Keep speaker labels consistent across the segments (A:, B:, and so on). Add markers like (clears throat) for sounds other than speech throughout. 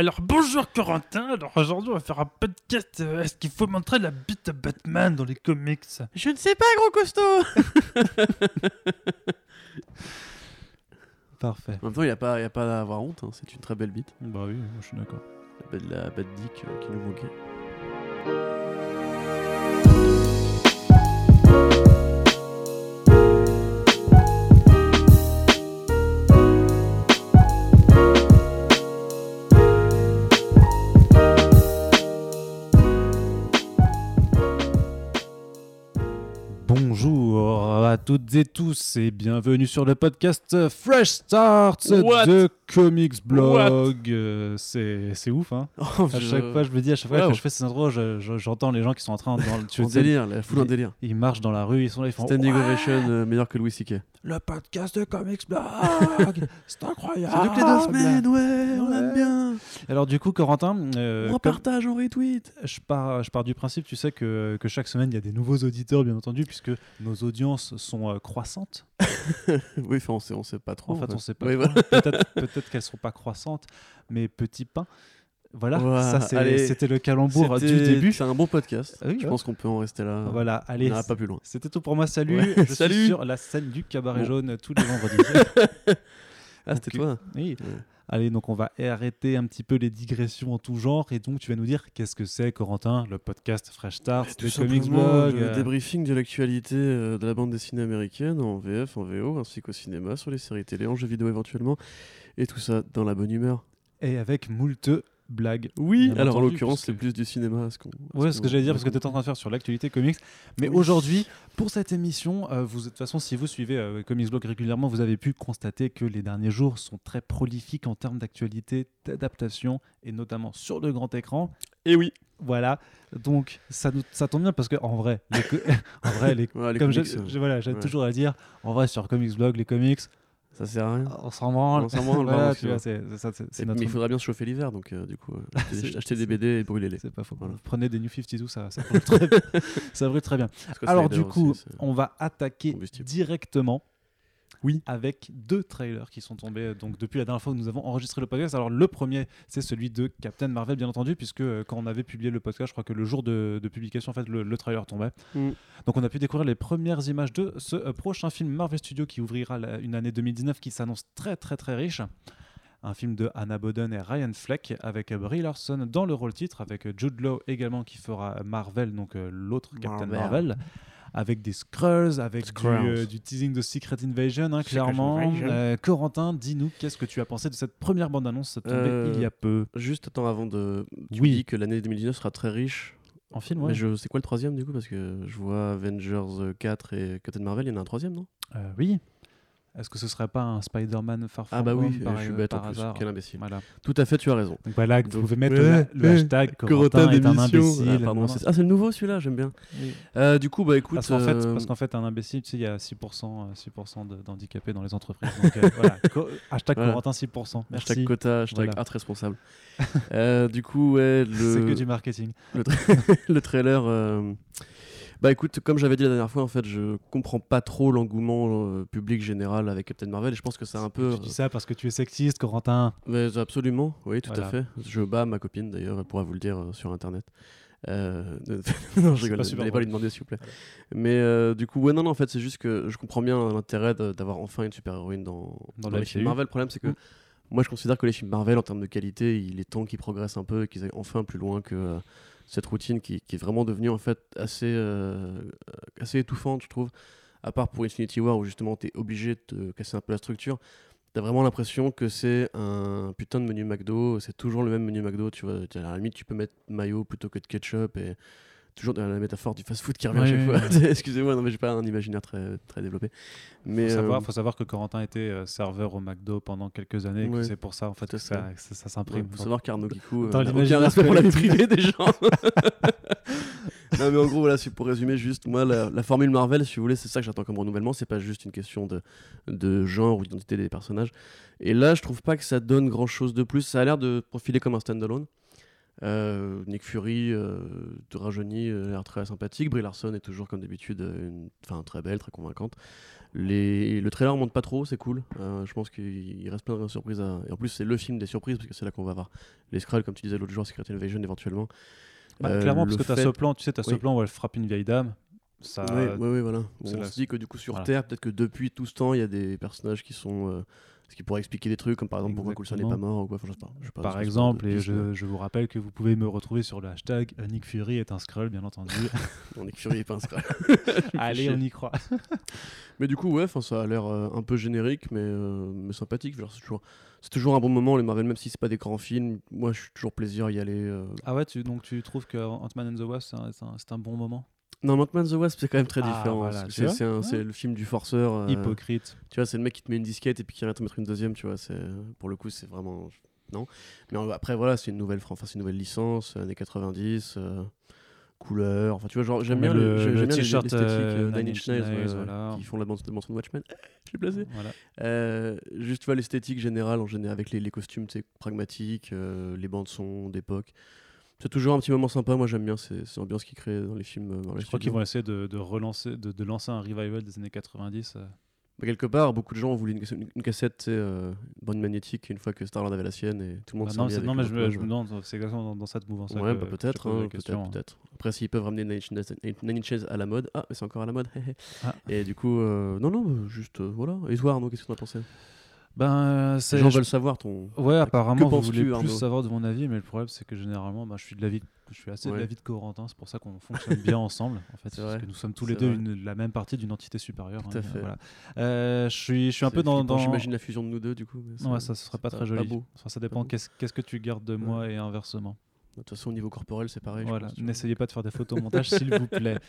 A: Alors bonjour Corentin, alors aujourd'hui on va faire un podcast. euh, Est-ce qu'il faut montrer la bite à Batman dans les comics?
B: Je ne sais pas, gros costaud (laughs)
A: Parfait.
B: En même temps, il n'y a, pas- il y a pas à avoir honte, hein, c'est une très belle bite.
A: Bah oui, moi, je suis d'accord.
B: La belle, la belle dick euh, qui nous manquait.
A: À toutes et tous et bienvenue sur le podcast Fresh Start de Comics Blog. Euh, C'est c'est ouf, hein
B: Oh,
A: À
B: je-
A: chaque fois, je me dis, à chaque fois
B: Wow.
A: que je fais ces intros, je- je- j'entends les gens qui sont en train de. Dans, (laughs) tu
B: en délire, la foule en délire.
A: Ils marchent dans la rue, ils sont là, ils font.
B: Standing
A: Ouais,
B: ovation euh, meilleur que Louis C.K.
A: Le podcast de Comics Blog (laughs) C'est incroyable
B: C'est toutes les deux semaines, ouais, on aime bien.
A: Alors, du coup, Corentin, euh,
B: on
A: comme-
B: partage, on retweet.
A: je, pars, je pars du principe, tu sais, que, que chaque semaine, il y a des nouveaux auditeurs, bien entendu, puisque nos audiences sont euh, croissantes. (laughs)
B: oui, enfin, on sait, on sait pas trop.
A: en fait, on sait pas.
B: Oui,
A: trop.
B: voilà.
A: Peut-être peut-être qu'elles sont pas croissantes, mais petit pain. Voilà, ça c'était le calembour du début.
B: C'est un bon podcast.
A: Ah oui,
B: je
A: ouais.
B: pense qu'on peut en rester là.
A: Voilà,
B: On
A: allez,
B: n'ira pas plus loin.
A: c'était tout pour moi. Salut,
B: Ouais,
A: je (laughs) suis
B: salut.
A: sur la scène du cabaret
B: Bon.
A: jaune tous les (laughs) vendredis.
B: Ah, c'était toi
A: Oui.
B: Ouais.
A: Allez, donc on va arrêter un petit peu les digressions en tout genre et donc tu vas nous dire qu'est-ce que c'est, Corentin, le podcast Fresh Start, le Comics Blog.
B: le
A: euh,
B: débriefing de l'actualité euh, de la bande dessinée américaine en VF, en VO, ainsi qu'au cinéma, sur les séries télé, en jeux vidéo éventuellement, et tout ça dans la bonne humeur.
A: Et avec moult blagues.
B: Oui, alors en l'occurrence, c'est
A: que-
B: plus du cinéma. Ce qu'on,
A: Ouais, ce que j'allais dire, parce que tu es en train de faire sur l'actualité comics. Mais
B: Oui.
A: aujourd'hui, pour cette émission, euh, vous, de toute façon, si vous suivez euh, Comics Blog régulièrement, vous avez pu constater que les derniers jours sont très prolifiques en termes d'actualité, d'adaptation, et notamment sur le grand écran.
B: Et oui,
A: Voilà, donc ça, nous- ça tombe bien parce que en vrai, les co- (laughs) en vrai, les- comme
B: comics,
A: je-
B: euh,
A: je- voilà,
B: ouais.
A: toujours à dire, en vrai, sur Comics Blog, les comics,
B: ça sert à rien.
A: on s'en branle.
B: On s'en branle,
A: Voilà, tu vois, c'est c'est- c'est- notre.
B: Mais il faudra bien se chauffer l'hiver, donc euh, du coup, euh, (laughs) acheter, des BD et brûler-les.
A: C'est pas faux.
B: Voilà.
A: Prenez des New 52, ça, ça brûle très bien. (laughs) ça brûle très bien. Alors du coup,
B: aussi, c'est-
A: on va attaquer directement.
B: Oui.
A: Avec deux trailers qui sont tombés euh, donc depuis la dernière fois que nous avons enregistré le podcast. Alors le premier, c'est celui de Captain Marvel, bien entendu, puisque euh, quand on avait publié le podcast, je crois que le jour de, de publication, en fait, le, le trailer tombait.
B: Mm.
A: Donc on a pu découvrir les premières images de ce euh, prochain film Marvel Studios qui ouvrira la- une année 2019 qui s'annonce très très très riche. Un film de Anna Boden et Ryan Fleck avec Brie Larson dans le rôle titre, avec Jude Law également qui fera Marvel, donc l'autre Captain
B: Marvel.
A: Marvel, avec des Skrulls, avec du, euh, du teasing de Secret Invasion, hein,
B: Secret
A: clairement.
B: Invasion.
A: Euh, Corentin, dis-nous, qu'est-ce que tu as pensé de cette première bande-annonce? Tombée
B: Euh,
A: il y a peu
B: Juste attends avant de. Tu
A: Oui.
B: dis que l'année 2019 sera très riche.
A: En film,
B: Mais
A: ouais.
B: je... c'est quoi le troisième du coup? Parce que je vois Avengers euh, 4 et Captain Marvel, il y en a un troisième, non?
A: Euh, oui. Est-ce que ce serait pas un Spider-Man Far From
B: Ah bah oui,
A: par,
B: je suis
A: euh,
B: bête en plus. Quel imbécile.
A: Voilà.
B: Tout à fait, tu as raison.
A: Donc voilà, vous pouvez mettre
B: ouais,
A: le, le
B: ouais.
A: hashtag (laughs) Corentin est un imbécile.
B: Ah, pardon, c'est- ah, c'est le nouveau celui-là, j'aime bien.
A: oui.
B: Euh, du coup, bah écoute.
A: Parce qu'en fait,
B: euh,
A: parce qu'en fait, un imbécile, tu sais, il y a 6%, euh, 6% de- d'handicapés dans les entreprises. Donc euh, voilà, (laughs) Co- hashtag
B: Voilà.
A: Corentin 6%. Merci.
B: Hashtag quota, hashtag
A: Voilà.
B: art responsable. (laughs) Euh, du coup, ouais,
A: C'est que
B: le,
A: du marketing.
B: le, le trailer. Euh, Bah écoute, comme j'avais dit la dernière fois, en fait, je comprends pas trop l'engouement euh, public général avec Captain Marvel. Et je pense que c'est un peu.
A: Tu dis ça parce que tu es sexiste, Corentin.
B: Mais absolument, oui, tout
A: Voilà.
B: à fait. Je bats ma copine d'ailleurs, elle pourra vous le dire euh, sur internet. Euh, (laughs) non, je rigole,
A: pas
B: n'allez pas
A: drôle.
B: lui demander s'il vous plaît. Mais euh, du coup, ouais, non, non, en fait, c'est juste que je comprends bien l'intérêt d'avoir enfin une super-héroïne dans,
A: Dans
B: dans, les films. Marvel. Le problème, c'est que
A: Mm.
B: moi, je considère que les films Marvel, en termes de qualité, il est temps qu'ils progressent un peu et qu'ils aillent enfin plus loin que euh, cette routine qui, est vraiment devenue en fait assez, euh, assez étouffante, je trouve. À part pour Infinity War où justement tu es obligé de casser un peu la structure. T'as vraiment l'impression que c'est un putain de menu McDo, c'est toujours le même menu McDo, tu vois. À la limite, tu peux mettre mayo plutôt que de ketchup et toujours dans la métaphore du fast-food qui revient à chaque fois. (laughs) Excusez-moi, non mais j'ai pas un imaginaire très, très développé. Mais
A: faut, savoir,
B: euh,
A: faut savoir que Corentin était euh, serveur au McDo pendant quelques années et que c'est pour ça en fait que ça, ça, ça s'imprime.
B: faut savoir qu'Arnaud Kikou euh, aucun respect pour la vie privée des gens. (laughs) (laughs) non mais en gros voilà, pour résumer juste moi la, la formule Marvel si vous voulez c'est ça que j'attends comme renouvellement, c'est pas juste une question de, de genre ou d'identité des personnages. Et là je trouve pas que ça donne grand chose de plus, ça a l'air de profiler comme un standalone. Euh, Nick Fury, euh, de euh, a l'air très sympathique. Brie Larson est toujours comme d'habitude euh, une- enfin, très belle, très convaincante. Les... Le trailer monte pas trop, c'est cool. Je pense qu'il reste plein de surprises. À... Et en plus, c'est le film des surprises parce que c'est là qu'on va voir les Skrulls, comme tu disais l'autre jour, Secret Invasion éventuellement.
A: Bah, clairement, parce que tu as
B: fait-
A: ce plan, tu sais, tu as ce plan où elle frappe une vieille dame. Ça,
B: Oui, oui, oui, voilà. Bon, on
A: la-
B: se dit que du coup, sur
A: voilà.
B: Terre, peut-être que depuis tout ce temps, il y a des personnages qui sont. Ce qui pourraient expliquer des trucs, comme par exemple pourquoi Coulson n'est pas
A: Exactement.
B: mort ou quoi. Enfin, je sais pas. Je sais pas,
A: Par exemple, et je, je vous rappelle que vous pouvez me retrouver sur le hashtag Nick Fury est un Skrull, bien entendu. (laughs)
B: mais On est pas un Skrull. (laughs)
A: Allez, on y croit. (laughs)
B: Mais du coup, ouais, ça a l'air euh, un peu générique, mais, euh, mais sympathique. C'est toujours, toujours un bon moment, les Marvel, même si c'est pas des grands films. Moi, je suis toujours plaisir à y aller. euh.
A: Ah ouais, tu, donc tu trouves que Ant-Man and the Wasp, c'est un, c'est un- c'est un bon moment?
B: Non, Ant-Man the Wasp, c'est quand même très
A: Ah,
B: différent.
A: voilà,
B: c'est, c'est
A: Ouais.
B: c'est le film du forceur. euh,
A: Hypocrite.
B: Tu vois, c'est le mec qui te met une disquette et puis qui vient te mettre une deuxième, tu vois. C'est, pour le coup, c'est vraiment. Non. Mais après, voilà, c'est une nouvelle, enfin, c'est une nouvelle licence, années 90, euh, couleur. Enfin, tu vois, genre, j'aime bien le,
A: le-
B: j'aime
A: le
B: bien
A: t-shirt, euh,
B: Nine Inch Nails, ouais,
A: voilà.
B: qui font la bande de Watchmen. (laughs) Je l'ai placé.
A: Voilà.
B: Euh, juste, tu vois, l'esthétique générale, en général, avec les, les costumes, tu sais, pragmatiques, euh, les bandes son d'époque. C'est toujours un petit moment sympa. Moi, j'aime bien ces, ces ambiances qu'ils créent dans les films. euh,
A: Je crois qu'ils vont essayer de, de relancer, de, de lancer un revival des années 90. euh.
B: Bah, quelque part, beaucoup de gens ont voulu une, une- une cassette, tu euh, bonne magnétique, une fois que Star-Lord avait la sienne et tout le monde
A: Bah
B: s'est
A: non, mais je me, demande, c'est exactement dans, dans cette mouvance.
B: Ouais, bah, peut-être, hein, peut-être, peut-être. Après, s'ils peuvent ramener Nine Inch Nails- à la mode, ah, mais c'est encore à la mode. (laughs)
A: Ah.
B: Et du coup, euh, non, non, juste, euh, voilà. Et toi, Arnaud, qu'est-ce que t'en as pensé?
A: Ben, euh,
B: Les gens
A: je-
B: veulent savoir ton.
A: Ouais, apparemment, vous voulez plus
B: Arnaud
A: savoir de mon avis, mais le problème, c'est que généralement, bah, je suis de l'avis, je suis assez
B: Ouais.
A: de l'avis de Corentin. C'est pour ça qu'on fonctionne bien (laughs) ensemble. En fait, parce que nous sommes tous les deux une- la même partie d'une entité supérieure.
B: Tout à
A: hein,
B: fait.
A: voilà. Euh, je suis, je suis un peu dans.
B: J'imagine la fusion de nous deux, du coup. mais c'est-
A: Ouais, ça, ce serait pas très joli. Enfin, ça dépend. Qu'est-ce que tu gardes de moi et inversement.
B: De toute façon, au niveau corporel, c'est pareil.
A: Voilà. N'essayez pas de faire des photos au montage, s'il vous plaît. (laughs)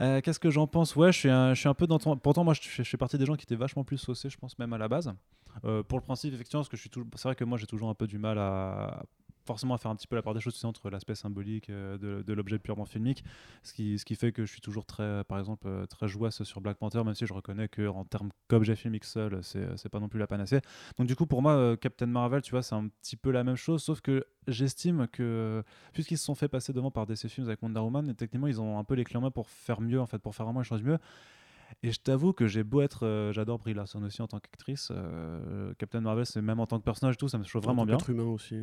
A: Euh, Qu'est-ce que j'en pense? Ouais, je suis, un, peu dans ton... Pourtant, moi, je, fais- partie des gens qui étaient vachement plus saucés, je pense, même à la base. Euh, pour le principe, effectivement, parce que je suis toujours... c'est vrai que moi, j'ai toujours un peu du mal à forcément à faire un petit peu la part des choses tu sais, entre l'aspect symbolique euh, de, de l'objet purement filmique. Ce qui, ce qui fait que je suis toujours très euh, par exemple euh, très jouasse sur Black Panther même si je reconnais que en termes qu'objet filmique seul c'est pas non plus la panacée. Donc du coup pour moi Captain Marvel tu vois c'est un petit peu la même chose sauf que j'estime que puisqu'ils se sont fait passer devant par DC Films avec Wonder Woman et techniquement ils ont un peu les clés en main pour faire mieux en fait pour faire vraiment les choses mieux. Et je t'avoue que j'ai beau être euh, j'adore Brie Larson aussi en tant qu'actrice euh, Captain Marvel c'est même en tant que personnage et tout ça me chauffe vraiment bien.
B: qu'être humain aussi.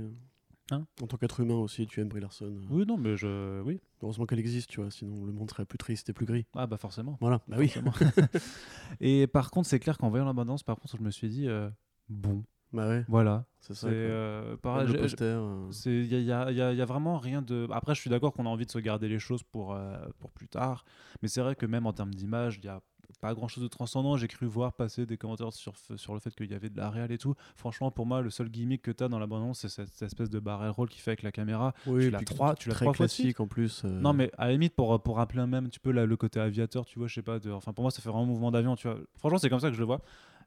A: Hein
B: en tant qu'être humain aussi, tu aimes Brie Larson. euh.
A: oui non mais je oui
B: Heureusement qu'elle existe, tu vois, sinon le monde serait plus triste et plus gris.
A: ah bah forcément
B: Voilà, bah oui. (laughs)
A: Et par contre c'est clair qu'en voyant l'abondance par contre je me suis dit euh, bon
B: Bah ouais,
A: voilà
B: c'est ça.
A: euh, pareil
B: le poster.
A: Il y a, y y y vraiment rien de. Après, je suis d'accord qu'on a envie de se garder les choses pour, pour plus tard. Mais c'est vrai que même en termes d'image, il n'y a pas grand chose de transcendant. J'ai cru voir passer des commentaires sur, sur le fait qu'il y avait de la réal et tout. Franchement, pour moi, le seul gimmick que tu as dans l'abondance, c'est cette, cette espèce de barrel roll qui fait avec la caméra.
B: Oui,
A: tu l'as trois- tu l'as trois
B: classique en plus. euh,
A: Non, mais à la limite, pour, pour rappeler un même, tu peux là, le côté aviateur, tu vois, je sais pas. De, enfin, pour moi, ça fait vraiment mouvement d'avion, tu vois. Franchement, c'est comme ça que je le vois.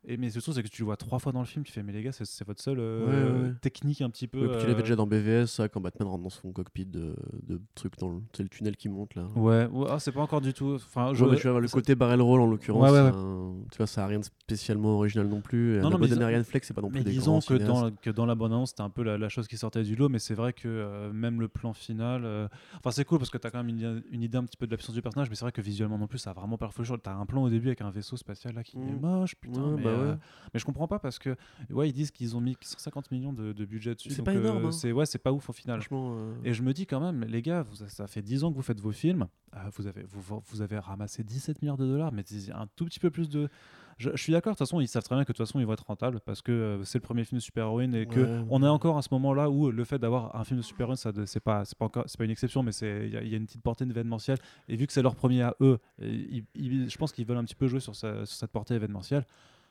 A: Et, mais surtout, c'est que tu le vois trois fois dans le film, tu fais, mais les gars, c'est- votre seule euh,
B: Ouais, ouais, ouais.
A: technique un petit peu.
B: Oui, puis tu l'avais
A: euh,
B: déjà dans BVS, ça, quand Batman rentre dans son cockpit de, de trucs dans le, le tunnel qui monte là.
A: Ouais, ouais, ah, c'est pas encore du tout. Enfin, je,
B: Ouais, mais tu le côté barrel roll en l'occurrence,
A: Ouais, ouais, ouais.
B: un- tu vois, ça a rien de spécialement original non plus.
A: Non, non, mais disons-
B: Flex, c'est pas non plus
A: Mais
B: des
A: disons que
B: cinéastes.
A: dans, que dans la bande-annonce, c'était un peu la, la chose qui sortait du lot, mais c'est vrai que euh, même le plan final. Enfin, c'est cool parce que tu as quand même une, une idée un petit peu de la puissance du personnage, mais c'est vrai que visuellement non plus, ça a vraiment pas le feu chaud. Tu as un plan au début avec un vaisseau spatial là qui est
B: Mm.
A: moche, putain.
B: Bah
A: euh,
B: ouais.
A: mais je comprends pas parce que, ouais, ils disent qu'ils ont mis 150 millions de, de budget dessus.
B: C'est pas énorme,
A: euh,
B: hein.
A: C'est ouais, c'est pas ouf au final.
B: Euh,
A: Et je me dis quand même, les gars, vous, ça fait 10 ans que vous faites vos films, vous, avez, vous, vous avez ramassé 17 milliards de dollars, mais un tout petit peu plus de... Je, je suis d'accord, de toute façon, ils savent très bien que de toute façon, ils vont être rentables, parce que euh, c'est le premier film de super-héroïne, et que
B: Ouais.
A: on est encore à ce moment-là où le fait d'avoir un film de super-héroïne, ça c'est pas, c'est pas, encore- c'est pas une exception, mais c'est- il y, a- il y a une petite portée événementielle, et vu que c'est leur premier à eux, ils- ils- je pense qu'ils veulent un petit peu jouer sur, sa- sur cette portée événementielle.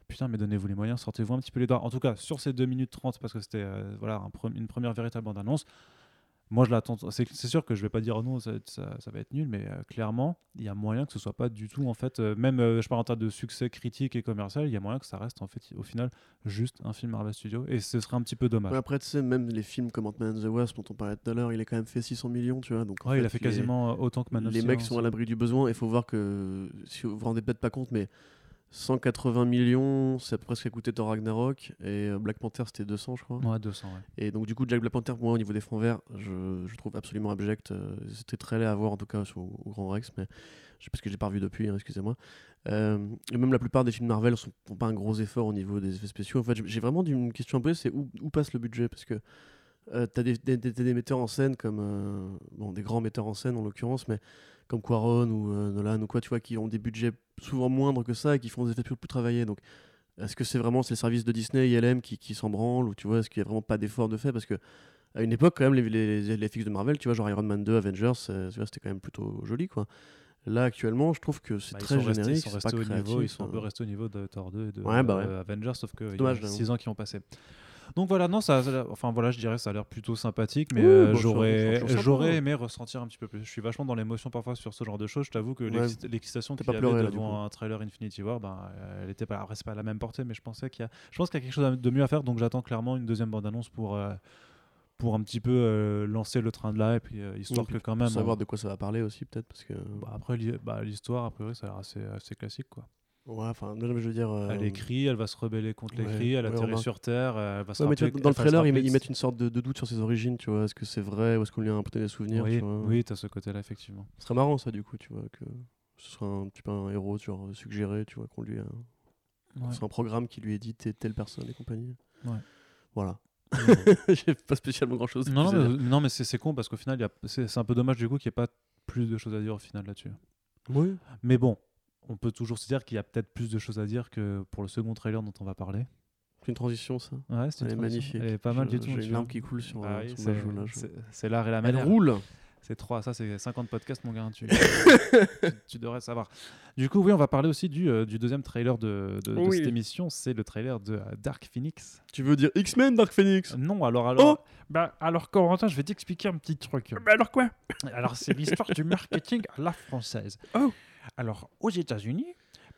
A: Putain, mais donnez-vous les moyens, sortez-vous un petit peu les doigts. En tout cas, sur ces 2 minutes 30, parce que c'était euh, voilà, un pre- une première véritable bande-annonce, moi je l'attends. C'est sûr que je vais pas dire oh non, ça, ça- ça va être nul, mais euh, clairement, il y a moyen que ce soit pas du tout, en fait, euh, même je parle en termes de succès critique et commercial, il y a moyen que ça reste, en fait, au final, juste un film Marvel Studios, et ce serait un petit peu dommage.
B: ouais, après, tu sais, même les films comme Ant-Man and the Wasp dont on parlait tout à l'heure, il a quand même fait 600 millions, tu vois. Donc,
A: Ouais, il a fait quasiment autant que Man of
B: Les mecs
A: hein,
B: sont à l'abri du besoin. Il faut voir que, si vous vous rendez peut-être pas compte, mais 180 millions, c'est à peu près ce qu'a coûté Thor Ragnarok. Et euh, Black Panther, c'était 200, je crois.
A: Ouais, 200, ouais.
B: Et donc, du coup, Jack Black Panther, moi, au niveau des fonds verts, je, je trouve absolument abject. Euh, C'était très laid à voir, en tout cas, sur, au Grand Rex, mais je- parce que j'ai pas revu depuis, hein, excusez-moi. Euh, et même la plupart des films Marvel sont- font pas un gros effort au niveau des effets spéciaux. En fait, j'ai- vraiment une question à poser c'est où, où passe le budget? Parce que euh, t'as des, des, des- des metteurs en scène comme. euh, bon, des grands metteurs en scène en l'occurrence, mais comme Quaron ou euh, Nolan ou quoi, tu vois, qui ont des budgets souvent moindres que ça et qui font des effets spéciaux plus travaillés. Donc, est-ce que c'est vraiment c'est le service de Disney, ILM qui, qui s'en branle ou tu vois, est-ce qu'il y a vraiment pas d'effort de fait? Parce que à une époque, quand même, les, les, les FX de Marvel, tu vois, genre Iron Man 2, Avengers, euh, c'était quand même plutôt joli, quoi. Là, actuellement, je trouve que c'est
A: Bah,
B: très
A: restés-
B: générique,
A: ils sont
B: pas
A: restés au niveau, ils sont un peu
B: hein.
A: restés au niveau de Thor 2 et de
B: Ouais, bah ouais.
A: euh, Avengers, sauf que il y a
B: dommage, hein.
A: 6 ans qui ont passé. Donc voilà, non, ça, ça- enfin voilà, je dirais ça a l'air plutôt sympathique, mais
B: Oui,
A: euh,
B: bah,
A: j'aurais, j'aurais aimé ressentir un petit peu plus. Je suis vachement dans l'émotion parfois sur ce genre de choses. Je t'avoue que
B: Ouais.
A: l'excit- l'excitation qu'il y avait
B: pleuré,
A: devant un trailer Infinity War, ben, elle était pas, après c'est pas à la même portée, mais je pensais qu'il y a, je pense qu'il y a quelque chose de mieux à faire, donc j'attends clairement une deuxième bande annonce pour. euh, pour un petit peu euh, lancer le train de là et puis euh, histoire
B: Oui,
A: que quand même
B: savoir de quoi ça va parler aussi, peut-être, parce que.
A: bah, après l'hi- bah, l'histoire a priori ça a l'air assez, assez classique quoi
B: Ouais, enfin, je veux dire. euh,
A: Elle écrit, elle va se rebeller contre
B: ouais,
A: cris, elle
B: ouais,
A: atterrit sur Terre, euh, elle va se
B: Ouais, mais vois, dans le trailer, ils, mettent une sorte de, de doute sur ses origines, tu vois. Est-ce que c'est vrai ou est-ce qu'on lui a un peu des souvenirs
A: Oui,
B: tu vois
A: oui, t'as ce côté-là, effectivement.
B: Ce serait marrant, ça, du coup, tu vois, que ce soit un petit peu un héros, genre, suggéré, tu vois, qu'on lui a. C'est un programme qui lui est dit t'es telle personne et compagnie.
A: Ouais.
B: Voilà. (laughs) J'ai pas spécialement grand chose
A: non, non, mais, non, mais c'est con parce qu'au final, c'est un peu dommage du coup qu'il n'y ait pas plus de choses à dire au final là-dessus.
B: Oui.
A: Mais bon, on peut toujours se dire qu'il y a peut-être plus de choses à dire que pour le second trailer dont on va parler.
B: C'est une transition, ça.
A: Ouais, c'est une
B: Elle est
A: transition.
B: magnifique.
A: Elle est pas mal
B: Je-
A: du tout.
B: J'ai une larme qui coule sur,
A: Bah
B: euh,
A: oui,
B: sur
A: c'est-
B: ma joue, là. je-
A: c'est- C'est l'art et la
B: Elle
A: manière.
B: roule
A: C'est 3, ça c'est 50 podcasts mon gars, tu, (laughs) tu, tu devrais savoir. Du coup oui, on va parler aussi du, euh, du deuxième trailer de, de- de
B: Oui.
A: cette émission, c'est le trailer de euh, Dark Phoenix.
B: Tu veux dire X-Men Dark Phoenix?
A: Non, alors alors
B: Oh
A: bah alors Corentin, je vais t'expliquer un petit truc.
B: Bah alors quoi?
A: Alors c'est l'histoire du marketing à la française.
B: Oh.
A: Alors aux États-Unis,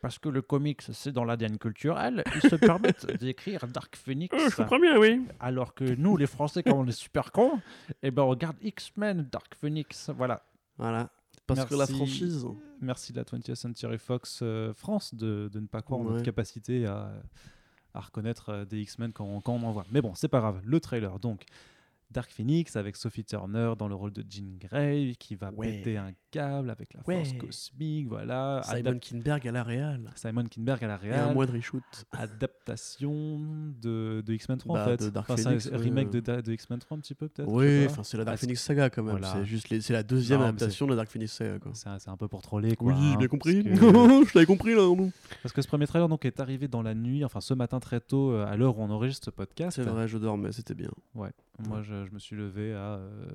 A: parce que le comics c'est dans l'ADN culturel, ils se (laughs) permettent d'écrire Dark Phoenix.
B: bien, oui.
A: Alors que nous, les Français, comme on est super cons, eh ben on regarde X-Men, Dark Phoenix. Voilà.
B: Voilà. Parce que la
A: Merci.
B: franchise.
A: Merci la 20th Century Fox euh, France de, de ne pas croire en
B: Ouais.
A: notre capacité à, à reconnaître euh, des X-Men quand, quand on en voit. Mais bon, c'est pas grave. Le trailer, donc. Dark Phoenix avec Sophie Turner dans le rôle de Jean Grey qui va
B: Ouais.
A: péter un câble avec la
B: Ouais.
A: force cosmique, voilà.
B: Simon
A: Adap-
B: Kinberg à la Real.
A: Simon Kinberg à la
B: Et un mois de reshoot.
A: Adaptation de, de X-Men 3
B: Bah,
A: en fait.
B: de Dark
A: Enfin, c'est
B: Phoenix,
A: un
B: ouais,
A: remake
B: ouais.
A: de, X-Men 3 un petit peu peut-être.
B: Oui, enfin c'est la
A: Ah,
B: Dark
A: c'est-
B: Phoenix Saga quand même.
A: Voilà.
B: C'est juste les- la deuxième
A: Non,
B: adaptation de la Dark Phoenix Saga. Quoi.
A: C'est un, peu pour troller quoi.
B: Oui,
A: hein,
B: j'ai bien compris.
A: que- (laughs)
B: je l'avais compris là. non
A: Parce que ce premier trailer donc, est arrivé dans la nuit, enfin ce matin très tôt, euh, à l'heure où on enregistre ce podcast.
B: C'est vrai, je dormais, c'était bien.
A: Moi, je, je me suis levé à. euh,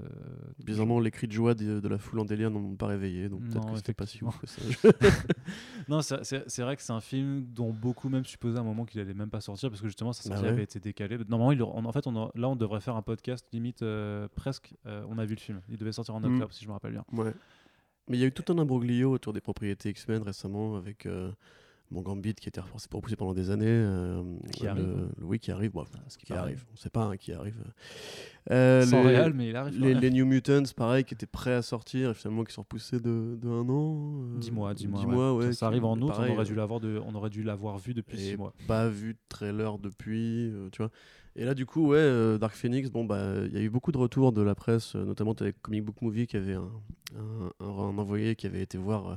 B: Bizarrement, les cris de joie de, de la foule en délire n'en ont pas réveillé, donc peut-être que c'était pas si ouf que ça. (laughs) (laughs)
A: Non, c'est- vrai que c'est un film dont beaucoup même supposaient à un moment qu'il allait même pas sortir parce que justement sa
B: Bah
A: sortie
B: ouais.
A: avait été décalée. Normalement, il, en fait, on a- là, on devrait faire un podcast limite euh, presque. euh, on a vu le film. Il devait sortir en
B: Mm.
A: octobre, si je me rappelle bien.
B: Ouais. Mais il y a eu tout un imbroglio autour des propriétés X-Men récemment avec euh, mon Gambit qui était repoussé, repoussé pendant des années. euh,
A: Qui
B: le-
A: arrive.
B: le- Oui, qui arrive. Bon,
A: Ah, ce qui
B: arrive. On sait pas hein, qui arrive. Euh,
A: Sans
B: les-
A: réel, mais il arrive.
B: Les, New Mutants, pareil, qui étaient prêts à sortir et finalement qui sont repoussés de, de un an. euh,
A: 10 mois, 10 mois.
B: dix
A: ouais.
B: mois, ouais,
A: ça, arrive en août,
B: pareil,
A: on, aurait
B: euh,
A: dû l'avoir de, on aurait dû l'avoir vu depuis 6 mois.
B: pas vu de trailer depuis, euh, tu vois. Et là, du coup, ouais, euh, Dark Phoenix, bon, bah, il y a eu beaucoup de retours de la presse, euh, notamment avec Comic Book Movie qui avait un, un, un- un envoyé qui avait été voir euh,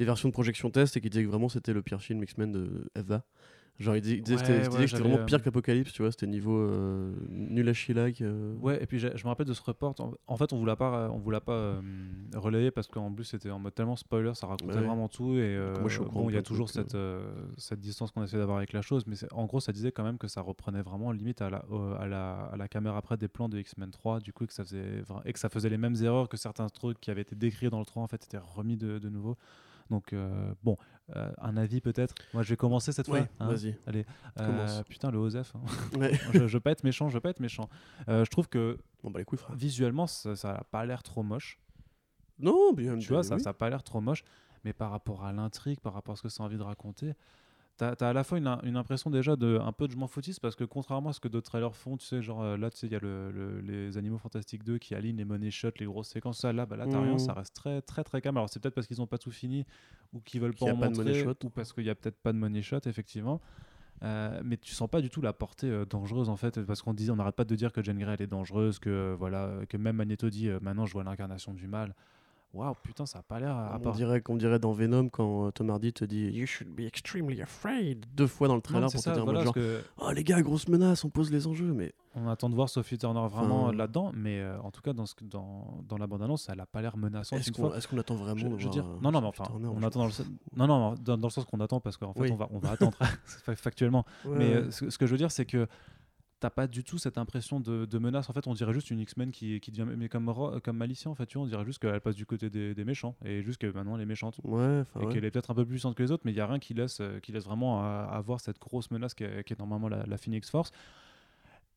B: des versions de projection test et qui disait que vraiment c'était le pire film X-Men de Eva. Genre, il disait,
A: Ouais,
B: c'était-
A: ouais,
B: vraiment
A: euh,
B: pire qu'Apocalypse, tu vois, c'était niveau euh, nul à chillac. euh.
A: Ouais, et puis je me rappelle de ce report. En, en fait, on ne l'a pas, on vous l'a pas euh, relayé parce qu'en plus c'était en mode tellement spoiler, ça racontait
B: ouais. vraiment
A: tout. Et euh,
B: moi, je
A: bon, il y a toujours cette, euh, cette distance qu'on essaie d'avoir avec la chose, mais en gros, ça disait quand même que ça reprenait vraiment limite à la, à la, à la caméra après des plans de X-Men 3, du coup, et que ça faisait et que ça faisait les mêmes erreurs que certains trucs qui avaient été décrits dans le 3 en fait étaient remis de, de nouveau. Donc euh, bon, euh, un avis peut-être? Moi, je vais commencer cette
B: Ouais,
A: fois. hein.
B: vas-y.
A: Allez, Euh, putain le Osef. hein.
B: Ouais. (laughs)
A: je, je veux pas être méchant, je veux pas être méchant. Je trouve que
B: Bon, bah, les couilles, frère.
A: visuellement, ça, ça a pas l'air trop moche.
B: Non, bien
A: Tu vois, ça,
B: oui.
A: ça a pas l'air trop moche. Mais par rapport à l'intrigue, par rapport à ce que ça a envie de raconter, t'as as à la fois une, une impression déjà de un peu de je m'en foutiste parce que contrairement à ce que d'autres trailers font, tu sais, genre euh, là, tu sais, il y a le, le- les Animaux Fantastiques 2 qui alignent les money shots, les grosses séquences, ça, là, bah, là, t'as rien, ça reste très, très, très calme. Alors, c'est peut-être parce qu'ils ont pas tout fini ou qu'ils veulent pas
B: a
A: en montrer
B: shot.
A: ou parce qu'il y a peut-être pas de money shot, effectivement. Euh, mais tu sens pas du tout la portée euh, dangereuse en fait parce qu'on disait on n'arrête pas de dire que Jane Grey elle est dangereuse que euh, voilà que même Magneto dit maintenant je vois l'incarnation du mal waouh putain ça a pas l'air à
B: on, dirait, qu'on dirait dans Venom quand euh, Tom Hardy te dit You should be extremely afraid deux fois dans le
A: Non,
B: trailer
A: c'est
B: pour
A: ça,
B: te dire
A: voilà,
B: genre
A: que
B: Oh les gars, grosse menace, on pose les enjeux. Mais
A: on attend de voir Sophie Turner vraiment
B: Enfin,
A: euh, là-dedans mais euh, en tout cas dans, ce, dans, dans la bande-annonce elle a pas l'air menaçante
B: est-ce qu'on est-ce qu'on attend vraiment
A: Je,
B: de
A: je
B: voir,
A: dire,
B: euh,
A: non, non, mais enfin,
B: Turner,
A: on attend dans le, non, non, dans, dans le sens qu'on attend parce qu'en fait,
B: Oui.
A: on va, on va attendre (laughs) fa- factuellement.
B: Ouais,
A: Mais
B: ouais.
A: euh, ce, ce que je veux dire, c'est que t'as pas du tout cette impression de, de menace. En fait, on dirait juste une X-Men qui, qui devient, mais comme, comme Malicia, en fait, tu vois, on dirait juste qu'elle passe du côté des, des méchants et juste que maintenant elle est méchante.
B: Ouais,
A: et
B: ouais.
A: qu'elle est peut-être un peu plus puissante que les autres, mais il y a rien qui laisse, euh, qui laisse vraiment avoir cette grosse menace qui est, normalement la, la Phoenix Force.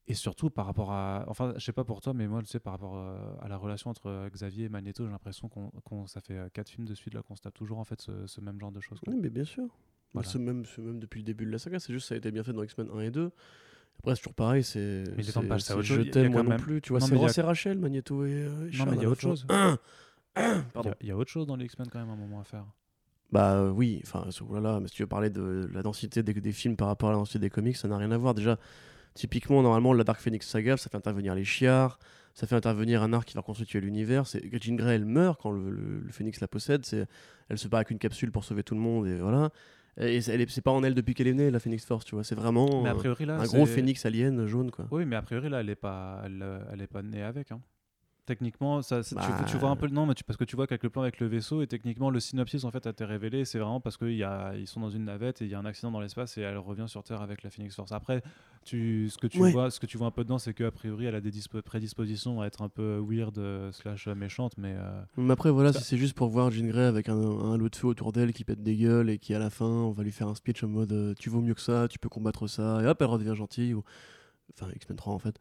A: Et surtout par rapport à. Enfin, je sais pas pour toi, mais moi, tu sais, par rapport euh, à la relation entre euh, Xavier et Magneto, j'ai l'impression qu'on, qu'on- ça fait quatre films de suite là qu'on se tape toujours en fait ce, ce même genre de choses. quoi.
B: Oui, mais bien sûr.
A: Voilà.
B: C'est même, même depuis le début de la saga, c'est juste que ça a été bien fait dans X-Men 1 et 2. Après, c'est toujours pareil, c'est.
A: Mais
B: c'est-
A: autre chose.
B: Je t'aime, moi non plus. Tu vois, c'est Ross et Rachel, Magneto et. euh,
A: Non, mais il y a
B: la
A: autre chose.
B: Pardon.
A: Il y a- autre chose dans les X-Men quand même à un moment à faire.
B: Bah euh, oui, enfin, voilà, mais si tu veux parler de la densité des, films par rapport à la densité des comics, ça n'a rien à voir. Déjà, typiquement, normalement, la Dark Phoenix saga, ça fait intervenir les chiards, ça fait intervenir un arc qui va constituer l'univers. Jean Grey, elle meurt quand le, Phoenix la possède. Elle se bat avec une capsule pour sauver tout le monde et voilà. Et c'est, elle est- c'est pas en elle depuis qu'elle est née, la Phoenix Force, tu vois. C'est vraiment euh,
A: priori là,
B: un gros Phoenix alien jaune, quoi.
A: Oui, mais a priori là, elle est pas, elle, euh, elle est pas née avec. hein. Techniquement, ça, tu-
B: Bah.
A: tu, vois un peu le non, mais tu, parce que tu vois qu'avec le plan avec le vaisseau et techniquement le synopsis en fait a été révélé, c'est vraiment parce qu'ils sont dans une navette et il y a un accident dans l'espace et elle revient sur Terre avec la Phoenix Force. Après, tu, ce que tu
B: Ouais.
A: vois, ce que tu vois un peu dedans, c'est qu'a priori elle a des dispo- prédispositions à être un peu weird euh, slash euh, méchante, mais euh,
B: Mais après, voilà, si c'est juste pour voir Jean Grey avec un, un lot de feu autour d'elle qui pète des gueules et qui, à la fin, on va lui faire un speech en mode tu vaux mieux que ça, tu peux combattre ça, et hop, elle redevient gentille. Ou... Enfin, X-Men 3 en fait.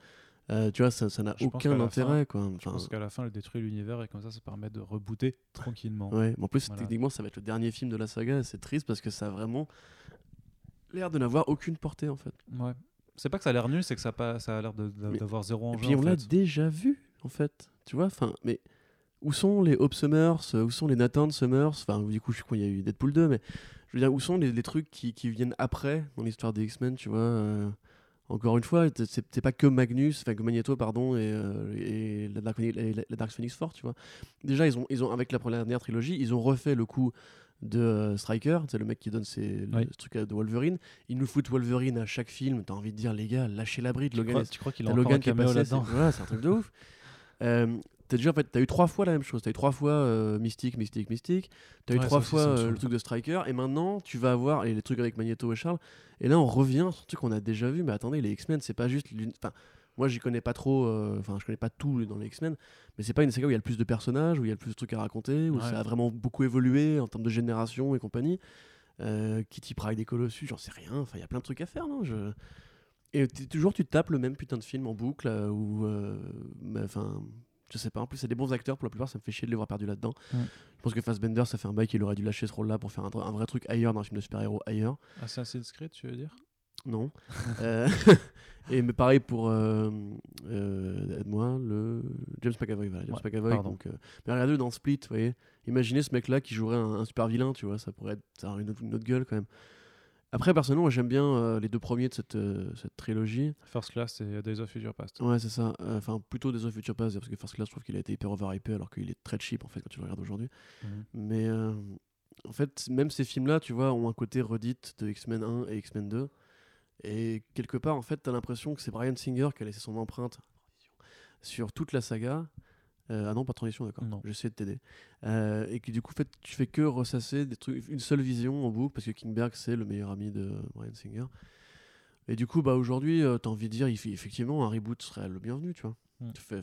B: Euh, tu vois, ça n'a aucun intérêt, quoi.
A: je
B: Enfin,
A: pense qu'à la fin elle détruit l'univers et comme ça ça permet de rebooter tranquillement.
B: ouais. Mais en plus,
A: Voilà.
B: techniquement, ça va être le dernier film de la saga, et c'est triste parce que ça a vraiment l'air de n'avoir aucune portée, en fait.
A: Ouais. C'est pas que ça a l'air nul, c'est que ça a, pas, ça a l'air d'avoir zéro
B: Et
A: enjeu. en
B: on l'a déjà vu, en fait. Tu vois, enfin, mais. Où sont les Hope Summers euh, Où sont les Nathan Summers Enfin, du coup, je crois qu'il y a eu Deadpool 2, mais je veux dire, où sont les, les trucs qui, qui viennent après dans l'histoire des X-Men, tu vois euh, Encore une fois, c'est pas que Magnus, enfin que Magneto, pardon, et, euh, et la, Dark, et la- la Dark Phoenix Force, tu vois. Déjà, ils ont, ils ont, avec la première dernière trilogie, ils ont refait le coup de euh, Striker, c'est le mec qui donne ses, le
A: Oui.
B: truc de Wolverine. Ils nous foutent Wolverine à chaque film. T'as envie de dire, les gars, lâchez la bride. Logan
A: crois, tu crois qu'il a
B: Logan
A: un
B: qui est
A: caméo
B: passé,
A: là-dedans (laughs)
B: c'est un truc de ouf. Euh, t'as déjà en fait, t'as eu trois fois la même chose. T'as eu trois fois euh, Mystique, Mystique, Mystique. T'as eu
A: Ouais,
B: trois fois euh, le truc de Striker. Et maintenant, tu vas avoir et les trucs avec Magneto et Charles. Et là, on revient sur un truc qu'on a déjà vu. Mais attendez, les X-Men, c'est pas juste. Enfin, moi, j'y connais pas trop. euh, Enfin, je connais pas tout dans les X-Men. Mais c'est pas une saga où il y a le plus de personnages, où il y a le plus de trucs à raconter, où
A: Ouais.
B: ça a vraiment beaucoup évolué en termes de génération et compagnie. Euh, Kitty Pryde et Colossus, j'en sais rien. Enfin, il y a plein de trucs à faire, non je... Et toujours, tu tapes le même putain de film en boucle, euh, ou. euh, Enfin. Je sais pas, en plus c'est des bons acteurs pour la plupart, ça me fait chier de les voir perdus là-dedans.
A: Mm.
B: Je pense que Fassbender, ça fait un bail qu'il aurait dû lâcher ce rôle-là pour faire un, un vrai truc ailleurs dans un film de super-héros ailleurs.
A: Assassin's Creed, tu veux dire?
B: Non. (laughs) Euh, (laughs) et mais pareil pour euh, euh, aide-moi le James McAvoy voilà James
A: Ouais,
B: McAvoy donc euh, mais regardez dans Split vous voyez imaginez ce mec là qui jouerait un, un super vilain tu vois ça pourrait être ça aurait une, autre- une autre gueule quand même après personnellement j'aime bien euh, les deux premiers de cette, euh, cette trilogie
A: First Class et Days of Future Past.
B: ouais c'est ça Euh, enfin plutôt des of Future Past parce que First Class je trouve qu'il a été hyper overhypé alors qu'il est très cheap en fait quand tu le regardes aujourd'hui
A: Mhm.
B: mais euh, en fait, même ces films-là, tu vois, ont un côté redit de X-Men 1 et X-Men 2. Et quelque part, en fait, t'as l'impression que c'est Brian Singer qui a laissé son empreinte sur toute la saga. Euh, ah non, pas de transition, d'accord.
A: Non.
B: J'essaie de t'aider. Euh, et que du coup, fait, tu fais que ressasser des trucs, une seule vision en boucle, parce que Kingberg, c'est le meilleur ami de Brian Singer. Et du coup, bah, aujourd'hui, euh, t'as envie de dire, il fait- effectivement, un reboot serait le bienvenu, tu vois.
A: Mm.
B: Tu fais,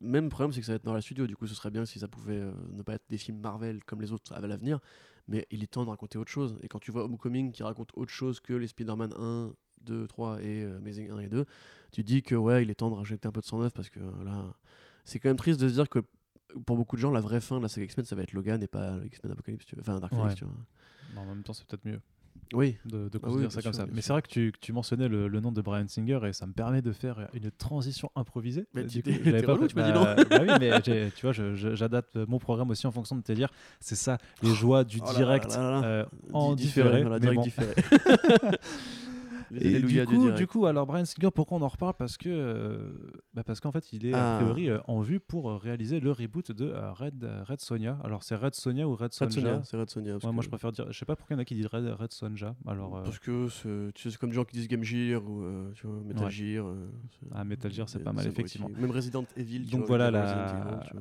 B: même problème, c'est que ça va être dans la studio. Du coup, ce serait bien si ça pouvait euh, ne pas être des films Marvel comme les autres à l'avenir. Mais il est temps de raconter autre chose. Et quand tu vois Homecoming qui raconte autre chose que les Spider-Man 1, 2, 3 et Amazing 1 et 2, tu dis que ouais, il est temps de rajouter un peu de sang neuf parce que là, c'est quand même triste de se dire que pour beaucoup de gens, la vraie fin de la saga X-Men, ça va être Logan et pas X-Men Apocalypse, tu vois. Enfin, Dark Phoenix,
A: Ouais.
B: tu vois.
A: Mais en même temps, c'est peut-être mieux.
B: Oui.
A: de, de
B: Ah oui,
A: ça comme ça. Mais c'est vrai que tu, que tu mentionnais le, le nom de Brian Singer et ça me permet de faire une transition improvisée.
B: Mais
A: Euh,
B: tu-
A: du coup, (laughs) je pas
B: relou, tu m'as dit
A: Bah, bah oui, mais tu vois, j'adapte mon programme aussi en fonction de te dire. C'est ça, les joies du
B: Oh
A: direct
B: là là là.
A: euh, en
B: Di-
A: différé. bon. (laughs)
B: Les
A: Et du coup, du coup, alors Brian Singer, pourquoi on en reparle? Parce que, euh, bah parce qu'en fait, il est a
B: Ah.
A: priori euh, en vue pour euh, réaliser le reboot de euh, Red, Red Sonja. Alors c'est Red Sonja ou Red
B: Red
A: Sonja
B: Sonja, c'est Red parce
A: Ouais, Moi, je préfère dire. Je sais pas pourquoi il y en a qui disent Red, Red Sonja. Alors,
B: Parce que c'est tu sais, c'est comme des gens qui disent Game Gear ou tu vois, Metal
A: Ouais.
B: Gear.
A: ah, Metal Gear, c'est pas mal, effectivement.
B: Même Resident Evil.
A: Donc
B: vois,
A: voilà, la-
B: Evil,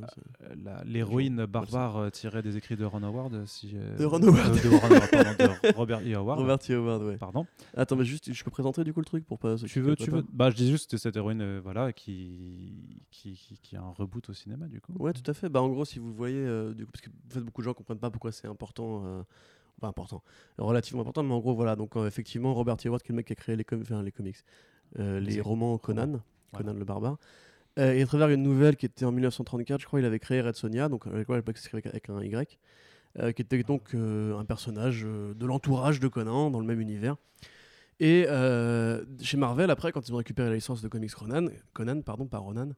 B: vois,
A: l'héroïne barbare tirée des écrits de Ron Howard. Si,
B: De Ron Howard.
A: euh, de Ron Howard, pardon, de Robert E. Howard. (laughs)
B: Robert T. Howard, ouais.
A: Pardon.
B: Attends, mais juste, je peux présenter du coup le truc pour pas.
A: Tu veux, tu veux. Bah, je dis juste que cette héroïne, euh, voilà, qui, qui, qui, qui a un reboot au cinéma, du coup.
B: Ouais, tout à fait. Bah, en gros, si vous voyez, euh, du coup, parce que en fait, beaucoup de gens comprennent pas pourquoi c'est important, euh, pas important, relativement important, mais en gros, voilà. Donc, euh, effectivement, Robert T. Howard, qui est le mec qui a créé les, com- enfin, les comics, les romans Conan,
A: Ouais.
B: Conan le barbare. Et à travers une nouvelle qui était en 1934, je crois, il avait créé Red Sonja, donc avec, avec un Y, euh, qui était donc euh, un personnage euh, de l'entourage de Conan dans le même univers. Et euh, chez Marvel, après, quand ils ont récupéré la licence de comics Ronan, Conan, pardon, pas Ronan,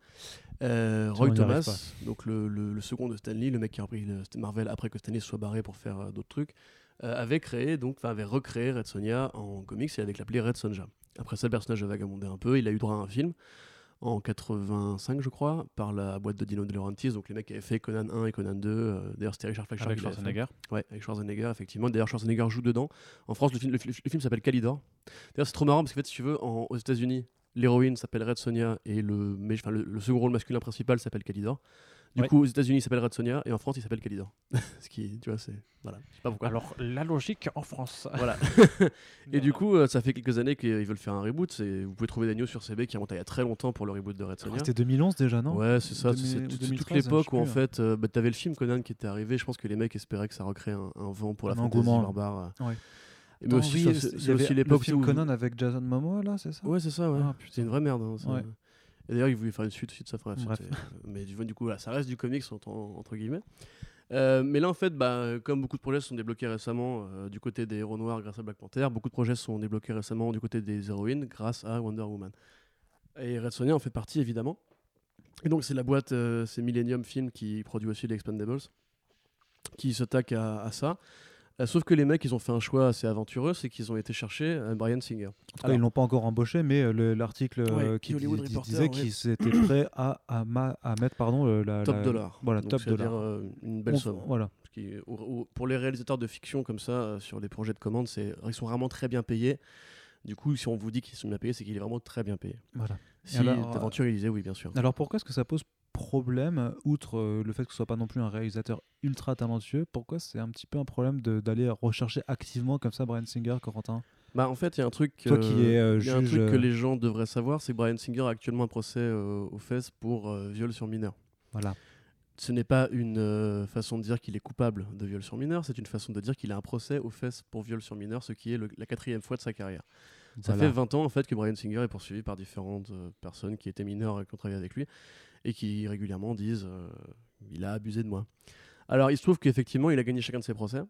B: euh, Roy Thomas, donc le, le- le second de Stanley, le mec qui a repris le- Marvel après que Stanley se soit barré pour faire euh, d'autres trucs, avait créé, donc, avait recréé Red Sonja en comics et avec l'appelé Red Sonja. Après ça, le personnage a vagabondé un peu, il a eu droit à un film en 85, je crois, par la boîte de Dino De Laurentiis, donc les mecs avaient fait Conan 1 et Conan 2. euh, D'ailleurs, c'était Richard Fleischer
A: Avec. Schwarzenegger.
B: Ouais, avec Schwarzenegger, effectivement. D'ailleurs, Schwarzenegger joue dedans. En France, le film, le, fi- le film s'appelle Calidor. D'ailleurs, c'est trop marrant parce qu'en fait, si tu veux, en- aux États-Unis, l'héroïne s'appelle Red Sonja et le, mais, le, le second rôle masculin principal s'appelle Calidor. Du
A: Ouais.
B: coup, aux États-Unis, il s'appelle Red Sonja et en France, il s'appelle Calidor. (laughs) Ce qui, tu vois, c'est. Voilà. Je sais pas pourquoi.
A: Alors, la logique en France.
B: Voilà. (laughs) (laughs) et du coup, euh, ça fait quelques années qu'ils veulent faire un reboot. C'est- Vous pouvez trouver des news sur CB qui remontent à il y a très longtemps pour le reboot de
A: que C'était 2011 déjà, non?
B: Ouais, c'est ça.
A: 2000
B: C'est
A: ou
B: toute- toute
A: 2013,
B: l'époque où en
A: plus,
B: fait, euh, bah, t'avais le film Conan qui était arrivé. Je pense que les mecs espéraient que ça recrée un, un vent pour la
A: Un
B: fantasy
A: engouement.
B: barbare.
A: Ouais.
B: Et mais aussi,
A: oui,
B: c'est
A: y
B: c'est
A: avait
B: aussi
A: le
B: l'époque
A: film
B: où-
A: Conan avec Jason Momoa, là, c'est ça?
B: Ouais, c'est ça, ouais.
A: Ah,
B: c'est une vraie merde. hein. Et d'ailleurs, ils voulaient faire une suite aussi de ça. Bref,
A: Bref.
B: c'était- mais du du coup, voilà, ça reste du comics entre, entre guillemets. Euh, mais là, en fait, bah, comme beaucoup de projets se sont débloqués récemment euh, du côté des héros noirs grâce à Black Panther, beaucoup de projets se sont débloqués récemment du côté des héroïnes grâce à Wonder Woman. Et Red Sonja en fait partie, évidemment. Et donc, c'est la boîte, euh, c'est Millennium Film qui produit aussi les Expendables, qui s'attaque à, à ça. Euh, sauf que les mecs, ils ont fait un choix assez aventureux, c'est qu'ils ont été chercher euh, Brian Singer.
A: En tout cas,
B: Alors-
A: ils l'ont pas encore embauché, mais euh, le- l'article
B: Ouais,
A: qui
B: Hollywood
A: dis-
B: Reporter,
A: disait
B: ouais.
A: qu'ils étaient (clears throat) prêts à, à, à mettre pardon, la,
B: Top
A: la-
B: dollar.
A: Voilà,
B: Donc,
A: top dollar.
B: euh, une belle somme.
A: Voilà.
B: Qui pour les réalisateurs de fiction comme ça, euh, sur des projets de commande, c'est, ils sont vraiment très bien payés. Du coup, si on vous dit qu'ils sont bien payés, c'est qu'il est vraiment très bien payé.
A: voilà.
B: Si
A: alors,
B: d'aventure il disait oui, bien sûr.
A: Alors pourquoi est-ce que ça pose problème, outre euh, le fait que ce soit pas non plus un réalisateur ultra talentueux, pourquoi c'est un petit peu un problème de- d'aller rechercher activement comme ça Brian Singer, Corentin?
B: Bah, en fait, il y a un truc,
A: qui euh,
B: y a un
A: juge,
B: truc que
A: euh,
B: les gens devraient savoir, c'est que Brian Singer a actuellement un procès euh, aux fesses pour euh, viol sur mineur.
A: Voilà.
B: Ce n'est pas une euh, façon de dire qu'il est coupable de viol sur mineur, c'est une façon de dire qu'il a un procès aux fesses pour viol sur mineur, ce qui est le- la quatrième fois de sa carrière. Ça
A: Voilà.
B: fait 20 ans en fait que Brian Singer est poursuivi par différentes euh, personnes qui étaient mineures et qui ont travaillé avec lui et qui régulièrement disent euh, il a abusé de moi. Alors il se trouve qu'effectivement il a gagné chacun de ses procès.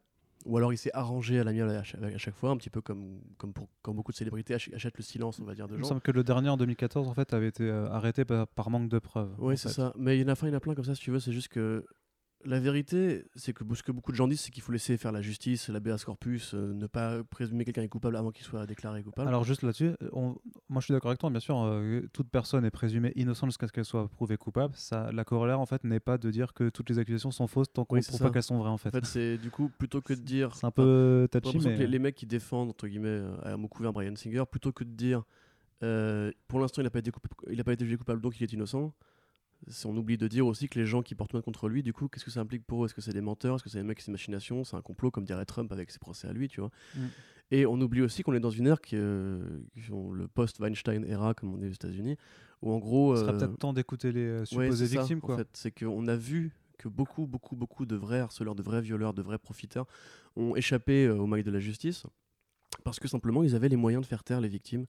B: Ou alors il s'est arrangé à l'amiable à, à chaque fois, un petit peu comme, comme, pour, comme beaucoup de célébrités ach- achètent le silence, on va dire, de
A: Il me semble que le dernier en 2014 en fait avait été euh, arrêté par, par manque de preuves.
B: Oui, c'est ça. Mais il y en a, enfin, il y en a plein comme ça, si tu veux. C'est juste que la vérité, c'est que ce que beaucoup de gens disent, c'est qu'il faut laisser faire la justice, la BAS corpus, euh, ne pas présumer quelqu'un est coupable avant qu'il soit déclaré coupable.
A: Alors juste là-dessus, on- moi je suis d'accord avec toi, bien sûr, euh, toute personne est présumée innocente jusqu'à ce qu'elle soit prouvée coupable. Ça, la corollaire en fait n'est pas de dire que toutes les accusations sont fausses tant qu'on ne
B: Oui,
A: prouve pas qu'elles sont vraies en fait.
B: en fait, c'est du coup, plutôt que de dire.
A: C'est un peu
B: J'ai
A: touchy, mais
B: que les, les mecs qui défendent entre guillemets euh, à mot couvert Brian Singer, plutôt que de dire euh, pour l'instant il n'a pas été coupa- il a pas été jugé coupable donc il est innocent, on oublie de dire aussi que les gens qui portent plainte contre lui, du coup, qu'est-ce que ça implique pour eux? Est-ce que c'est des menteurs? Est-ce que c'est des mecs qui c'est machination C'est un complot comme dirait Trump avec ses procès à lui, tu vois
A: Mm.
B: Et on oublie aussi qu'on est dans une ère qui, euh, qui le post-Weinstein era, comme on dit aux États-Unis, où en gros,
A: ce sera
B: euh,
A: peut-être temps d'écouter les euh,
B: Ouais,
A: supposées
B: ça,
A: victimes.
B: En
A: quoi.
B: fait, c'est qu'on a vu que beaucoup, beaucoup, beaucoup de vrais harceleurs, de vrais violeurs, de vrais profiteurs ont échappé euh, aux mailles de la justice parce que simplement ils avaient les moyens de faire taire les victimes.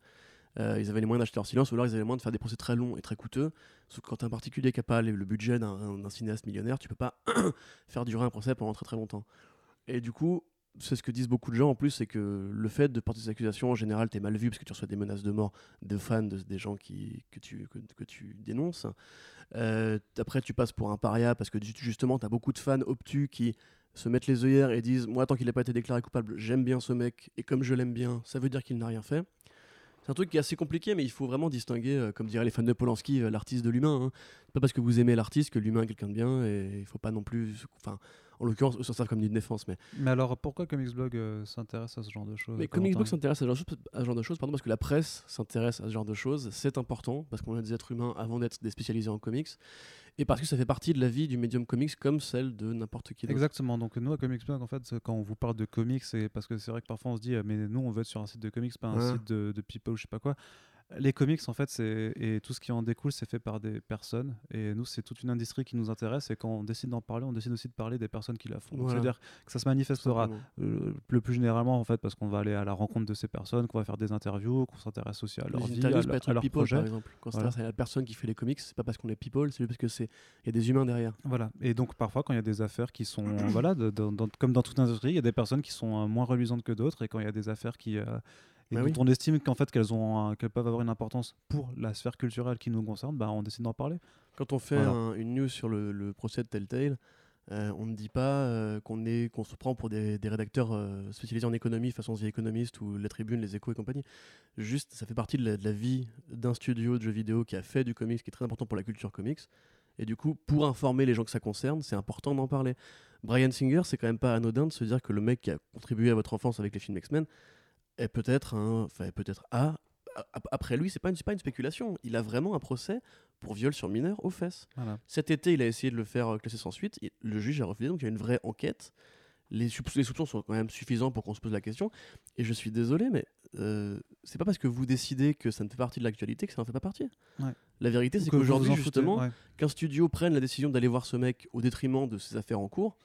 B: Euh, ils avaient les moyens d'acheter leur silence ou alors ils avaient les moyens de faire des procès très longs et très coûteux. Sauf que quand un particulier qui n'a pas le budget d'un cinéaste millionnaire, tu peux pas (coughs) faire durer un procès pendant très très longtemps. Et du coup, c'est ce que disent beaucoup de gens en plus, c'est que le fait de porter ces accusations, en général, t'es mal vu parce que tu reçois des menaces de mort de fans, de, des gens que, tu, dénonces. Euh, après, tu passes pour un paria parce que ju- justement, t'as beaucoup de fans obtus qui se mettent les œillères et disent Moi, tant qu'il n'a pas été déclaré coupable, j'aime bien ce mec, et comme je l'aime bien, ça veut dire qu'il n'a rien fait. C'est un truc qui est assez compliqué, mais il faut vraiment distinguer, euh, comme diraient les fans de Polanski, euh, l'artiste de l'humain. hein. Pas parce que vous aimez l'artiste que l'humain est quelqu'un de bien, et il faut pas non plus. Enfin, en l'occurrence, eux s'en servent comme une défense, mais
A: Mais alors, pourquoi Comics Blog euh, s'intéresse à ce genre de choses
B: mais
A: Corentin
B: Comics Book s'intéresse à, ce genre de choses- à ce genre de choses pardon, parce que la presse s'intéresse à ce genre de choses. C'est important parce qu'on est des êtres humains avant d'être des spécialisés en comics et parce que ça fait partie de la vie du médium comics comme celle de n'importe qui d'autre.
A: Exactement. Donc nous à Comics Blog, en fait, quand on vous parle de comics, c'est parce que c'est vrai que parfois on se dit, euh, mais nous on veut être sur un site de comics, pas un
B: Ouais.
A: site de, de people ou je sais pas quoi. Les comics, en fait, c'est et tout ce qui en découle, c'est fait par des personnes. Et nous, c'est toute une industrie qui nous intéresse. Et quand on décide d'en parler, on décide aussi de parler des personnes qui la font.
B: Voilà.
A: C'est-à-dire que ça se manifestera euh, le plus généralement, en fait, parce qu'on va aller à la rencontre de ces personnes, qu'on va faire des interviews, qu'on s'intéresse aussi à leur
B: Les
A: vie, à, leur- à
B: une
A: leur
B: people
A: projet.
B: par exemple. Quand
A: Voilà.
B: c'est la personne qui fait les comics, c'est pas parce qu'on est people, c'est parce que c'est il y a des humains derrière.
A: Voilà. Et donc parfois, quand il y a des affaires qui sont, (clears throat) voilà, de- de- dans- comme dans toute industrie, il y a des personnes qui sont euh, moins reluisantes que d'autres, et quand il y a des affaires qui euh, et
B: Bah
A: dont
B: oui.
A: on estime qu'en fait qu'elles ont, qu'elles peuvent avoir une importance pour la sphère culturelle qui nous concerne, bah, on décide d'en parler.
B: Quand on fait
A: Voilà.
B: un- une news sur le, le procès de Telltale, euh, on ne dit pas euh, qu'on est qu'on se prend pour des, des rédacteurs euh, spécialisés en économie, façon The Economist ou La Tribune, Les Échos et compagnie. Juste, ça fait partie de la, de la vie d'un studio de jeux vidéo qui a fait du comics, qui est très important pour la culture comics. Et du coup, pour informer les gens que ça concerne, c'est important d'en parler. Brian Singer, c'est quand même pas anodin de se dire que le mec qui a contribué à votre enfance avec les films X-Men est peut-être un, enfin est peut-être a après lui, c'est pas une, pas une spéculation. Il a vraiment un procès pour viol sur mineur aux fesses.
A: Voilà.
B: Cet été, il a essayé de le faire euh, classer sans suite. et Le juge a refusé, donc il y a une vraie enquête. Les, soupç- les soupçons sont quand même suffisants pour qu'on se pose la question. Et je suis désolé, mais euh, c'est pas parce que vous décidez que ça ne fait partie de l'actualité que ça n'en fait pas partie.
A: Ouais.
B: La vérité, c'est qu'aujourd'hui, justement,
A: ouais.
B: qu'un studio prenne la décision d'aller voir ce mec au détriment de ses affaires en cours,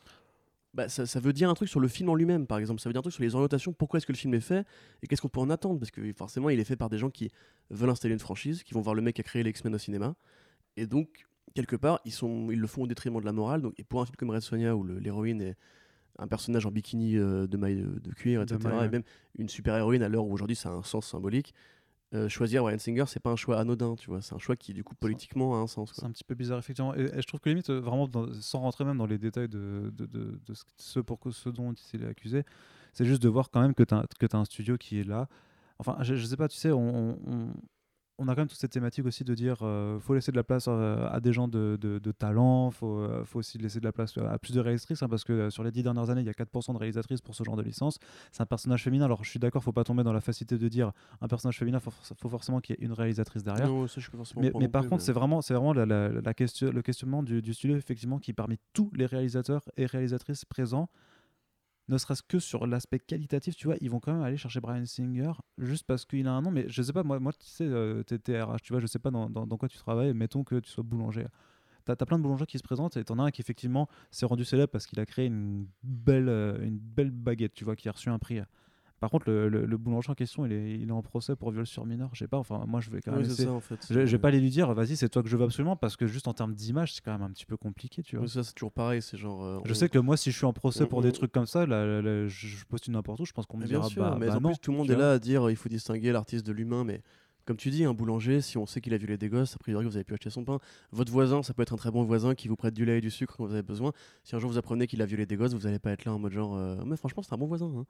B: bah, ça, ça veut dire un truc sur le film en lui-même, par exemple. Ça veut dire un truc sur les orientations, pourquoi est-ce que le film est fait et qu'est-ce qu'on peut en attendre? Parce que forcément, il est fait par des gens qui veulent installer une franchise, qui vont voir le mec qui a créé les X-Men au cinéma. Et donc, quelque part, ils, sont, ils le font au détriment de la morale. Donc, et pour un film comme Red Sonja, où l'héroïne est un personnage en bikini euh, de maille de, de cuir, etc.,
A: maille, ouais.
B: et même une super-héroïne à l'heure où aujourd'hui ça a un sens symbolique, euh, choisir Ryan Singer, c'est pas un choix anodin, tu vois. C'est un choix qui, du coup, politiquement a un sens.
A: C'est un petit peu bizarre, effectivement. Et, et je trouve que limite, euh, vraiment, dans- sans rentrer même dans les détails de, de, de- de ce, pour que, ce dont il est accusé, c'est juste de voir quand même que tu as, un studio qui est là. Enfin, je, je sais pas, tu sais, on, on, on a quand même toute cette thématique aussi de dire euh, faut laisser de la place euh, à des gens de, de, de talent, faut, euh, faut aussi laisser de la place à plus de réalisatrices, hein, parce que euh, sur les dix dernières années, il y a 4% de réalisatrices pour ce genre de licence. C'est un personnage féminin, alors je suis d'accord, faut pas tomber dans la facilité de dire un personnage féminin, faut, faut forcément qu'il y ait une réalisatrice derrière.
B: Non, ça,
A: Mais, par contre,
B: mais-
A: c'est vraiment, c'est vraiment la, la- la question, le questionnement du, du studio, effectivement, qui parmi tous les réalisateurs et réalisatrices présents, ne serait-ce que sur l'aspect qualitatif, tu vois, ils vont quand même aller chercher Brian Singer juste parce qu'il a un nom. Mais je sais pas, moi, moi tu sais, euh, t'es t'es RH, tu vois, je sais pas dans, dans- quoi tu travailles, mettons que tu sois boulanger. T'as as plein de boulangers qui se présentent et t'en as un qui, effectivement, s'est rendu célèbre parce qu'il a créé une belle, euh, une belle baguette, tu vois, qui a reçu un prix. Par contre, le, le- le boulanger en question, il est, il est en procès pour viol sur mineur. Je sais pas, enfin, moi, je vais quand même
B: c'est
A: essayer-
B: ça, en fait.
A: je, je vais pas aller lui dire, vas-y, c'est toi que je veux absolument, parce que juste en termes d'image, c'est quand même un petit peu compliqué, tu vois.
B: Ouais, ça, c'est toujours pareil. C'est genre. euh,
A: Je
B: on-
A: sais que moi, si je suis en procès
B: on-
A: pour
B: on-
A: des trucs comme ça, là, là, là, je, postule n'importe où, je pense qu'on me
B: Mais bien
A: dira,
B: sûr,
A: bah,
B: mais
A: bah
B: en
A: non.
B: plus, tout le monde est là à dire il faut distinguer l'artiste de l'humain, mais comme tu dis, un boulanger, si on sait qu'il a violé des gosses, a priori vous avez pu acheter son pain. Votre voisin, ça peut être un très bon voisin qui vous prête du lait et du sucre quand vous avez besoin. Si un jour vous apprenez qu'il a violé des gosses, vous n'allez pas être là en mode genre, euh, mais franchement, c'est un bon voisin. hein.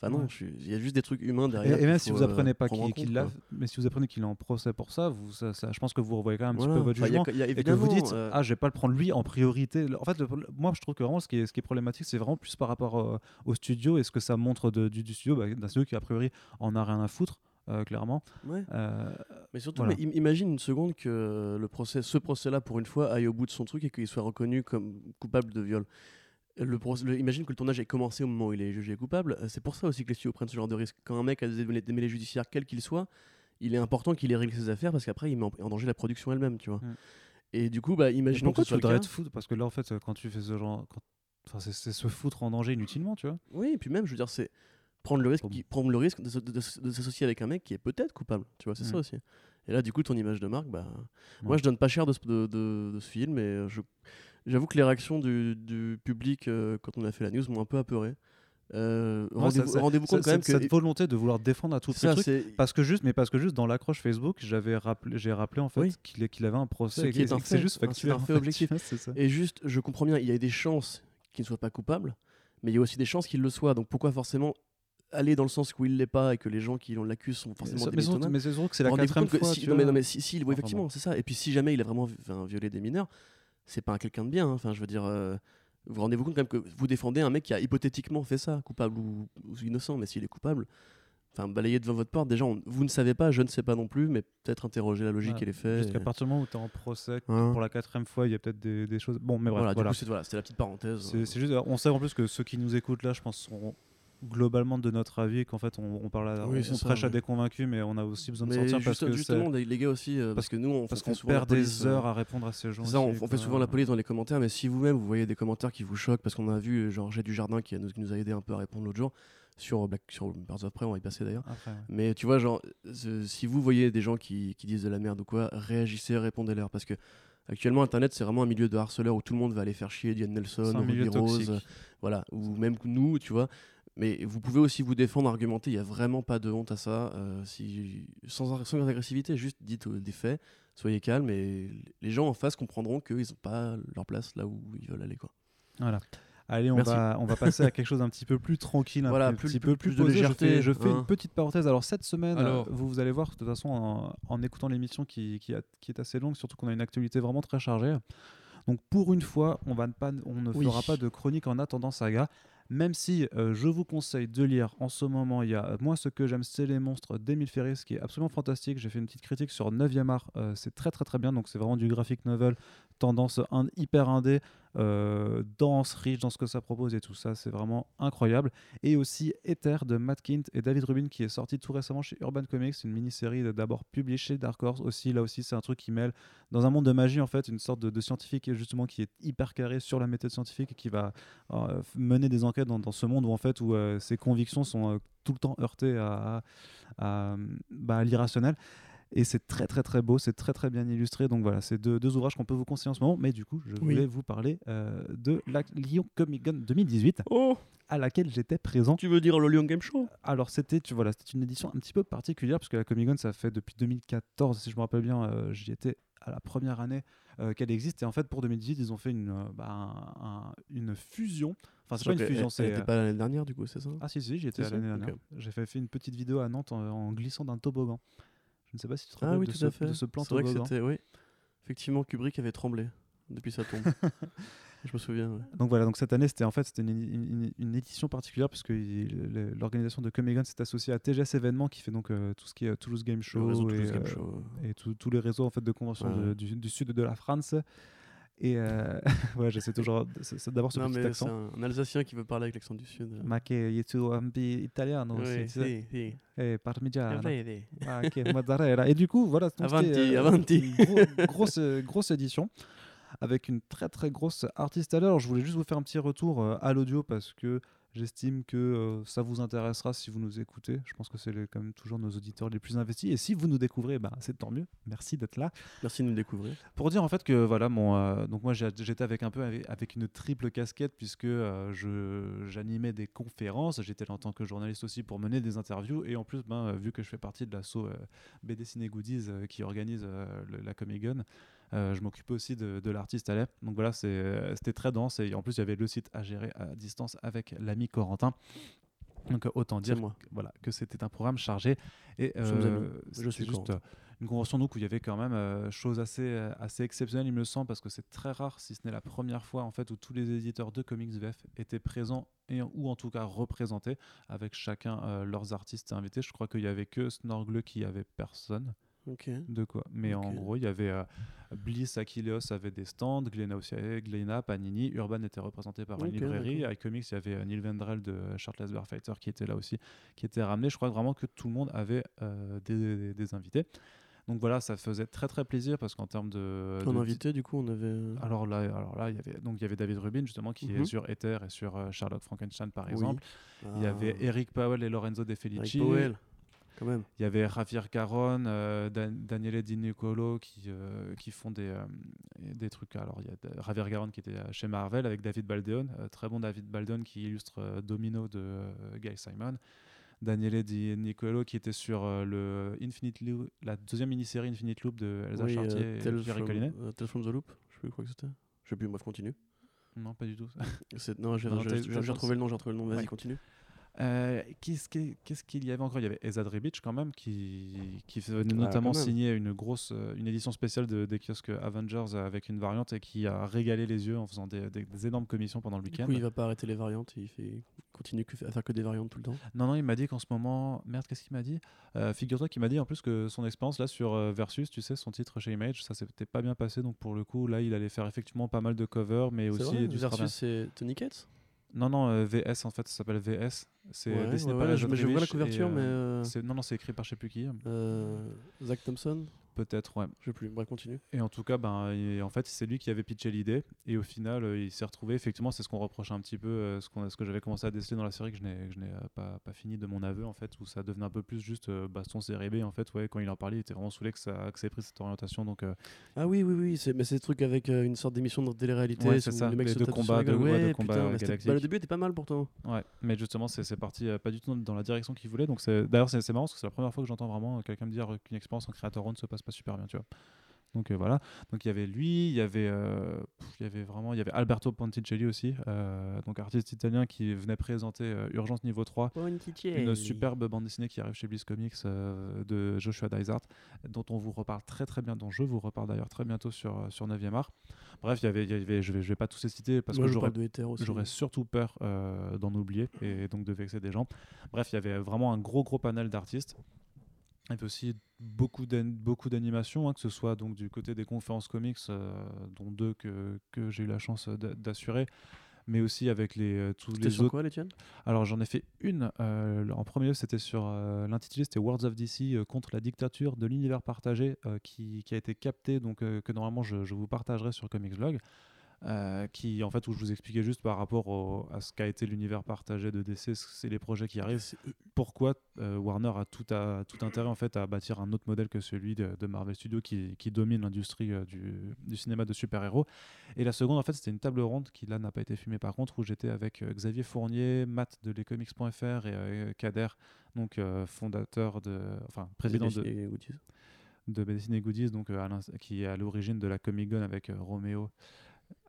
B: Enfin non,
A: Ouais.
B: il y a juste des trucs humains derrière.
A: et même si vous
B: euh,
A: apprenez pas qu'il
B: compte,
A: l'a, mais si vous apprenez qu'il est en procès pour ça, vous, ça, ça- je pense que vous revoyez quand même un
B: Voilà.
A: petit peu votre
B: Enfin, il y a-
A: jugement.
B: y a
A: Et que vous dites,
B: euh,
A: ah, je vais pas le prendre lui en priorité. En fait, le- moi, je trouve que vraiment, ce qui est, ce qui est problématique, c'est vraiment plus par rapport euh, au studio et ce que ça montre de- du, du studio, bah, d'un studio qui, a priori, en a rien à foutre, euh, clairement.
B: ouais.
A: Euh,
B: Mais surtout,
A: Voilà.
B: mais im- imagine une seconde que le procès, ce procès-là, pour une fois, aille au bout de son truc et qu'il soit reconnu comme coupable de viol. Le proc- le- imagine que le tournage ait commencé au moment où il est jugé coupable. Euh, C'est pour ça aussi que les studios prennent ce genre de risque. Quand un mec a des démêlés- judiciaires, quel qu'il soit, il est important qu'il ait réglé ses affaires parce qu'après, il met en, danger la production elle-même, tu vois.
A: Mm.
B: Et du coup, bah, imaginons
A: pourquoi
B: que
A: tu
B: ce soit le
A: foutre? Parce que là, en fait, quand tu fais ce genre. quand- Enfin, c'est- se foutre en danger inutilement, tu vois.
B: Oui, et puis même, je veux dire, c'est prendre le risque,
A: Bon.
B: qui- prendre le risque de, se- de- de s- de s'associer avec un mec qui est peut-être coupable, tu vois, c'est
A: Mm.
B: ça aussi. Et là, du coup, ton image de marque, bah, moi, je donne pas cher de ce, de, de- de ce film, et je, j'avoue que les réactions du, du public euh, quand on a fait la news m'ont un peu apeuré. Euh, rendez-vous
A: ça- ça- ça-
B: compte quand même que
A: cette volonté de vouloir défendre à tout prix
B: ça,
A: truc. Parce que juste, mais parce que juste dans l'accroche Facebook, j'avais rappelé, j'ai rappelé en fait
B: Oui.
A: qu'il avait un procès.
B: Qui est un
A: c'est juste factuel.
B: un fait objectif. (laughs)
A: ça.
B: Et juste, je comprends bien, il y a des chances qu'il ne soit pas coupable, mais il y a aussi des chances qu'il le soit. Donc pourquoi forcément aller dans le sens où il l'est pas et que les gens qui l'accusent sont forcément
A: Mais
B: des
A: mais c'est que c'est la quatrième fois.
B: si- non, mais, non, mais si, si, oui,
A: Enfin,
B: effectivement, c'est ça. Et puis si jamais il a vraiment violé des mineurs, c'est pas un quelqu'un de bien. hein. Enfin, je veux dire, euh, vous rendez-vous compte quand même que vous défendez un mec qui a hypothétiquement fait ça, coupable ou, ou innocent, mais s'il est coupable, enfin, balayé devant votre porte, déjà, on- vous ne savez pas, je ne sais pas non plus, mais peut-être interroger la logique
A: Ouais,
B: et les faits.
A: Jusqu'à
B: et-
A: partir du moment où tu es en procès,
B: Hein.
A: pour la quatrième fois, il y a peut-être des, des choses. Bon, mais bref,
B: Voilà,
A: voilà.
B: du coup, c'est- voilà, c'était la petite parenthèse.
A: C'est c'est juste, on sait en plus que ceux qui nous écoutent là, je pense, sont globalement de notre avis et qu'en fait, on, on parle, à,
B: Oui,
A: on, on
B: ça,
A: prêche à des convaincus, mais on a aussi besoin de
B: Mais
A: sortir
B: juste-
A: parce que
B: justement, les, les gars aussi, euh, parce,
A: parce-
B: que nous, on,
A: parce qu'on perd
B: police,
A: des
B: euh,
A: heures à répondre à ces gens.
B: Ça, on, fait souvent la police dans les commentaires, mais si vous-même vous voyez des commentaires qui vous choquent, parce qu'on a vu, euh, genre, j'ai du jardin qui, nous a aidé un peu à répondre l'autre jour, sur, Black, sur Birds of Prey, on va y passer d'ailleurs.
A: Après, ouais.
B: Mais tu vois, genre, si vous voyez des gens qui, qui disent de la merde ou quoi, réagissez, répondez-leur. Parce que actuellement, Internet, c'est vraiment un milieu de harceleurs où tout le monde va aller faire chier Diane Nelson, Ruby Rose, euh, voilà, ou même nous, tu vois. Mais vous pouvez aussi vous défendre, argumenter, il n'y a vraiment pas de honte à ça. euh, si, sans, sans agressivité, juste dites euh, des faits, soyez calme et les gens en face comprendront qu'ils n'ont pas leur place là où ils veulent aller. Quoi.
A: Voilà. Allez, on
B: Merci.
A: va, on va passer à quelque chose d'un petit peu plus tranquille, un
B: Voilà,
A: peu-
B: plus-
A: petit
B: plus-
A: peu plus,
B: plus de.
A: Je
B: légèreté,
A: fais, je fais
B: hein.
A: une petite parenthèse. Alors cette semaine,
C: Alors.
A: vous, vous allez voir, de toute façon, en, en écoutant l'émission qui, qui, a- qui est assez longue, surtout qu'on a une actualité vraiment très chargée. Donc pour une fois, on, va ne pas, on ne
B: Oui.
A: fera pas de chronique en attendant saga. Même si euh, je vous conseille de lire en ce moment, il y a euh, Moi ce que j'aime c'est les monstres d'Emile Ferris qui est absolument fantastique. J'ai fait une petite critique sur 9e art, euh, c'est très très très bien. Donc c'est vraiment du graphic novel, tendance hyper indé, euh, dense, riche dans ce que ça propose et tout ça, c'est vraiment incroyable. Et aussi Ether de Matt Kint et David Rubin qui est sorti tout récemment chez Urban Comics, une mini-série d'abord publiée chez Dark Horse aussi. Là aussi c'est un truc qui mêle dans un monde de magie en fait une sorte de, scientifique justement qui est hyper carré sur la méthode scientifique et qui va euh, mener des enquêtes dans, ce monde où en fait où euh, ses convictions sont euh, tout le temps heurtées à, bah, à l'irrationnel. Et c'est très très très beau, c'est très très bien illustré. Donc voilà, c'est deux, deux ouvrages qu'on peut vous conseiller en ce moment. Mais du coup, je
B: Oui.
A: voulais vous parler euh, de la Lyon Comic Con 2018
B: Oh,
A: à laquelle j'étais présent.
B: tu veux dire le Lyon Game Show?
A: Alors c'était, tu voilà, c'était une édition un petit peu particulière parce que la Comic Con ça fait depuis 2014, si je me rappelle bien, euh, j'y étais à la première année euh, qu'elle existe. Et en fait pour 2018 ils ont fait une, euh, bah, un- un- une fusion. Enfin c'est pas une fusion, c'est
B: C'était pas l'année dernière, du coup, c'est ça?
A: Ah si si, j'y étais l'année dernière.
B: Ok.
A: J'ai fait, fait une petite vidéo à Nantes en, en glissant d'un toboggan. Je ne sais pas si tu te
B: Ah
A: rappelles
B: oui,
A: de,
B: tout
A: ce,
B: à fait.
A: de ce plan
B: C'est vrai que c'était, oui. Effectivement, Kubrick avait tremblé depuis sa tombe. (laughs) Je me souviens. ouais.
A: Donc voilà, donc cette année c'était en fait c'était une, une- une- une édition particulière parce que il- le- l'organisation de Comic s'est associée à TGS événements qui fait donc euh, tout ce qui est Toulouse Game
B: Le
A: Show
B: réseau
A: et,
B: Toulouse Game
A: euh,
B: Show.
A: et tous tous les réseaux en fait de conventions
B: Ouais.
A: de- du, du sud de la France. Et euh, (laughs) ouais, j'essaie toujours d'abord ce
B: Non,
A: petit
B: mais
A: accent.
B: un, un Alsacien qui veut parler avec l'accent du Sud.
A: Ma che io tu un po' italiano,
B: Oui,
A: c'est ça
B: si, si.
A: Eh, parmigiano. Ah, ok, mozzarella. Et du coup, voilà.
B: Avanti,
A: euh,
B: avanti.
A: gros- grosse, euh, grosse édition avec une très très grosse artiste à l'heure. Alors, Je voulais juste vous faire un petit retour euh, à l'audio parce que j'estime que euh, ça vous intéressera si vous nous écoutez. Je pense que c'est quand même toujours nos auditeurs les plus investis. Et si vous nous découvrez, bah, c'est tant mieux. Merci d'être là.
B: Merci de nous découvrir.
A: Pour dire en fait que voilà mon euh, donc moi j'étais avec un peu avec, une triple casquette puisque euh, je j'animais des conférences, j'étais là en tant que journaliste aussi pour mener des interviews et en plus ben vu que je fais partie de l'asso euh, BD Ciné Goodies qui organise le- la Comic Con, euh, je m'occupais aussi de, de l'artiste à l'air. Donc voilà, euh, c'était très dense et en plus il y avait le site à gérer à distance avec l'ami Corentin. Donc euh, autant dire que, voilà, que c'était un programme chargé et euh.
B: Je suis
A: juste euh, une convention donc où il y avait quand même euh, chose assez assez exceptionnelle il me semble parce que c'est très rare si ce n'est la première fois en fait où tous les éditeurs de comics VF étaient présents et ou en tout cas représentés avec chacun leurs artistes invités je crois qu'il y avait que Snorgle qui avait personne
B: Ok.
A: de quoi mais en gros il y avait euh, Bliss Achilleos avait des stands Glénat aussi avait Glénat Panini Urban était représenté par une
B: Ok,
A: librairie
B: d'accord.
A: iComics il y avait euh, Neil Vendrell de Shirtless Bear Fighter qui était là aussi qui était ramené je crois vraiment que tout le monde avait euh, des, des- des invités donc voilà ça faisait très très plaisir parce qu'en termes de,
B: Ton
A: de-
B: invité, du coup, on avait. euh,
A: alors là, alors là, il y avait donc il y avait David Rubin justement qui est
B: Mhm.
A: sur Ether et sur euh, Sherlock Frankenstein par
B: Oui.
A: exemple. Il y
B: Ah,
A: avait Eric Powell et Lorenzo De
B: Eric
A: Felici.
B: Powell. Quand même.
A: Il y avait Javier Caron, euh, Dan- Daniele Di Nicolo qui, euh, qui font des, euh, des trucs. Alors, il y a Javier Caron qui était chez Marvel avec David Baldeon, euh, très bon David Baldeon qui illustre Domino de Guy Simon. Daniele Di Nicolo qui était sur le Infinite Loop, la deuxième mini-série Infinite Loop de Elsa
B: Oui,
A: Chartier et Jerry
B: from- from the Loop, je sais plus quoi que c'était. Je sais plus, bref, continue.
A: Non, pas du tout.
B: Non, j'ai retrouvé le nom, j'ai retrouvé le nom, vas-y,
A: Ouais.
B: continue.
A: Euh, Qu'est-ce qu'il y avait encore? Il y avait Ezad Ribic quand même qui, qui venait
B: Ah,
A: notamment signer une grosse euh, une édition spéciale de, des kiosques Avengers avec une variante et qui a régalé les yeux en faisant des, des- des énormes commissions pendant le
B: Du
A: week-end.
B: coup, il va pas arrêter les variantes, il, fait... continue à faire que des variantes tout le temps.
A: Non, non, il m'a dit qu'en ce moment. Merde, qu'est-ce qu'il m'a dit? Euh, Figure-toi qu'il m'a dit en plus que son expérience là sur euh, Versus, tu sais, son titre chez Image, ça s'était pas bien passé. Donc pour le coup, là, il allait faire effectivement pas mal de covers, mais aussi
B: vrai,
A: du
B: Versus, c'est Tony Ketz
A: Non, non, euh, VS en fait, ça s'appelle VS. C'est
B: Ouais,
A: dessiné
B: ouais,
A: par
B: ouais, je, je vois la couverture,
A: euh,
B: mais. euh,
A: Non, non, c'est écrit par je sais plus qui.
B: euh, Zach Thompson
A: Peut-être, ouais.
B: Je sais plus, bref, continue.
A: Et en tout cas, ben, il- en fait, c'est lui qui avait pitché l'idée. Et au final, euh, il s'est retrouvé. Effectivement, c'est ce qu'on reprochait un petit peu, euh, ce, qu'on- ce que j'avais commencé à déceler dans la série, que je n'ai, que je n'ai euh, pas, pas fini de mon aveu, en fait, où ça devenait un peu plus juste baston série B. En fait, ouais, quand il en parlait, il était vraiment saoulé que ça, que ça ait pris cette orientation. Donc, euh,
B: Ah oui, oui, oui, c'est- mais c'est des trucs avec euh, une sorte d'émission de télé-réalité.
A: Ouais, c'est ça,
B: les mecs
A: les
B: se
A: deux combats de- ouais,
B: Ouais,
A: galactiques.
B: bah, le début était pas mal pourtant.
A: ouais. Mais justement, c'est, c'est parti euh, pas du tout dans la direction qu'il voulait. Donc, c'est, d'ailleurs, c'est, c'est marrant parce que c'est la première fois que j'entends vraiment quelqu'un me dire qu'une expérience en créateur round se passe pas super bien, tu vois. Donc euh, voilà. Donc il y avait lui, il y avait, euh, il y avait vraiment, il y avait Alberto Ponticelli aussi, euh, donc artiste italien qui venait présenter euh, Urgence niveau 3, une superbe bande dessinée qui arrive chez Bliss Comics euh, de Joshua Dysart, dont on vous reparle très très bien, dont je vous reparle d'ailleurs très bientôt sur, sur 9e art. Bref, il y avait, il y avait je vais, je vais pas tous les citer parce
B: Moi,
A: que j'aurais surtout peur euh, d'en oublier et donc de vexer des gens. Bref, il y avait vraiment un gros gros panel d'artistes. Il y avait aussi beaucoup d'an- beaucoup d'animations, hein, que ce soit donc du côté des conférences comics, euh, dont deux que, que j'ai eu la chance d'a- d'assurer, mais aussi avec les, euh, tous les
B: sur
A: autres.
B: quoi, les tiennes
A: Alors j'en ai fait une. euh, en premier lieu, c'était sur euh, l'intitulé, c'était Words of DC euh, contre la dictature de l'univers partagé, euh, qui, qui a été capté, donc euh, que normalement je, je vous partagerai sur Comics Blog. Euh, qui en fait où je vous expliquais juste par rapport au- à ce qu'a été l'univers partagé de DC, c'est les projets qui arrivent, pourquoi euh, Warner a tout, à, tout intérêt en fait à bâtir un autre modèle que celui de, de Marvel Studios qui, qui domine l'industrie euh, du, du cinéma de super-héros. Et la seconde en fait c'était une table ronde qui là n'a pas été filmée par contre où j'étais avec euh, Xavier Fournier, Matt de lescomics.fr et euh, Kader, donc euh, fondateur de, enfin président de,
B: Et Goodies.
A: de Medicine Goodies, donc euh, qui est à l'origine de la Comic Con avec euh, Roméo,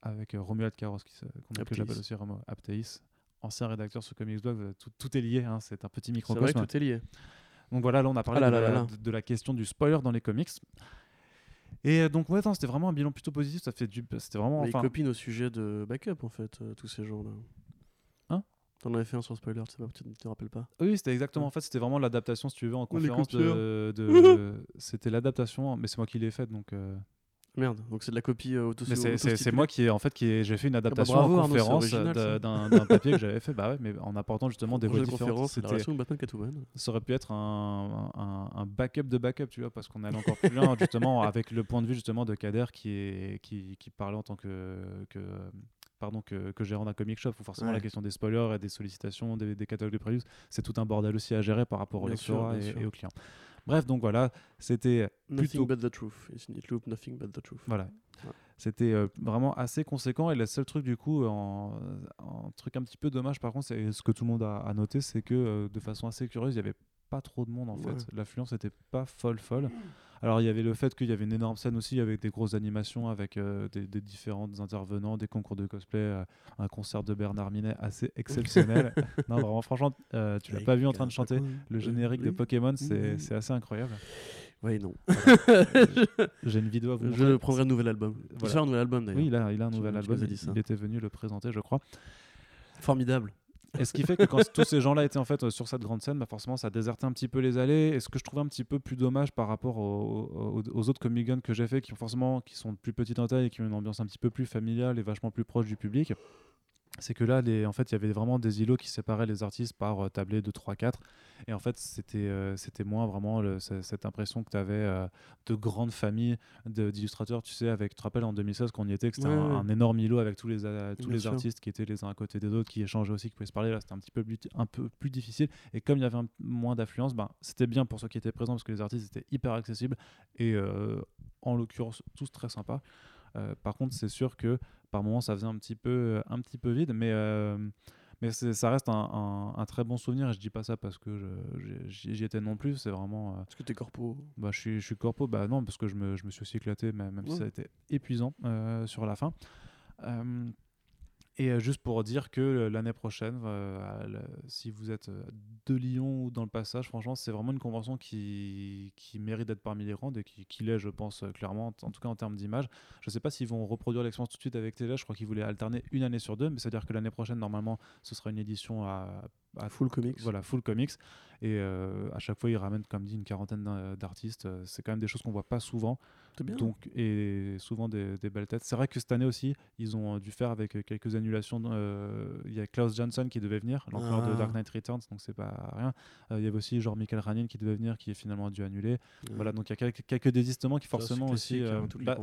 A: avec euh, Romuald Carros, qui qu'on- que j'appelle aussi Roméo Aptéis, ancien rédacteur sur Comics Blog. euh, Tout, tout est lié, hein, c'est un petit
B: C'est vrai
A: microcosme.
B: que tout est lié.
A: Donc voilà, là on a parlé
B: Ah là
A: de,
B: là
A: la,
B: là là.
A: de- de la question du spoiler dans les comics. Et euh, donc ouais, c'était vraiment un bilan plutôt positif. Ça fait du, c'était vraiment. Enfin,
B: ils copinent au sujet de Backup, en fait, euh, tous ces gens-là.
A: Hein?
B: T'en avais fait un sur spoiler, tu sais pas, tu te rappelles pas?
A: Oui, c'était exactement. En fait, c'était vraiment l'adaptation, si tu veux, en conférence de. de- (laughs) c'était l'adaptation, mais c'est moi qui l'ai faite, donc. euh,
B: Merde, donc c'est de la copie euh, auto
A: c'est- moi qui ai, en fait qui ai- j'ai fait une adaptation
B: bravo,
A: en
B: Arnaud, c'est
A: conférence
B: ça.
A: d'un papier que j'avais fait. Bah ouais, mais en apportant justement des voix différentes
B: la relation Batman
A: ça aurait pu être un, un, un backup de backup tu vois parce qu'on allait encore plus loin (laughs) justement avec le point de vue justement de Kader qui est qui, qui parlait en tant que, que pardon que, que gérant d'un comic shop. Où forcément
B: Ouais.
A: la question des spoilers et des sollicitations des, des catalogues de previews c'est tout un bordel aussi à gérer par rapport au lectorat et, et aux clients bref donc voilà c'était
B: Nothing
A: plutôt
B: but the truth. Infinite Loop, nothing but the truth.
A: voilà.
B: Ouais.
A: C'était euh, vraiment assez conséquent. Et le seul truc, du coup, en, en truc un petit peu dommage, par contre, c'est ce que tout le monde a, a noté, c'est que euh, de façon assez curieuse, il n'y avait pas trop de monde en
B: Ouais.
A: fait. L'affluence n'était pas folle, folle. Alors, il y avait le fait qu'il y avait une énorme scène aussi avec des grosses animations, avec euh, des, des différents intervenants, des concours de cosplay, euh, un concert de Bernard Minet assez (laughs) exceptionnel. non, vraiment, franchement, euh, tu l'as pas vu en train de chanter. Le générique de Pokémon, c'est assez incroyable.
B: Oui, non. (laughs)
A: J'ai une vidéo à vous
B: Je
A: montrer.
B: prendrai un nouvel album. Il
A: Voilà.
B: sort un nouvel album d'ailleurs.
A: Oui, il a, il a un nouvel album. il-. Il était venu le présenter, je crois.
B: Formidable.
A: Et ce qui fait que quand tous ces gens-là étaient en fait sur cette grande scène, bah forcément ça désertait un petit peu les allées. Et ce que je trouvais un petit peu plus dommage par rapport aux, aux- autres Comic Con que j'ai fait, qui ont forcément qui sont plus petites en taille et qui ont une ambiance un petit peu plus familiale et vachement plus proche du public, c'est que là, les, en fait, il y avait vraiment des îlots qui séparaient les artistes par euh, tablé de 3-4. Et en fait, c'était euh, c'était moins vraiment le- cette impression que tu avais de grandes familles d'illustrateurs. Tu sais, avec, tu te rappelles en 2016 qu'on y était, que c'était
B: Ouais,
A: un,
B: ouais.
A: un énorme îlot avec tous les, euh, tous
B: Bien
A: les
B: sûr.
A: artistes qui étaient les uns à côté des autres, qui échangeaient aussi, qui pouvaient se parler. Là, c'était un petit peu plus, un peu plus difficile. Et comme il y avait un- moins d'affluence, ben, c'était bien pour ceux qui étaient présents parce que les artistes étaient hyper accessibles et euh, en l'occurrence tous très sympas. Euh, par contre, c'est sûr que par moments ça faisait un petit peu, un petit peu vide, mais, euh, mais ça reste un, un- un très bon souvenir. Et je dis pas ça parce que j'y étais non plus. C'est vraiment. euh,
B: Est-ce que t'es corpo
A: bah, je, suis, je suis corpo, bah non, parce que je me, je me suis aussi éclaté, même, même si ça a été épuisant euh, sur la fin. Euh, et euh, juste pour dire que euh, l'année prochaine, euh, si vous êtes de Lyon ou dans le passage, franchement, c'est vraiment une convention qui, qui mérite d'être parmi les grandes et qui, qui l'est, je pense, clairement, en tout cas en termes d'image. Je ne sais pas s'ils vont reproduire l'expérience tout de suite avec TGS, je crois qu'ils voulaient alterner une année sur deux, mais c'est-à-dire que l'année prochaine, normalement, ce sera une édition à, à
B: Full comics.
A: voilà, full comics. Et euh, à chaque fois, ils ramènent, comme dit, une quarantaine d'ar- d'artistes. Euh, C'est quand même des choses qu'on voit pas souvent.
B: Bien.
A: Donc, et souvent des, des belles têtes. C'est vrai que cette année aussi, ils ont euh, dû faire avec quelques annulations. euh, Il y a Klaus Johnson qui devait venir, l'empereur de
B: Ah.
A: Dark Knight Returns, donc c'est pas rien. Euh, il y avait aussi genre Michael Ranin qui devait venir, qui est finalement dû annuler.
B: Ouais.
A: Voilà, donc il y a quelques, quelques désistements qui
B: Ça,
A: forcément aussi.
B: hein,
A: bah,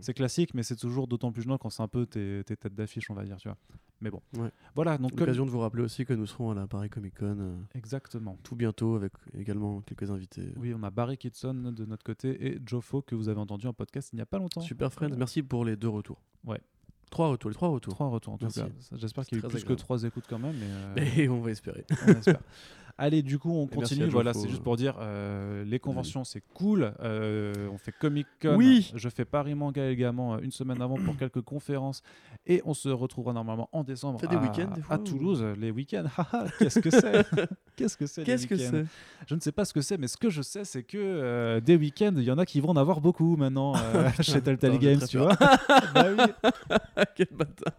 A: c'est classique, mais c'est toujours d'autant plus gênant quand c'est un peu tes, tes têtes d'affiche, on va dire, tu vois. Mais bon.
B: Ouais.
A: Voilà, donc comme-
B: L'occasion de vous rappeler aussi que nous serons à la Paris Comic Con euh,
A: Exactement.
B: tout bientôt avec également quelques invités.
A: Oui, on a Barry Kitson de notre côté et Joe Faux que vous avez entendu en podcast il n'y a pas longtemps.
B: Super Friends, merci pour les deux retours.
A: Ouais.
B: Trois retours, les trois retours.
A: Trois retours en tout
B: Merci.
A: cas. Ça, J'espère qu'il y a eu plus que trois écoutes quand même. Mais, euh, (laughs)
B: Mais on va espérer.
A: on espère. (laughs) Allez, du coup, on
B: à
A: continue. Voilà, c'est juste
B: euh,
A: pour dire euh, les conventions, c'est cool. Euh, on fait Comic Con.
B: Oui.
A: Je fais Paris Manga également euh, une semaine avant pour quelques conférences. Et on se retrouvera normalement en décembre
B: Fait des
A: à,
B: week-ends, des fois,
A: à
B: ou-
A: Toulouse. Les week-ends. Haha, (laughs) Qu'est-ce que c'est? Qu'est-ce que c'est
B: Qu'est-ce que c'est?
A: Je ne sais pas ce que c'est, mais ce que je sais, c'est que euh, des week-ends, il y en a qui vont en avoir beaucoup maintenant euh, chez Telltale Games, tu vois. bah oui. (laughs)
B: Quel bâtard.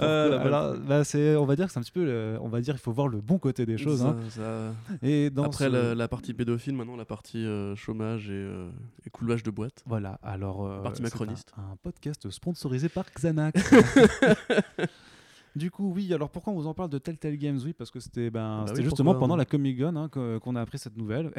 B: Euh,
A: alors, bah, c'est, on va dire que c'est un petit peu, le- on va dire, il faut voir le bon côté des choses. hein.
B: Ça-
A: Et dans
B: Après
A: ce-
B: la, la partie pédophile, maintenant la partie euh, chômage et, euh, et coulage de boîte.
A: Voilà, alors. euh,
B: Partie macroniste.
A: Un, un podcast sponsorisé par Xanax. (laughs) (laughs) du coup, oui, alors pourquoi on vous en parle de Telltale Games? Oui, parce que c'était ben,
B: Ah bah
A: c'était
B: oui,
A: justement pendant la Comic Con hein, qu'on a appris cette nouvelle.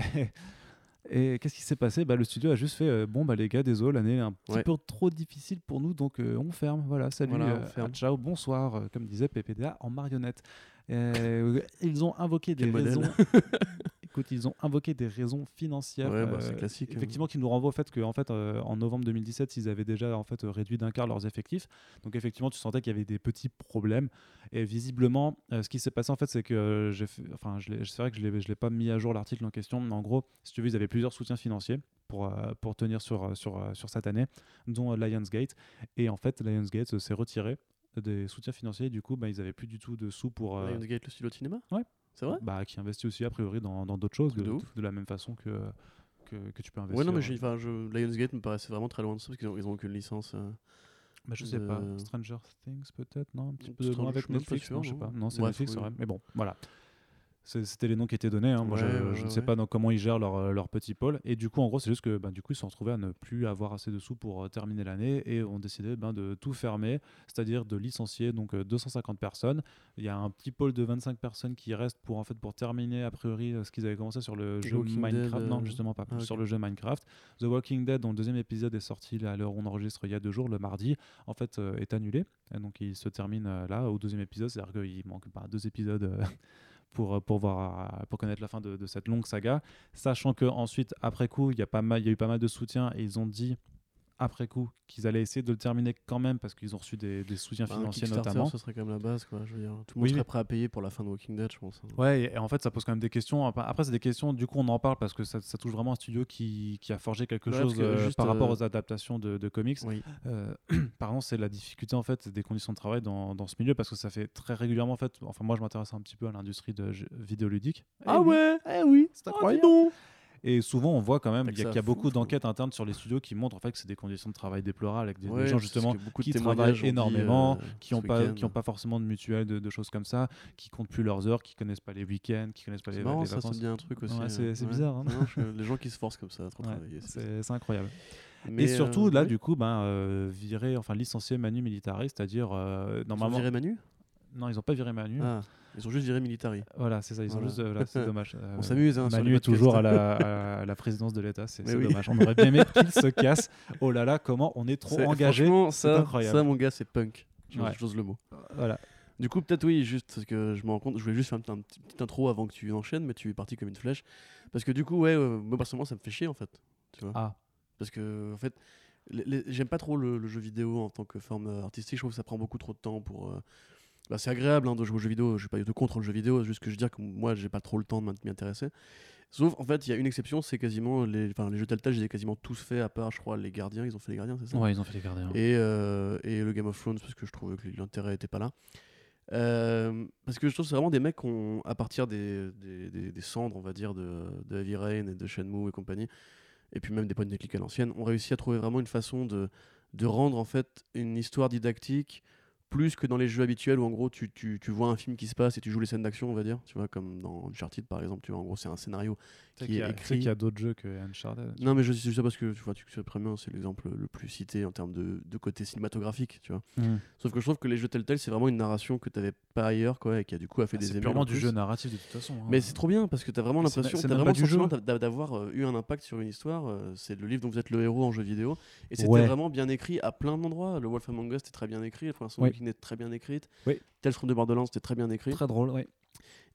A: Et qu'est-ce qui s'est passé? Bah, Le studio a juste fait euh, Bon, bah les gars, désolé, l'année est un petit
B: Ouais.
A: peu trop difficile pour nous, donc euh, on ferme. Voilà, salut,
B: Voilà, on
A: euh,
B: ferme.
A: ciao, bonsoir, comme disait PPDA en marionnette. Euh, ils ont invoqué des
B: Quel
A: raisons. (laughs) Écoute, ils ont invoqué des raisons financières.
B: Ouais, bah,
A: euh,
B: c'est classique. hein.
A: Effectivement, qui nous renvoie au fait qu'en fait, euh, en novembre 2017, ils avaient déjà en fait réduit d'un quart leurs effectifs. Donc effectivement, tu sentais qu'il y avait des petits problèmes. Et visiblement, ce qui s'est passé en fait, c'est que j'ai, fait- enfin, c'est vrai que je l'ai, je l'ai pas mis à jour l'article en question, mais en gros, si tu veux, ils avaient plusieurs soutiens financiers pour pour tenir sur sur sur cette année, dont Lionsgate. Et en fait, Lionsgate s'est retiré des soutiens financiers. Du coup, bah, ils avaient plus du tout de sous pour euh,
B: Lionsgate, le studio de cinéma
A: Ouais.
B: C'est vrai
A: bah, qui investit aussi a priori dans d'autres choses de,
B: de
A: de la même façon que que, que tu peux investir.
B: Ouais, non, mais enfin, je, Lionsgate me paraissait vraiment très loin de ça parce qu'ils ont, ils ont aucune licence. euh.
A: Bah, je sais pas.
B: de-
A: Stranger Things, peut-être, non Un petit peu
B: Stranger-
A: loin avec
B: je
A: Netflix,
B: sûr,
A: non, je sais pas. Non, c'est
B: Bref,
A: Netflix, c'est
B: oui.
A: vrai. Mais bon, voilà. C'était les noms qui étaient donnés. hein. Moi, je,
B: Ouais,
A: je
B: ouais,
A: ne sais
B: ouais.
A: pas dans comment ils gèrent leur, euh, leur petit pôle. Et du coup, en gros, c'est juste que bah, du coup, ils se sont retrouvés à ne plus avoir assez de sous pour euh, terminer l'année et ont décidé ben, de tout fermer, c'est-à-dire de licencier donc euh, 250 personnes. Il y a un petit pôle de 25 personnes qui restent pour en fait pour terminer a priori euh, ce qu'ils avaient commencé sur le
B: The
A: jeu
B: Walking
A: Minecraft.
B: Dead,
A: Non,
B: euh,
A: justement pas.
B: ah,
A: Sur le jeu Minecraft. The Walking Dead, dont le deuxième épisode est sorti là, à l'heure où on enregistre il y a deux jours, le mardi, en fait, euh, est annulé. Et donc, il se termine euh, là, au deuxième épisode. C'est-à-dire qu'il manque bah, deux épisodes euh, pour, euh, euh, pour connaître la fin de, cette longue saga. Sachant que ensuite, après coup, il y, y a eu pas mal de soutien et ils ont dit après coup qu'ils allaient essayer de le terminer quand même parce qu'ils ont reçu des, des soutiens
B: Bah,
A: financiers notamment.
B: ce serait quand même la base, quoi. Je veux dire, tout le monde
A: Oui,
B: serait
A: oui.
B: prêt à payer pour la fin de Walking Dead, je pense. hein.
A: Ouais, et, et en fait, ça pose quand même des questions. Après, c'est des questions, du coup, on en parle parce que ça, ça touche vraiment un studio qui, qui a forgé quelque
B: Ouais,
A: chose
B: que
A: euh, par rapport
B: euh,
A: aux adaptations de, de comics.
B: Oui.
A: Euh, (clears throat) par exemple, c'est la difficulté en fait des conditions de travail dans, dans ce milieu parce que ça fait très régulièrement en fait. Enfin, moi, je m'intéresse un petit peu à l'industrie de vidéoludique.
B: Ah
A: Eh
B: ouais
A: eh oui, c'est
B: Oh,
A: incroyable. Et souvent, on voit quand même y qu'il y a beaucoup d'enquêtes internes sur les studios qui montrent en fait que c'est des conditions de travail déplorables avec des, gens justement
B: de
A: qui travaillent énormément,
B: euh,
A: qui n'ont pas, qui ont pas forcément de mutuelle, de, de choses comme ça, qui comptent plus leurs heures, qui connaissent pas les week-ends, qui connaissent pas les,
B: C'est marrant,
A: les
B: ça, ça
A: vacances.
B: me dit un truc aussi.
A: Ouais,
B: euh,
A: c'est- c'est
B: ouais.
A: bizarre, hein.
B: Non, je- les gens qui se forcent comme ça à trop travailler. c'est-
A: c'est c'est incroyable.
B: Mais,
A: et surtout,
B: euh,
A: là,
B: oui.
A: du coup, ben, euh, virer, enfin licencier Manu Militari, c'est-à-dire
B: Ils ont
A: normalement.
B: viré Manu?
A: Non, ils ont pas viré Manu.
B: Ah, ils ont juste viré Military.
A: Voilà, c'est ça. Ils
B: Voilà.
A: ont juste. euh, c'est dommage. Euh, (laughs)
B: On s'amuse, hein, sur
A: Manu est toujours (laughs) à la, à la présidence de l'État. C'est
B: oui.
A: dommage. On aurait bien aimé qu'il se casse. Oh là là, comment on est trop engagé.
B: franchement,
A: C'est
B: ça,
A: incroyable.
B: ça, mon gars, c'est punk.
A: Ouais.
B: J'ose le mot.
A: Voilà.
B: Du coup, peut-être oui, juste parce que je me rends compte, je voulais juste faire un, un petit petite intro avant que tu enchaînes, mais tu es parti comme une flèche. Parce que du coup, ouais, euh, moi personnellement, ça me fait chier en fait. Tu vois
A: Ah,
B: Parce que, en fait, j'aime pas trop le, le jeu vidéo en tant que forme euh, artistique. Je trouve que ça prend beaucoup trop de temps pour. euh, bah, c'est agréable hein, de jouer aux jeux vidéo. Je suis pas du tout contre le jeu vidéo. Juste que je veux dire que moi, j'ai pas trop le temps de m'y intéresser. Sauf, en fait, il y a une exception, c'est quasiment les, enfin, les jeux Telltale, je les ai quasiment tous faits, à part, je crois, les Gardiens. Ils ont fait les Gardiens, c'est ça?
A: Ouais, ils ont fait les gardiens.
B: et, euh, et le Game of Thrones parce que je trouvais que l'intérêt était pas là. Euh, parce que je trouve que c'est vraiment des mecs qui ont, à partir des, des, des- des cendres, on va dire, de, de Heavy Rain et de Shenmue et compagnie, et puis même des points de click à l'ancienne, ont réussi à trouver vraiment une façon de, de rendre en fait une histoire didactique plus que dans les jeux habituels où en gros tu, tu, tu vois un film qui se passe et tu joues les scènes d'action, on va dire, tu vois, comme dans Uncharted par exemple, tu vois, en gros c'est un scénario qui est écrit.
A: qu'il y a d'autres jeux que Uncharted.
B: Non, mais je dis ça parce que tu vois, tu sais très bien, c'est l'exemple le plus cité en termes de, de côté cinématographique, tu vois.
A: Hmm.
B: Sauf que je trouve que les jeux Telltale, c'est vraiment une narration que tu n'avais pas ailleurs, quoi, et qui a du coup a fait
A: Ah,
B: des
A: c'est purement
B: en
A: du jeu narratif de toute façon. hein.
B: Mais c'est trop bien parce que tu as vraiment l'impression, t'as vraiment le
A: du jeu.
B: d'avoir euh, eu un impact sur une histoire. euh, c'est le livre dont vous êtes le héros en jeu vidéo. Et c'était
A: Ouais.
B: vraiment bien écrit à plein d'endroits. Le Wolf Among Us était très bien écrit, première
A: Oui.
B: qui était très bien écrite.
A: Oui.
B: Tales from the Borderlands était très bien écrit.
A: très drôle, oui.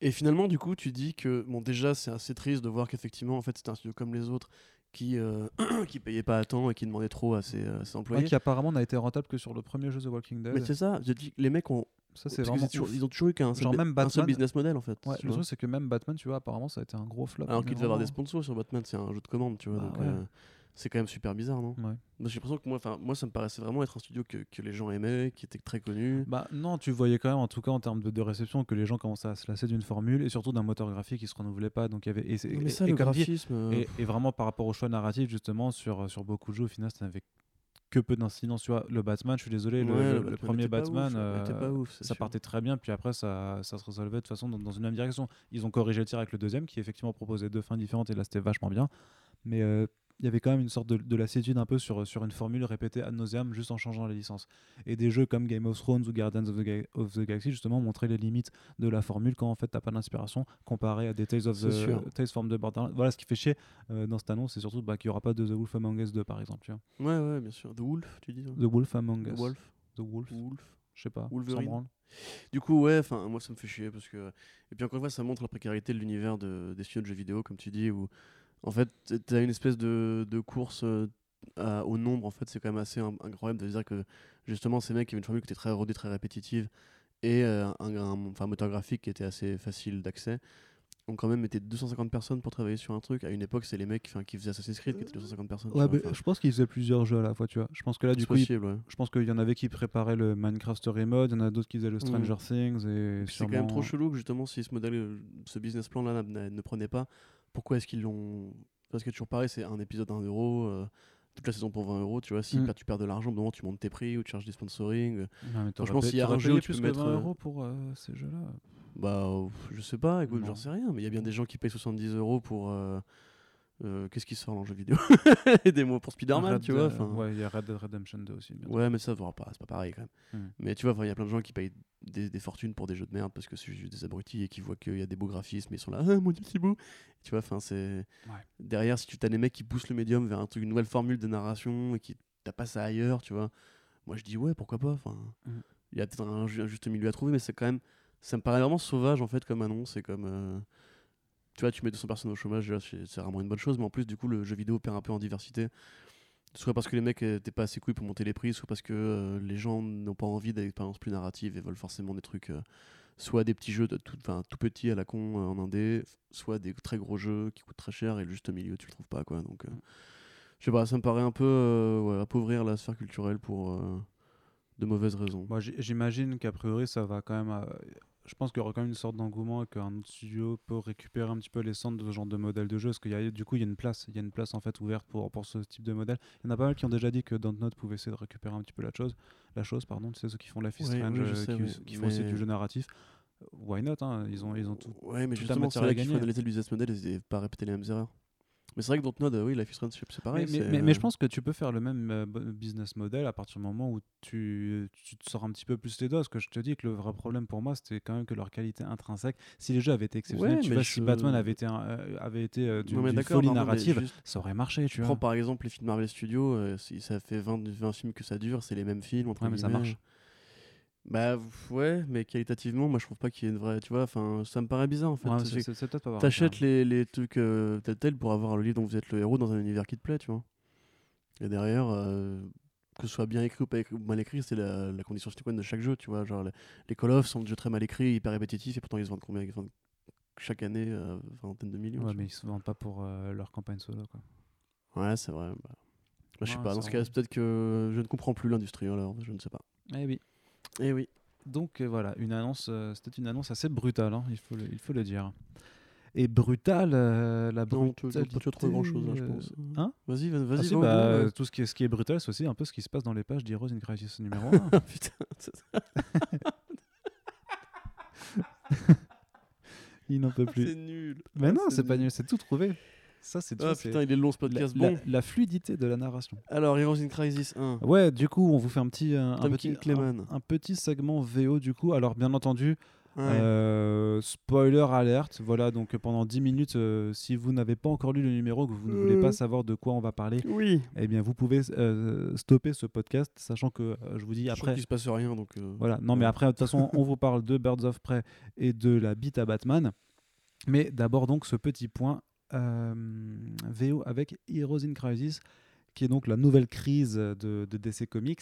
B: Et finalement, du coup, tu dis que, bon, déjà, c'est assez triste de voir qu'effectivement, en fait, c'était un studio comme les autres qui, euh, (clears throat) qui payait pas à temps et qui demandait trop à ses, ses
A: Ouais,
B: employés.
A: qui apparemment n'a été rentable que sur le premier jeu The Walking Dead.
B: Mais c'est ça, je dis, les mecs ont.
A: ça, c'est vraiment.
B: c'est toujours- ils ont toujours eu qu'un seul, seul business model, en fait.
A: Ouais, le truc, c'est que même Batman, tu vois, apparemment, ça a été un gros flop.
B: Alors qu'il devait avoir des sponsors sur Batman, c'est un jeu de commande, tu vois.
A: Bah
B: donc,
A: ouais.
B: euh, c'est quand même super bizarre, non
A: Ouais.
B: J'ai l'impression que moi, moi, ça me paraissait vraiment être un studio que, que les gens aimaient, qui était très connu.
A: Bah non, tu voyais quand même, en tout cas en termes de, de réception, que les gens commençaient à se lasser d'une formule et surtout d'un moteur graphique qui se renouvelait pas. Donc il y avait et,
B: mais ça,
A: et
B: le
A: dit,
B: graphisme. euh,
A: et, vraiment par rapport au choix narratif justement sur sur beaucoup de jeux, au final, ça n'avait que peu d'incidence. Tu vois, le Batman, je suis désolé, le,
B: ouais,
A: le-
B: le
A: le
B: Batman
A: premier Batman, euh,
B: ouf,
A: ça
B: sûr.
A: partait très bien, puis après ça, ça se résolvait de toute façon dans, dans une même direction. Ils ont corrigé le tir avec le deuxième, qui effectivement proposait deux fins différentes, et là c'était vachement bien. Mais euh, il y avait quand même une sorte de, de lassitude un peu sur, sur une formule répétée ad nauseam, juste en changeant les licences. Et des jeux comme Game of Thrones ou Guardians of the, Ga- of the Galaxy, justement, montraient les limites de la formule quand en fait t'as pas d'inspiration comparé à des Tales of the
B: sûr.
A: Tales from the Borderlands. Voilà ce qui fait chier euh, dans cette annonce, c'est surtout bah, qu'il y aura pas de The Wolf Among Us 2 par exemple. Tu vois.
B: Ouais, ouais, bien sûr. The Wolf, tu dis hein
A: The Wolf Among Us.
B: Wolf.
A: The Wolf.
B: Wolf.
A: Je sais pas.
B: Wolverine. Du coup, ouais, enfin, moi ça me fait chier parce que. Et puis encore une fois, ça montre la précarité de l'univers de, des studios de jeux vidéo, comme tu dis, où en fait, t'as une espèce de, de course euh, à- au nombre, en fait, c'est quand même assez in- incroyable de dire que justement, ces mecs qui avaient une formule qui était très rodée, très répétitive, et euh, un, un- enfin, un moteur graphique qui était assez facile d'accès, ont quand même été 250 personnes pour travailler sur un truc. À une époque, c'est les mecs qui faisaient Assassin's Creed qui étaient 250 personnes. tu
A: Ouais, mais je pense qu'ils faisaient plusieurs jeux à la fois, tu vois. Je pense que là, du coup,
B: ouais.
A: je pense qu'il y en avait qui préparaient le Minecraft Story Mode, il y en a d'autres qui faisaient le Stranger Things et
B: C'est quand même trop chelou que justement si ce modèle, euh, ce business plan là ne, ne prenait pas, pourquoi est-ce qu'ils l'ont Parce que toujours pareil, c'est un épisode à 1 euro, euh, toute la saison pour 20 euros, tu vois, si
A: Mm.
B: tu perds de l'argent, au bout d'un moment tu montes tes prix ou tu charges des sponsoring, euh,
A: Non, mais
B: Franchement, s'il y a un jeu où tu
A: plus
B: peux
A: que
B: mettre,
A: 20
B: euh,
A: euros pour euh, ces jeux-là.
B: bah euh, je sais pas, écoute,
A: Non.
B: j'en sais rien, mais il y a bien des gens qui payent 70 euros pour. euh, euh, Qu'est-ce qui sort en jeu vidéo (laughs) Des mots pour Spider-Man,
A: Red
B: tu vois. Enfin.
A: Ouais, il y a Red Dead Redemption 2 aussi. bientôt.
B: Ouais, mais ça, va pas, c'est pas pareil quand même.
A: Mm.
B: Mais tu vois, il y a plein de gens qui payent des, des fortunes pour des jeux de merde parce que c'est juste des abrutis et qui voient qu'il y a des beaux graphismes et ils sont là, ah mon dieu, c'est beau. Tu vois, enfin, c'est.
A: Ouais.
B: Derrière, si tu as des mecs qui poussent le médium vers un truc, une nouvelle formule de narration et qui t'as pas ça ailleurs, tu vois, moi je dis, ouais, pourquoi pas. Enfin,
A: Mm.
B: il y a peut-être un juste milieu à trouver, mais c'est quand même. Ça me paraît vraiment sauvage en fait comme annonce et comme. euh, Tu vois, tu mets 200 personnes au chômage, c'est vraiment une bonne chose, mais en plus, du coup, le jeu vidéo perd un peu en diversité. Soit parce que les mecs n'étaient pas assez couilles pour monter les prix, soit parce que euh, les gens n'ont pas envie d'expériences plus narratives et veulent forcément des trucs, euh, soit des petits jeux de tout, enfin, tout petits à la con euh, en indé, soit des très gros jeux qui coûtent très cher et le juste milieu tu le trouves pas quoi. Donc, euh, je sais pas, ça me paraît un peu euh, ouais, appauvrir la sphère culturelle pour euh, de mauvaises raisons.
A: Moi, j'imagine qu'a priori, ça va quand même. Euh, Je pense qu'il y aura quand même une sorte d'engouement et qu'un autre studio peut récupérer un petit peu les centres de ce genre de modèle de jeu. Parce qu'il y a, du coup, il y a une place, il y a une place en fait ouverte pour, pour ce type de modèle. Il y en a pas mal qui ont déjà dit que Dontnod pouvait essayer de récupérer un petit peu la chose, la chose, pardon. Tu sais ceux qui font Life is
B: Oui,
A: euh,
B: sais,
A: qui,
B: oui.
A: qui font aussi du jeu narratif. Why not hein, Ils ont, ils ont tout.
B: Ouais, mais
A: la
B: justement, c'est qu'ils
A: gagner.
B: faut analyser le business model et pas répéter les mêmes erreurs. Mais c'est vrai que Dontnod, euh, oui, Life is Strange, c'est pareil.
A: mais, mais,
B: c'est,
A: mais- mais
B: euh,
A: je pense que tu peux faire le même euh, business model à partir du moment où tu, tu te sors un petit peu plus les doigts. Parce que je te dis que le vrai problème pour moi, c'était quand même que leur qualité intrinsèque. Si les jeux avaient été exceptionnels,
B: Ouais,
A: tu si
B: je-
A: Batman avait été, un- avait été euh, d'une
B: non,
A: d'une folie narrative,
B: juste-
A: ça aurait marché, tu vois.
B: prends par exemple les films Marvel Studios, euh, si ça fait 20, 20 films que ça dure, c'est les mêmes films. Entre
A: Ouais, mais ça marche.
B: Bah ouais, mais qualitativement, moi je trouve pas qu'il y ait une vraie. Tu vois, enfin, ça me paraît bizarre en fait.
A: Ouais,
B: C'est-
A: c'est- peut-être pas
B: T'achètes les, les trucs euh, tel tel pour avoir le livre dont vous êtes le héros dans un univers qui te plaît, tu vois. Et derrière, euh, que ce soit bien écrit ou pas écrit, ou mal écrit, c'est la, la condition sine qua non de chaque jeu, tu vois. Genre les, les Call of sont des jeux très mal écrits, hyper répétitifs, et pourtant ils se vendent combien? Ils se vendent chaque année euh, vingtaine de millions.
A: Ouais, mais ils se vendent pas pour euh, leur campagne solo. Quoi.
B: Ouais, c'est vrai. Bah, bah, je sais
A: Ouais,
B: pas, dans ce cas, peut-être que je ne comprends plus l'industrie alors, je ne sais pas.
A: Eh oui.
B: Eh oui.
A: Donc euh, voilà, une annonce, euh, c'était une annonce assez brutale, hein, il, faut le, il faut le dire. Et brutale, euh, la
B: Non, tu,
A: brutalité...
B: toi, tu as trouvé grand chose là, je pense.
A: Hein
B: Vas-y, vas-
A: Ah
B: vas-y,
A: si, bah, tout ce qui, est, ce qui est brutal, c'est aussi un peu ce qui se passe dans les pages d'Heroes in Crisis numéro 1. (laughs)
B: Putain, c'est- (laughs)
A: il n'en peut
B: c'est
A: plus.
B: nul.
A: Mais
B: Ah,
A: non, c'est pas nul, c'est tout trouvé. Ça, c'est
B: Ah putain, il est long ce podcast.
A: la-
B: Bon,
A: la fluidité de la narration.
B: alors Heroes in Crisis 1.
A: Ouais, du coup, on vous fait un petit, un, un petit,
B: King Clayman.
A: un, un petit segment VO du coup. Alors, bien entendu,
B: Ouais.
A: Euh, spoiler alerte, voilà, donc euh, pendant 10 minutes, euh, si vous n'avez pas encore lu le numéro, que vous ne voulez
B: Euh.
A: pas savoir de quoi on va parler,
B: Oui.
A: eh bien vous pouvez euh, stopper ce podcast, sachant que euh, je vous dis
B: Après,
A: après.
B: il se passe rien donc. euh,
A: Voilà, non mais après, de toute façon, on vous parle de Birds of Prey et de la bite à Batman. Mais d'abord donc ce petit point euh, VO avec Heroes in Crisis, qui est donc la nouvelle crise de, de DC Comics.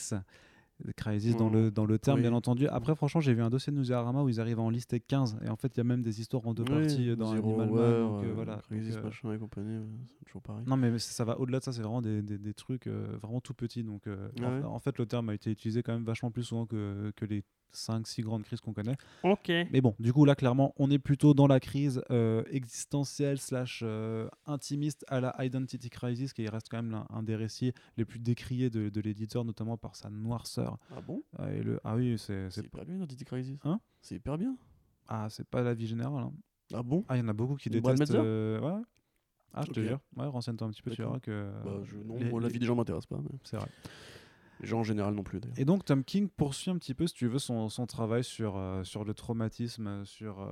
A: Crisis dans, le, dans le terme,
B: Oui.
A: bien entendu. Après, franchement, j'ai vu un dossier de Newsarama où ils arrivent à en lister 15. Et en fait, il y a même des histoires en deux
B: Oui,
A: parties euh, dans
B: Zero
A: Animal Man.
B: Hour,
A: donc, euh,
B: euh,
A: voilà.
B: Crisis,
A: Donc, euh,
B: machin et compagnie, c'est toujours pareil.
A: non, mais ça va au-delà de ça, c'est vraiment des, des, des trucs euh, vraiment tout petits. Donc, euh,
B: Ah
A: en,
B: ouais
A: en fait, le terme a été utilisé quand même vachement plus souvent que, que les 5-6 grandes crises qu'on connaît.
B: Ok.
A: Mais bon, du coup, là, clairement, on est plutôt dans la crise euh, existentielle slash euh, intimiste à la Identity Crisis, qui reste quand même l'un- un des récits les plus décriés de, de l'éditeur, notamment par sa noirceur.
B: Ah bon?
A: Euh, et le... Ah oui, c'est
B: C'est hyper bien Identity Crisis.
A: Hein?
B: C'est hyper bien.
A: ah, c'est pas la vie générale. hein.
B: Ah bon?
A: Ah, il y en a beaucoup qui détestent. Euh, Ouais. Ah, je te
B: Ok.
A: jure. Ouais, renseigne-toi un petit peu, tu verras que.
B: Bah, je, non,
A: les-
B: moi, la
A: les-
B: vie des gens m'intéresse pas. Mais...
A: C'est vrai.
B: Les gens en général non plus.
A: Et donc Tom King poursuit un petit peu, si tu veux, son, son travail sur, euh, sur le traumatisme, sur, euh,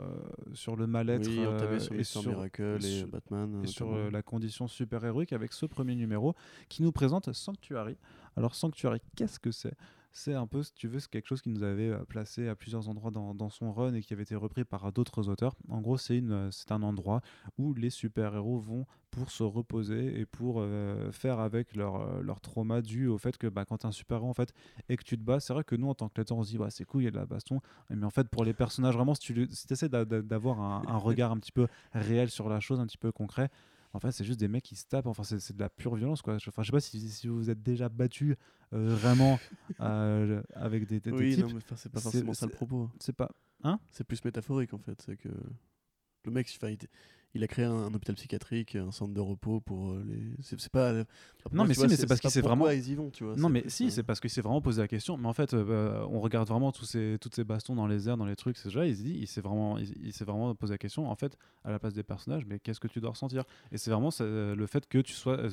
A: sur le mal-être
B: Oui,
A: euh,
B: sur
A: et sur,
B: Miracle et
A: sur-
B: Batman.
A: et sur la condition super-héroïque avec ce premier numéro qui nous présente Sanctuary. Alors Sanctuary, qu'est-ce que c'est? C'est un peu, si tu veux, c'est quelque chose qui nous avait euh, placé à plusieurs endroits dans, dans son run et qui avait été repris par d'autres auteurs. En gros, c'est une, euh, c'est un endroit où les super-héros vont pour se reposer et pour euh, faire avec leur, leur trauma dû au fait que bah, quand tu es un super-héros en fait, et que tu te bats, c'est vrai que nous en tant que lecteur on se dit ouais, c'est cool, il y a de la baston, mais en fait pour les personnages vraiment, si tu si essaies d'avoir un, un (laughs) regard un petit peu réel sur la chose, un petit peu concret, en fait, c'est juste des mecs qui se tapent. Enfin, c'est c'est de la pure violence, quoi. Je, enfin, je sais pas si, si vous vous êtes déjà battu vraiment euh, avec des, des- des
B: Oui,
A: types.
B: non, mais enfin, c'est pas forcément ça le propos.
A: C'est pas.
B: C'est plus métaphorique en fait. C'est que le mec, il, il a créé un, un hôpital psychiatrique, un centre de repos pour euh, les. C'est pas.
A: Non, mais si,
B: vois,
A: mais c'est parce qu'il s'est vraiment-
B: ils y vont, tu vois.
A: Non, mais si,
B: euh,
A: c'est parce qu'il s'est vraiment posé la question. Mais en fait, euh, on regarde vraiment tous ces, toutes ces bastons dans les airs, dans les trucs. C'est déjà, il s'est dit, il s'est vraiment, il, il s'est vraiment posé la question. En fait, à la place des personnages, mais qu'est-ce que tu dois ressentir? Et c'est vraiment ça, le fait que tu sois euh,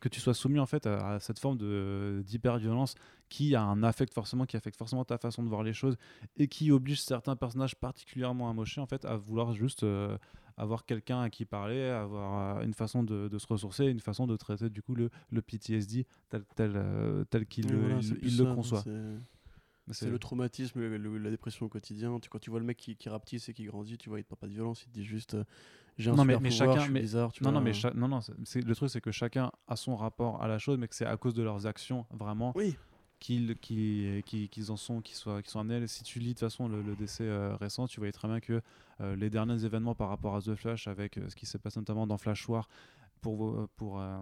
A: que tu sois soumis en fait à, à cette forme de d'hyper-violence qui a un affect forcément qui affecte forcément ta façon de voir les choses et qui oblige certains personnages particulièrement amochés en fait à vouloir juste euh, avoir quelqu'un à qui parler avoir euh, une façon de, de se ressourcer une façon de traiter du coup le, le PTSD tel tel euh, tel qu'il le,
B: voilà,
A: il-
B: c'est
A: il
B: plus
A: le
B: ça,
A: conçoit
B: c'est- le traumatisme, le- le- la dépression au quotidien. Tu, quand tu vois le mec qui, qui rapetisse et qui grandit, tu vois, il te parle pas de violence, il te dit juste euh, j'ai un
A: Non, mais-
B: super
A: mais
B: pouvoir,
A: chacun-
B: je suis
A: mais-
B: bizarre. Tu
A: non,
B: vois.
A: non, mais cha- non, non, c'est- le truc, c'est que chacun a son rapport à la chose, mais que c'est à cause de leurs actions vraiment
B: Oui,
A: qu'ils qu'ils- qu'ils- qu'ils en sont, qu'ils soient, qu'ils sont amenés. Si tu lis de toute façon le, le décès euh, récent, tu voyais très bien que euh, les derniers événements par rapport à The Flash, avec euh, ce qui s'est passé notamment dans Flash War pour, pour, euh,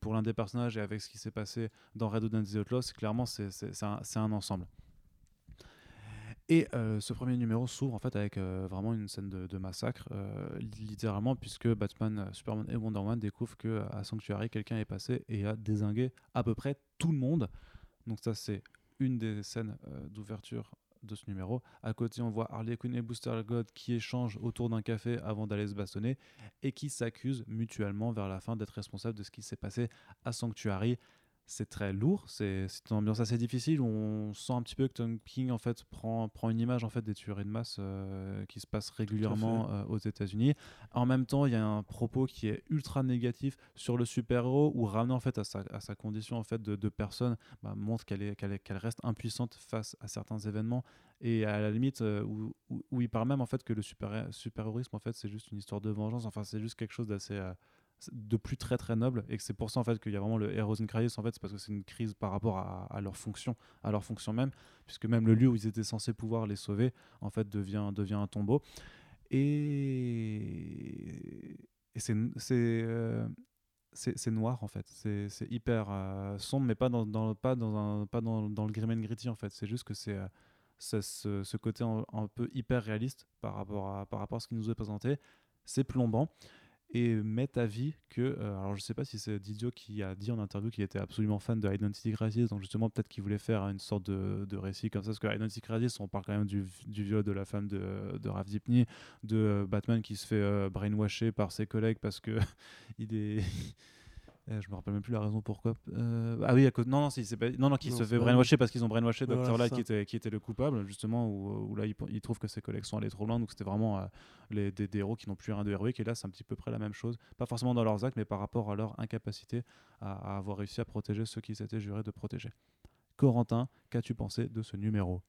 A: pour l'un des personnages et avec ce qui s'est passé dans Red Hood and the c'est clairement c'est c'est- c'est un, c'est un ensemble. Et euh, ce premier numéro s'ouvre en fait avec euh, vraiment une scène de, massacre, euh, littéralement, puisque Batman, Superman et Wonder Woman découvrent que à Sanctuary, quelqu'un est passé et a désingué à peu près tout le monde. Donc ça, c'est une des scènes d'ouverture de ce numéro. À côté, on voit Harley Quinn et Booster God qui échangent autour d'un café avant d'aller se bastonner et qui s'accusent mutuellement vers la fin d'être responsables de ce qui s'est passé à Sanctuary c'est très lourd, c'est une ambiance assez difficile. On sent un petit peu que Tom King en fait prend, prend une image en fait des tueries de masse euh, qui se passent régulièrement euh, aux États-Unis. En même temps, il y a un propos qui est ultra négatif sur le super-héros ou ramenant en fait à sa, à sa, condition en fait de, de personne bah, montre qu'elle est qu'elle reste impuissante face à certains événements et à la limite euh, où, où, il parle même en fait que le super super-héroïsme en fait c'est juste une histoire de vengeance. Enfin, c'est juste quelque chose d'assez de plus très très noble et que c'est pour ça en fait qu'il y a vraiment le Heroes in Crisis en fait c'est parce que c'est une crise par rapport à, leur fonction à leur fonction même puisque même le lieu où ils étaient censés pouvoir les sauver en fait devient devient un tombeau. Et, et c'est euh, noir en fait. C'est hyper euh, sombre mais pas dans, pas dans un pas dans, dans le grim and gritty en fait. C'est juste que c'est euh, ce, côté un, un, peu hyper réaliste par rapport à par rapport à ce qui nous est présenté. C'est plombant et met à vie que, euh, alors je sais pas si c'est Didio qui a dit en interview qu'il était absolument fan de Identity Crisis, donc justement peut-être qu'il voulait faire une sorte de, de, récit comme ça, parce que Identity Crisis, on parle quand même du, du viol de la femme de, de Rav Zipny, de euh, Batman qui se fait euh, brainwasher par ses collègues parce que (laughs) il est euh, je me rappelle même plus la raison pourquoi. Euh, ah oui, à cause... non, non, si, pas... non, non, qui se fait brainwasher parce qu'ils ont brainwashed Dr. Light qui était, qui était le coupable, justement, où, où là, il, il, trouve que ses collègues sont allés trop loin, donc c'était vraiment euh, les, des, héros qui n'ont plus rien de héroïque, et là, c'est un petit peu près la même chose, pas forcément dans leurs actes, mais par rapport à leur incapacité à, avoir réussi à protéger ceux qui s'étaient jurés de protéger. Corentin, qu'as-tu pensé de ce numéro?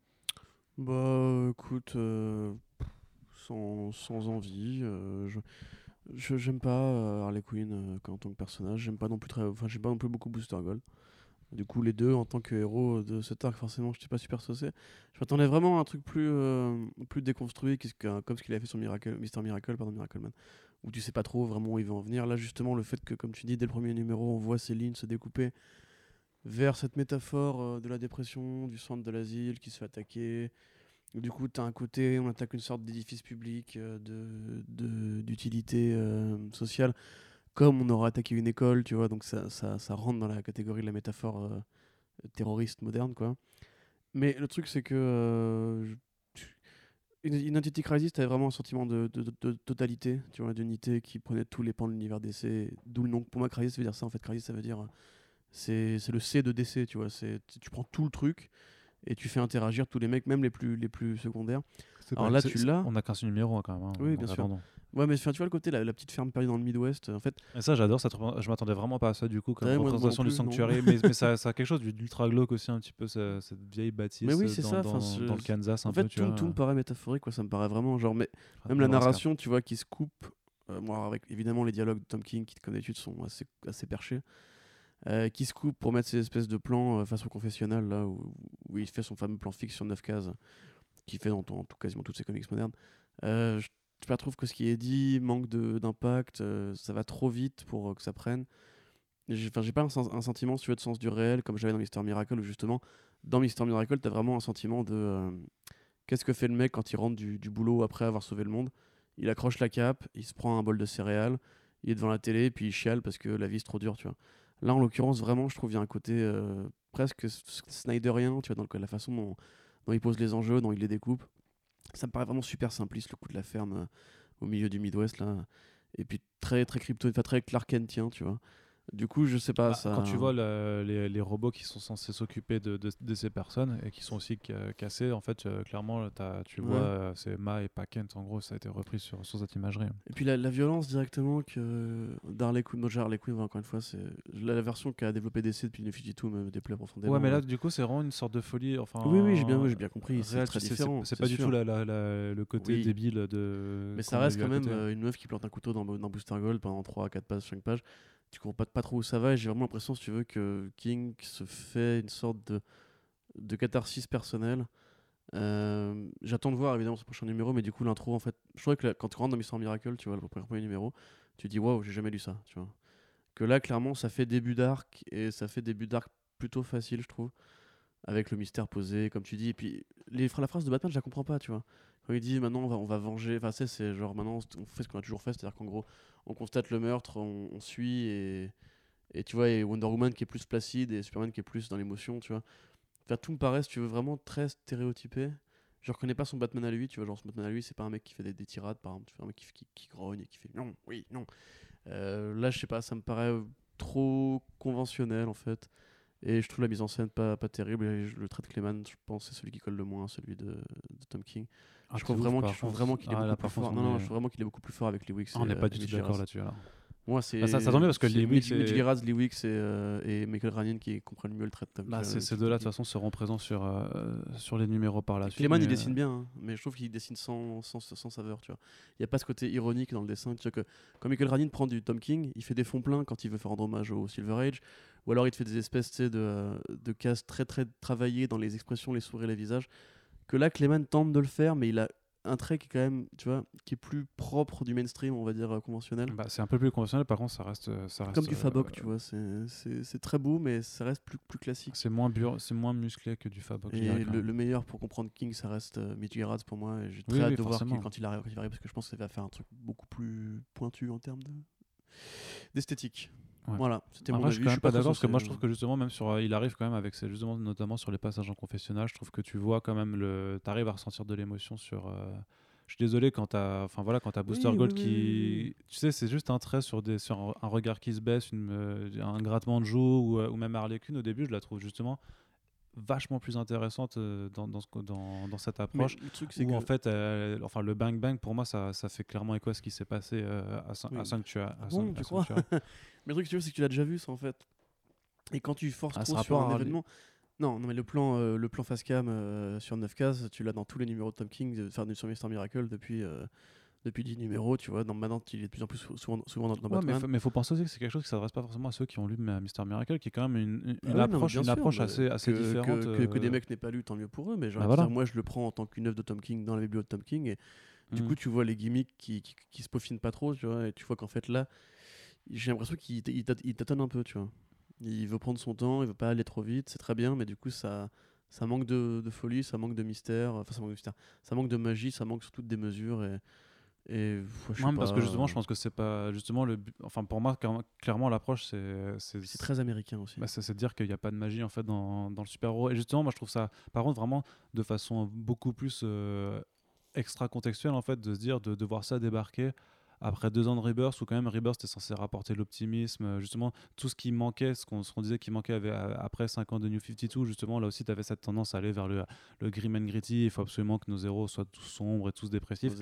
B: Bah, écoute, sans, sans, envie, je je j'aime pas euh, Harley Quinn euh, en tant que personnage. J'aime pas non plus très, enfin pas non plus beaucoup Booster Gold. Du coup, les deux en tant que héros de cet arc, forcément, je n'étais pas super saucé. Je m'attendais vraiment à un truc plus euh, plus déconstruit, comme ce qu'il a fait sur Miracle, Mister Miracle, pardon, Miracleman, où tu sais pas trop vraiment où il va en venir. Là, justement, le fait que, comme tu dis, dès le premier numéro, on voit ces lignes se découper vers cette métaphore de la dépression, du centre de l'asile qui se fait attaquer, du coup, tu as un côté, on attaque une sorte d'édifice public euh, d'utilité de, euh, sociale, comme on aurait attaqué une école, tu vois. Donc ça, ça, rentre dans la catégorie de la métaphore euh, terroriste moderne, quoi. Mais le truc, c'est que Identity Crisis, avait vraiment un sentiment de, de, totalité, tu vois, d'unité qui prenait tous les pans de l'univers DC. D'où le nom. Pour moi, Crisis, ça veut dire ça. En fait, Crisis, ça veut dire. C'est le C de DC, tu vois. Tu prends tout le truc et tu fais interagir tous les mecs, même les plus, les plus secondaires.
A: Alors là, tu l'as. On a qu'un seul numéro hein, quand même. Hein,
B: oui, bien sûr. Ouais, mais tu vois le côté, la, petite ferme perdue dans le Midwest, en fait.
A: Et ça, j'adore. Ça, je m'attendais vraiment pas à ça du coup, comme représentation du sanctuaire. mais, mais ça, ça, a quelque chose d'ultra glauque aussi, un petit peu, cette vieille bâtisse
B: mais oui, c'est
A: dans,
B: ça,
A: dans, dans, le Kansas.
B: En
A: un
B: fait,
A: peu,
B: tout, tout me paraît métaphorique, quoi. ça me paraît vraiment genre. Mais même la narration, tu vois, qui se coupe. Euh, moi, avec évidemment les dialogues de Tom King, qui, comme d'habitude, sont assez, assez perchés. Euh, qui se coupe pour mettre ces espèces de plans euh, face au là, où, où, il fait son fameux plan fixe sur 9 cases, qu'il fait dans, tout, quasiment toutes ses comics modernes. Euh, je, trouve que ce qui est dit manque d'impact, ça va trop vite pour que ça prenne. J'ai pas un, un, sentiment, si tu veux, de sens du réel, comme j'avais dans Mister Miracle, où justement, dans Mister Miracle, t'as vraiment un sentiment de qu'est-ce que fait le mec quand il rentre du, du boulot après avoir sauvé le monde? Il accroche la cape, il se prend un bol de céréales, il est devant la télé, puis il chiale parce que la vie c'est trop dure, tu vois. Là, en l'occurrence, vraiment, je trouve qu'il y a un côté euh, presque Snyderien, tu vois, dans la façon dont, il pose les enjeux, dont il les découpe. Ça me paraît vraiment super simpliste, le coup de la ferme euh, au milieu du Midwest, là. Et puis très, très crypto, enfin très Clark Kentien, tu vois. Du coup, je sais pas.
A: Bah,
B: ça...
A: Quand tu vois les, les, robots qui sont censés s'occuper de, de, ces personnes et qui sont aussi cassés, en fait, euh, clairement, as, tu vois, euh, c'est Ma et pas Kent, en gros, ça a été repris sur, sur cette imagerie.
B: Et puis la, la violence directement que Darley Quinn, moi, Harley Quinn, encore une fois, c'est la, version qu'a développé DC depuis New tout me déplaît profondément.
A: Ouais, mais là, du coup, c'est vraiment une sorte de folie. Enfin,
B: oui, oui, j'ai bien, bien compris. C'est très différent.
A: C'est pas du tout la, le côté débile de.
B: Mais ça reste quand même euh, une meuf qui plante un couteau dans, dans Booster Gold pendant 3 4 pages, 5 pages tu comprends pas, trop où ça va et j'ai vraiment l'impression, si tu veux, que King se fait une sorte de, de catharsis personnelle. Euh, j'attends de voir évidemment ce prochain numéro, mais du coup, l'intro, en fait, je trouvais que quand tu rentres dans Mister Miracle, tu vois, le premier, numéro, tu dis waouh, j'ai jamais lu ça, tu vois. Que là, clairement, ça fait début d'arc et ça fait début d'arc plutôt facile, je trouve, avec le mystère posé, comme tu dis. Et puis, les, la phrase de Batman, je la comprends pas, tu vois. Quand il dit maintenant on va, on va venger, enfin, c'est genre maintenant on fait ce qu'on a toujours fait, c'est-à-dire qu'en gros, on constate le meurtre, on, suit et, et tu vois, et Wonder Woman qui est plus placide et Superman qui est plus dans l'émotion, tu vois. Enfin, tout me paraît, si tu veux, vraiment très stéréotypé. je reconnais pas son Batman à lui, tu vois, genre son Batman à lui, c'est pas un mec qui fait des, des tirades, par exemple, tu vois, un mec qui grogne et qui fait non, oui, non. Euh, là, je sais pas, ça me paraît trop conventionnel en fait. Et je trouve la mise en scène pas, pas terrible. Et je- le trait de Clayman, je pense, c'est celui qui colle le moins, celui de, de Tom King.
A: Ah,
B: je trouve
A: t'es ouf,
B: vraiment,
A: par
B: qu'il- je trouve vraiment qu'il est
A: Ah,
B: beaucoup plus fort.
A: on
B: Non, non,
A: est-
B: je trouve vraiment qu'il est beaucoup plus fort avec Lee Wicks.
A: Ah, on n'est pas
B: euh,
A: du tout d'accord là-dessus. alors.
B: Moi, c'est.
A: Bah, ça- ça tombe bien parce que Lee
B: Mitch-
A: Wicks
B: Mitch Lee Wicks et, euh, et Michael Ryan qui comprennent mieux le trait de Tom
A: Bah,
B: King.
A: ces ces deux-là, de toute façon, seront présents sur, euh, sur les numéros par la suite.
B: Clément, il dessine
A: euh,
B: bien, hein, mais je trouve qu'il dessine sans, sans, sans saveur, tu vois. Il n'y a pas ce côté ironique dans le dessin. Tu vois que quand Michael Ryan prend du Tom King, il fait des fonds pleins quand il veut faire rendre hommage au Silver Age, ou alors il te fait des espèces tu sais, de, de cases très très travaillées dans les expressions, les sourires, les visages. Que là, Clément tente de le faire, mais il a un trait qui est quand même, tu vois, qui est plus propre du mainstream, on va dire euh, conventionnel.
A: bah, c'est un peu plus conventionnel, par contre, ça reste. Ça reste
B: Comme du
A: euh,
B: Fabok, tu vois, c'est- très beau, mais ça reste plus, plus classique.
A: C'est moins, c'est moins musclé que du Fabok.
B: Et le, meilleur pour comprendre King, ça reste euh, Mitch pour moi. Et j'ai très
A: Oui,
B: hâte
A: oui,
B: de voir quand il arrive, quand il arrive, parce que je pense qu'il va faire un truc beaucoup plus pointu en termes de d'esthétique.
A: Ouais.
B: Voilà, c'était mon
A: Après,
B: avis.
A: je suis quand même pas d'accord parce que moi je trouve que justement même sur euh, il arrive quand même avec ses, justement notamment sur les passages en confessionnal je trouve que tu vois quand même le t'arrives à ressentir de l'émotion sur euh, je suis désolé quand t'as enfin voilà quand t'as Booster
B: Oui,
A: Gold
B: oui,
A: qui
B: oui,
A: tu sais c'est juste un trait sur des sur un, regard qui se baisse une, euh, un grattement de joue ou, ou même Harley Quinn au début je la trouve justement vachement plus intéressante euh, dans, dans, ce co- dans, dans cette
B: Mais
A: approche
B: le truc, c'est
A: où
B: que
A: en fait euh, enfin le bang bang pour moi ça, ça fait clairement écho à ce qui s'est passé euh, à, San-
B: Oui.
A: à
B: Ah bon, tu crois. (laughs) Mais le truc, si tu veux, c'est que tu l'as déjà vu, ça en fait. Et quand tu forces
A: Ah,
B: trop sur un événement. Non, non, mais le plan, euh, le plan face cam sur 9 cases, tu l'as dans tous les numéros de Tom King, de, enfin, sur Mister Miracle depuis, depuis 10 numéros, tu vois. Dans, maintenant, il est de plus en plus sou- souvent, souvent dans, dans
A: Ouais, mais,
B: Batman.
A: faut, mais faut penser aussi que c'est quelque chose qui s'adresse pas forcément à ceux qui ont lu euh, Mister Miracle, qui est quand même une, une-
B: Ah
A: une
B: non,
A: approche,
B: bien
A: une
B: sûr,
A: approche
B: mais
A: assez, assez
B: que,
A: différente.
B: Que, que- que des
A: euh,
B: mecs n'aient pas lu, tant mieux pour eux. Mais
A: Bah voilà.
B: moi, je le prends en tant qu'une œuvre de Tom King dans la bibliothèque de Tom King. Et du
A: mm.
B: coup, tu vois les gimmicks qui, qui, qui se peaufinent pas trop, tu vois. Et tu vois qu'en fait, là, j'ai l'impression qu'il tâtonne un peu, tu vois. Il veut prendre son temps, il veut pas aller trop vite, c'est très bien, mais du coup, ça, ça manque de, de folie, ça manque de mystère. Enfin, ça manque de mystère. Ça manque de magie, ça manque surtout de des mesures. Et, et ouais,
A: Ouais, parce que justement, je pense que c'est pas justement le. Enfin, pour moi, clairement, l'approche, c'est c'est
B: très américain aussi.
A: bah, c'est de dire qu'il n'y a pas de magie en fait dans, dans le super-héros. Et justement, moi, je trouve ça, par contre, vraiment de façon beaucoup plus euh, extra contextuelle en fait, de se dire de, de voir ça débarquer après deux ans de Rebirth, où quand même Rebirth était censé rapporter l'optimisme, euh, justement tout ce qui manquait, ce qu'on disait qui manquait avec- euh, après 5 ans de New 52, justement là aussi tu avais cette tendance à aller vers le, le grim and gritty, il faut absolument que nos héros soient tous sombres et tous dépressifs.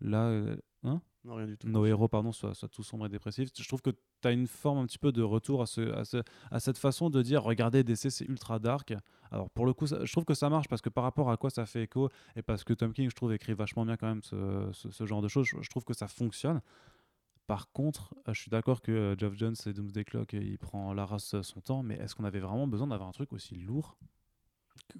A: Là, euh, hein?
B: Non, rien du tout.
A: nos héros pardon soient, soient tous sombres et dépressifs. Je trouve que tu as une forme un petit peu de retour à, ce, à, ce- à cette façon de dire regardez DC c'est ultra dark. Alors pour le coup je trouve que ça marche parce que par rapport à quoi ça fait écho et parce que Tom King je trouve écrit vachement bien quand même ce, genre de choses, je, je trouve que ça fonctionne. Par contre, euh, je suis d'accord que euh, Geoff Jones et Doomsday Clock, euh, il prend la race euh, son temps, mais est-ce qu'on avait vraiment besoin d'avoir un truc aussi lourd?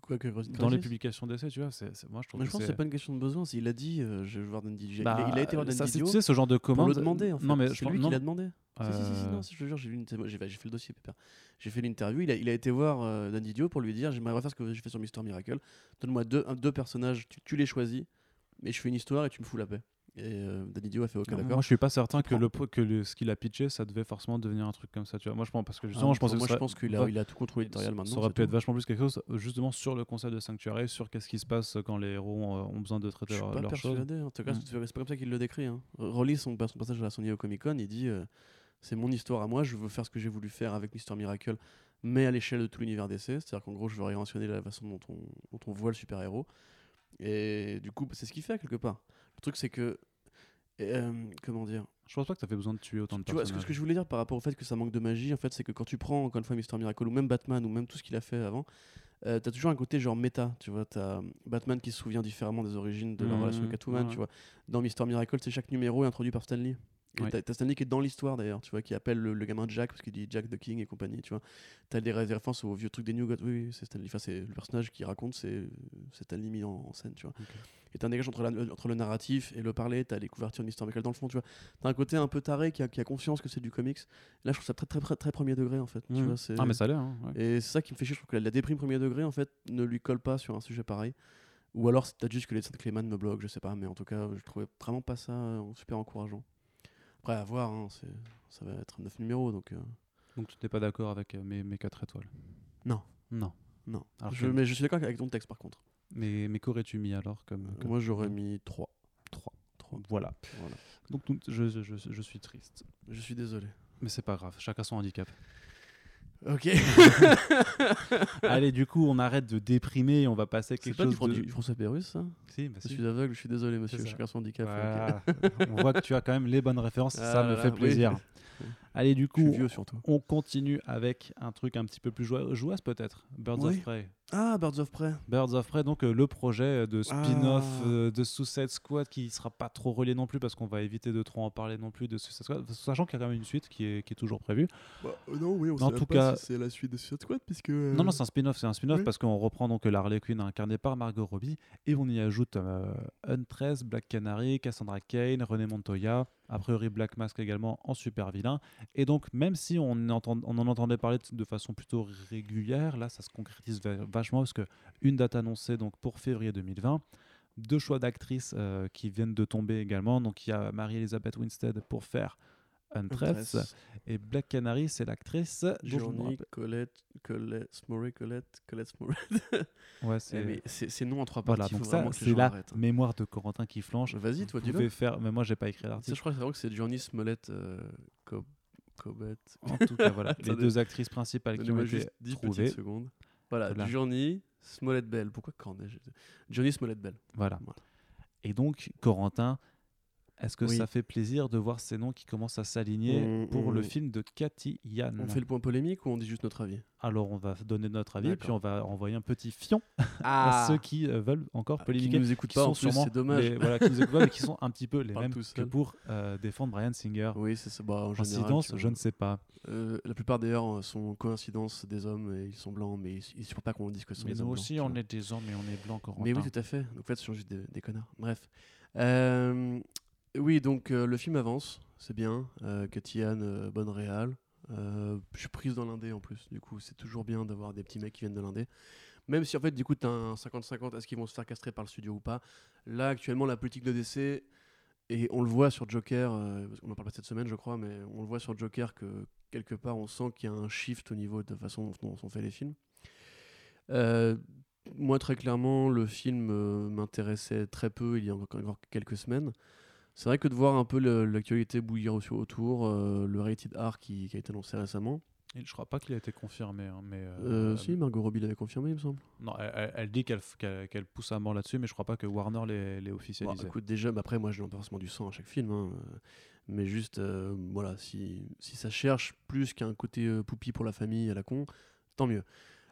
B: Quoi, que,
A: dans les publications d'essai, tu vois c'est, Moi je trouve
B: Mais
A: que
B: je pense que
A: c'est
B: pas une question de besoin. Il a dit, euh, je vais voir Dan Didio.
A: Bah,
B: il, a, il a été voir Dan Didio
A: tu sais, ce genre de commande.
B: demander. En fait.
A: Non, mais
B: c'est
A: je
B: lui
A: pense-
B: qui
A: non,
B: l'a demandé. Si, si, si, si,
A: euh,
B: non, si, je te jure, j'ai une- j'ai j'ai fait le dossier, pépère. J'ai fait l'interview. Il a, il a été voir euh, Dan Didio pour lui dire J'aimerais refaire ce que j'ai fait sur Mister Miracle. Donne-moi deux, un- deux personnages, tu, tu les choisis, mais je fais une histoire et tu me fous la paix. Et euh, Dan Didio a fait OK, d'accord.
A: Moi, je suis pas certain que, le, que le, ce qu'il a pitché, ça devait forcément devenir un truc comme ça. Tu vois. Moi, je pense parce que
B: Ah,
A: justement, je pense que
B: je pense qu'il a, il a tout contrôlé l'éditorial maintenant.
A: ça aurait pu être vachement plus quelque chose, euh, justement sur le concept de Sanctuary, sur qu'est-ce qui se passe quand les héros ont, ont besoin de
B: Je
A: traiter
B: suis
A: leur-
B: pas
A: leurs choses.
B: persuadé. En tout cas,
A: Mm.
B: c'est pas comme ça qu'il le décrit. Hein. Relis son, son passage à la Sony au Comic Con, il dit euh, c'est mon histoire à moi. Je veux faire ce que j'ai voulu faire avec Mister Miracle, mais à l'échelle de tout l'univers DC. C'est-à-dire qu'en gros, je veux réinventionner la façon dont on, dont on voit le super héros. Et du coup, bah, c'est ce qu'il fait quelque part. Le truc, c'est que euh, comment dire
A: Je pense pas que tu fait besoin de tuer autant de
B: tu vois, ce que,
A: personnages.
B: ce que je voulais dire par rapport au fait que ça manque de magie, en fait, c'est que quand tu prends encore une fois Mister Miracle ou même Batman ou même tout ce qu'il a fait avant, euh, t'as toujours un côté genre méta, tu vois. T'as Batman qui se souvient différemment des origines de la
A: Mhm,
B: relation avec Catwoman,
A: ouais.
B: tu vois. Dans Mister Miracle, c'est chaque numéro est introduit par Stanley. T'as Stanley qui est dans l'histoire d'ailleurs, tu vois, qui appelle le, le gamin Jack parce qu'il dit Jack the King et compagnie, tu vois. T'as des ré- des références au vieux truc des New Gods, oui, oui c'est Stanley. Enfin, c'est le personnage qui raconte, c'est c'est Stanley mis en, en scène, tu vois.
A: Ok.
B: Et t'as un dégage entre, la- entre le narratif et le parler, t'as les couvertures Miracle dans le fond, tu vois. T'as un côté un peu taré qui a, qui a conscience que c'est du comics. Là, je trouve ça très, très, très, très premier degré en fait. Tu
A: Mhm.
B: vois,
A: Ah, mais ça l'est. hein, ouais.
B: Et c'est ça qui me fait chier, je trouve que la, la déprime premier degré en fait ne lui colle pas sur un sujet pareil. Ou alors c'est peut-être juste que les Clayman me bloquent, je sais pas, mais en tout cas, je trouvais vraiment pas ça euh, super encourageant. Après, à voir, hein, ça va être 9 numéros donc. euh,
A: Donc tu n'es pas d'accord avec euh, mes, mes 4 étoiles?
B: Non.
A: Non.
B: Non.
A: Alors
B: Je-
A: que-
B: mais je suis d'accord avec ton texte par contre.
A: Mais, mais qu'aurais-tu mis alors comme, comme-
B: Moi, j'aurais mis 3.
A: 3. Voilà.
B: Voilà.
A: Donc je- je- je suis triste.
B: Je suis désolé.
A: Mais c'est pas grave, chacun son handicap.
B: Ok. (laughs)
A: Allez, du coup, on arrête de déprimer et on va passer à quelque
B: pas
A: chose de...
B: du François Pérus, ça?
A: Si, bah
B: Je suis aveugle, je suis désolé, monsieur. Chacun son handicap.
A: on voit que tu as quand même les bonnes références,
B: Ah
A: ça me
B: là
A: fait
B: là, oui. (laughs)
A: Allez, du coup,
B: vieux
A: on continue avec un truc un petit peu plus jouasse peut-être. Birds
B: Oui.
A: of Prey.
B: Ah, Birds of Prey.
A: Birds of Prey, donc euh, le projet de spin-off
B: Ah.
A: euh, de Suicide Squad qui sera pas trop relié non plus parce qu'on va éviter de trop en parler non plus de Suicide Squad, sachant qu'il y a quand même une suite qui est, qui est toujours prévue.
B: Bah, euh, non, oui, on
A: sait En tout pas cas- si
B: c'est la suite de Suicide Squad, puisque.
A: Non, non, c'est un spin-off, c'est un spin-off
B: oui.
A: parce qu'on reprend donc la Harley Quinn incarnée par Margot Robbie et on y ajoute euh, Huntress, Black Canary, Cassandra Cain, René Montoya, a priori Black Mask également en super vilain. Et donc, même si on, en entendait parler de façon plutôt régulière, là, ça se concrétise va- vachement parce que une date annoncée donc pour février 2020. Deux choix d'actrices euh, qui viennent de tomber également. Donc il y a Marie-Elisabeth Winstead pour faire Huntress,
B: Huntress.
A: et Black Canary, c'est l'actrice.
B: Journey, Colette, Colette, Smollett, Colette, Colette Smollett. (laughs)
A: Ouais,
B: Eh,
A: c'est
B: c'est non en trois
A: voilà.
B: parties.
A: Donc
B: faut
A: ça, c'est la
B: arrêtent,
A: mémoire de Corentin qui flanche.
B: Vas-y, toi, dis-le.
A: pouvez faire, mais moi j'ai pas écrit l'article.
B: je crois que c'est vraiment que c'est Journey Smollett, euh, Co- Cobbett.
A: En tout cas, voilà, (laughs) les deux actrices principales qui ont été
B: juste 10
A: trouvées.
B: petites secondes. Voilà,
A: Voilà.
B: Journey Smollett Bell. Pourquoi Cornet Johnny Smollett Bell.
A: Voilà.
B: Voilà.
A: Et donc, Corentin, est-ce que
B: Oui.
A: ça fait plaisir de voir ces noms qui commencent à s'aligner pour le film de Cathy Yann
B: On fait le point polémique ou on dit juste notre avis?
A: Alors, on va donner notre avis, puis on va envoyer un petit fion (laughs)
B: Ah
A: à ceux qui euh, veulent encore
B: Qui
A: polémiquer.
B: nous écoutent
A: qui
B: pas
A: sont
B: en plus,
A: sûrement
B: c'est dommage.
A: les- voilà, qui nous écoutent pas, mais qui sont un petit peu les mêmes que
B: seul.
A: pour euh, défendre Brian Singer.
B: Oui, c'est ça. Bah, en
A: Coïncidence, je ne sais pas.
B: Euh, la plupart d'ailleurs sont coïncidences des hommes et ils sont blancs, mais ils, ils supportent pas qu'on dise que ce sont
A: Mais
B: des
A: nous
B: hommes
A: aussi,
B: blancs,
A: on est des hommes et on est blancs. Corentin.
B: Mais oui, tout à fait. Donc en fait, ce sont juste des, des connards. Bref. Euh, oui, donc euh, le film avance, c'est bien. Euh, Cathy Anne, euh, bonne réal. Euh, je suis prise dans l'indé en plus. Du coup, c'est toujours bien d'avoir des petits mecs qui viennent de l'indé. Même si en fait, du coup, tu as un 50-50, est-ce qu'ils vont se faire castrer par le studio ou pas? Là, actuellement, la politique de DC, et on le voit sur Joker, euh, qu'on en parle pas cette semaine, je crois, mais on le voit sur Joker que quelque part, on sent qu'il y a un shift au niveau de la façon dont sont faits les films. Euh, moi, très clairement, le film euh, m'intéressait très peu il y a encore quelques semaines. C'est vrai que de voir un peu l'actualité bouillir au- autour, euh, le rated R qui, qui a été annoncé récemment.
A: Et je crois pas qu'il a été confirmé. hein, mais, euh,
B: Euh, si, Margot Robbie l'avait confirmé, il me semble.
A: Non, elle, dit qu'elle qu'elle pousse un mort là-dessus, mais je crois pas que Warner l'ait l'ait
B: Bon,
A: officialisé.
B: écoute, déjà, bah après, moi, je n'ai pas forcément du sang à chaque film, hein, euh, mais juste, voilà, si, si ça cherche plus qu'un côté poupie pour la famille à la con, tant mieux.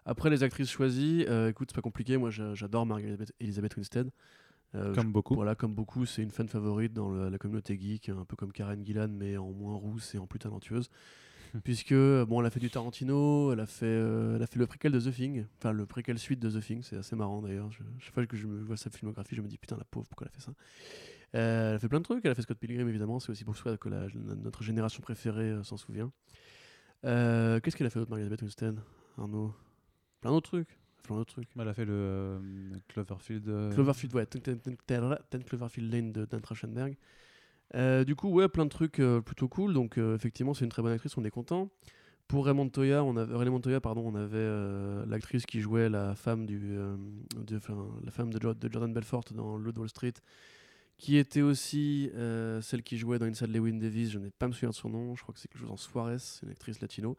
B: Après, les actrices choisies, écoute, c'est pas compliqué, moi, j'a- j'adore Margaret Elizabeth Winstead. Euh,
A: Comme beaucoup.
B: Voilà, comme beaucoup, c'est une fan favorite dans le- la communauté geek, un peu comme Karen Gillan, mais en moins rousse et en plus talentueuse. (laughs) Puisque, bon, elle a fait du Tarantino, elle a fait, euh, elle a fait le préquel de The Thing, enfin le préquel suite de The Thing, c'est assez marrant d'ailleurs. Je- Chaque fois que je me vois sa filmographie, je me dis putain, la pauvre, pourquoi elle a fait ça? Euh, Elle a fait plein de trucs, elle a fait Scott Pilgrim évidemment, c'est aussi pour ça que la- notre génération préférée s'en souvient. Qu'est-ce qu'elle a fait d'autre, Margaret Winstead Arnaud? Plein d'autres trucs. Elle a fait Plein d'autres trucs.
A: Elle a fait le euh, Cloverfield. euh,
B: Cloverfield, ouais, 10 Cloverfield Lane de Dan Trachtenberg. Euh, du coup, ouais, plein de trucs euh, plutôt cool. Donc, effectivement, c'est une très bonne actrice, on est content. Pour Raymond Toya, on avait, René Montoya, pardon, on avait l'actrice qui jouait la femme, du, de, enfin, la femme de, Jo- de Jordan Belfort dans Loud Wall Street, qui était aussi celle qui jouait dans Inside Lewin Davis. Je n'ai pas me souvenir de son nom, je crois que c'est quelque chose en Suarez, c'est une actrice latino.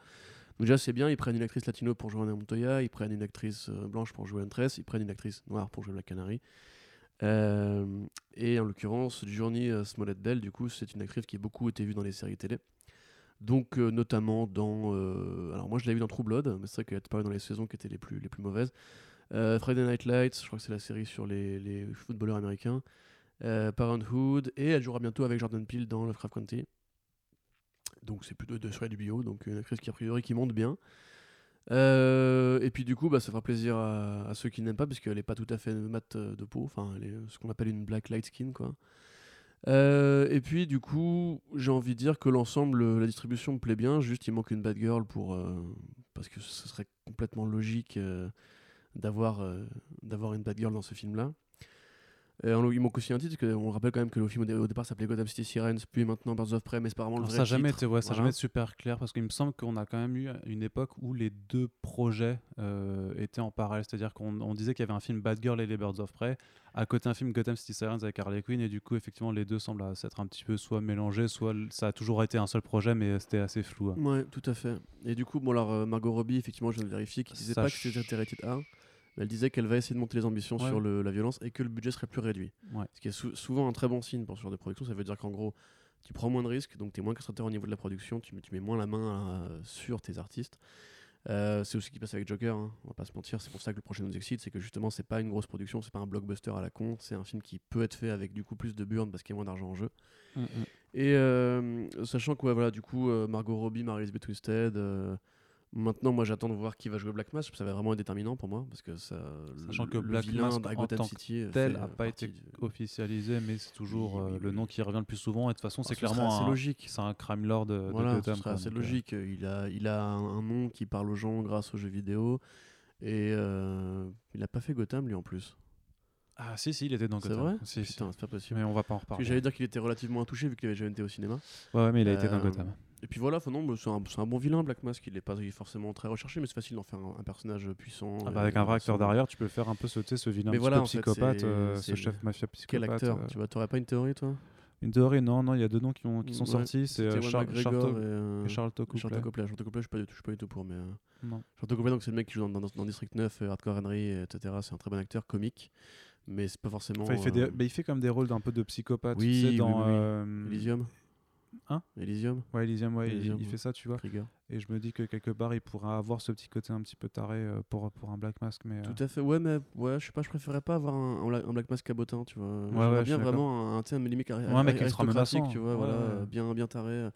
B: Donc, déjà, c'est bien, ils prennent une actrice latino pour jouer René Montoya, ils prennent une actrice euh, blanche pour jouer Huntress, ils prennent une actrice noire pour jouer Black Canary. Euh, et en l'occurrence, Journey euh, Smollett Bell, du coup, c'est une actrice qui a beaucoup été vue dans les séries télé. Donc, notamment dans. alors, moi, je l'ai vue dans True Blood, mais c'est vrai qu'elle était pas dans les saisons qui étaient les plus, les plus mauvaises. Friday Night Lights, je crois que c'est la série sur les, les footballeurs américains. Parenthood, et elle jouera bientôt avec Jordan Peele dans Lovecraft Country. Donc, c'est plutôt de sur du bio, donc une actrice qui, a priori, qui monte bien. Euh, et puis du coup, bah, ça fera plaisir à, ceux qui n'aiment pas, puisqu'elle n'est pas tout à fait mat euh, de peau, enfin, elle est euh, ce qu'on appelle une black light skin, quoi. Euh, et puis du coup, j'ai envie de dire que l'ensemble, euh, la distribution me plaît bien, juste il manque une bad girl pour, euh, parce que ce serait complètement logique euh, d'avoir euh, d'avoir une bad girl dans ce film-là. Et en- il manque aussi un titre, parce qu'on rappelle quand même que le film au, dé- au départ s'appelait Gotham City Sirens, puis maintenant Birds of Prey, mais c'est pas vraiment le
A: Alors,
B: vrai
A: ça n'a jamais
B: titre.
A: été, ouais, ça a
B: Voilà.
A: jamais été super clair parce qu'il me semble qu'on a quand même eu une époque où les deux projets euh, étaient en parallèle. C'est-à-dire qu'on on disait qu'il y avait un film Bad Girl et les Birds of Prey, à côté un film Gotham City Sirens avec Harley Quinn, et du coup, effectivement, les deux semblent s'être un petit peu soit mélangés, soit ça a toujours été un seul projet, mais c'était assez flou. hein.
B: Ouais, tout à fait. Et du coup, bon, alors euh, Margot Robbie, effectivement, je viens de vérifier, qui disait
A: Ça
B: pas que c'était rated mais elle disait qu'elle va essayer de monter les ambitions
A: Ouais.
B: sur le- la violence et que le budget serait plus réduit.
A: Ouais.
B: Ce qui est sou- souvent un très bon signe pour ce genre de production. Ça veut dire qu'en gros, tu prends moins de risques, donc tu es moins concentré au niveau de la production, tu, mets- tu mets moins la main euh, sur tes artistes. Euh, c'est aussi ce qui passe avec Joker, hein, on va pas se mentir, c'est pour ça que le prochain nous excite, c'est que justement c'est pas une grosse production, c'est pas un blockbuster à la con, c'est un film qui peut être fait avec du coup plus de burn parce qu'il y a moins d'argent en jeu.
A: Mm, mm.
B: Et euh, sachant que ouais, voilà, du coup, Margot Robbie, Mary-Elizabeth Winstead. euh, maintenant, moi, j'attends de voir qui va jouer Black Mask. Ça va vraiment être déterminant pour moi parce que ça.
A: Sachant
B: le,
A: que Black Mask, en tant
B: City euh,
A: tel
B: fait,
A: a
B: euh,
A: pas été officialisé, mais c'est toujours euh, le nom qui revient le plus souvent. Et de toute façon,
B: Alors,
A: c'est clairement
B: assez
A: un,
B: logique.
A: c'est un crime lord de,
B: Voilà,
A: Gotham.
B: ce serait
A: quoi,
B: assez
A: donc, euh,
B: logique. Il a, il a un, un nom qui parle aux gens grâce aux jeux vidéo. Et euh, il a pas fait Gotham lui en plus.
A: Ah si, si, il était dans
B: C'est
A: Gotham.
B: vrai
A: Si, si.
B: Putain, c'est pas possible.
A: Mais on va pas en reparler.
B: j'allais dire qu'il était relativement intouché vu qu'il avait jamais été au cinéma.
A: Ouais, ouais, mais il a été dans Gotham.
B: Et puis voilà, c'est un, bon vilain, Black Mask. Il est pas forcément très recherché, mais c'est facile d'en faire un, un personnage puissant.
A: Ah bah, avec un vrai acteur derrière, tu peux faire un peu sauter ce vilain
B: Mais voilà, fait,
A: psychopathe, euh, ce chef mafia psychopathe.
B: Quel acteur
A: euh.
B: Tu vois, t'aurais pas une théorie, toi?
A: Une théorie, non, non, il y a deux noms qui, ont, qui sont
B: Ouais,
A: sortis, c'est euh, Char-
B: et, euh,
A: Copley.
B: Charlton Copley. Charlton Copley, je suis je suis pas du tout pour, mais euh,
A: Non.
B: Charlton Copley, donc c'est le mec qui joue dans, dans, dans District 9, euh, Hardcore Henry, etc. C'est un très bon acteur, comique, mais c'est pas forcément.
A: Enfin, il, fait des,
B: euh,
A: il fait comme des rôles d'un peu de psychopathe,
B: Oui,
A: tu sais,
B: oui,
A: dans...
B: oui, oui.
A: euh,
B: Elysium.
A: Hein
B: Elysium.
A: Ouais, Elysium, ouais, il-
B: Elysium,
A: il,
B: ouais.
A: fait ça, tu vois.
B: Krieger.
A: Et je me dis que quelque part, il pourrait avoir ce petit côté un petit peu taré euh, pour, pour un Black Mask, mais... euh,
B: Tout à fait, ouais, mais ouais, je sais pas, je préférais pas avoir un, un, Bla- un Black Mask cabotin, tu vois.
A: Ouais, ouais,
B: bien vraiment un, un ari-
A: un mec
B: aristocratique, tu vois,
A: Ouais,
B: voilà,
A: ouais.
B: bien, bien taré.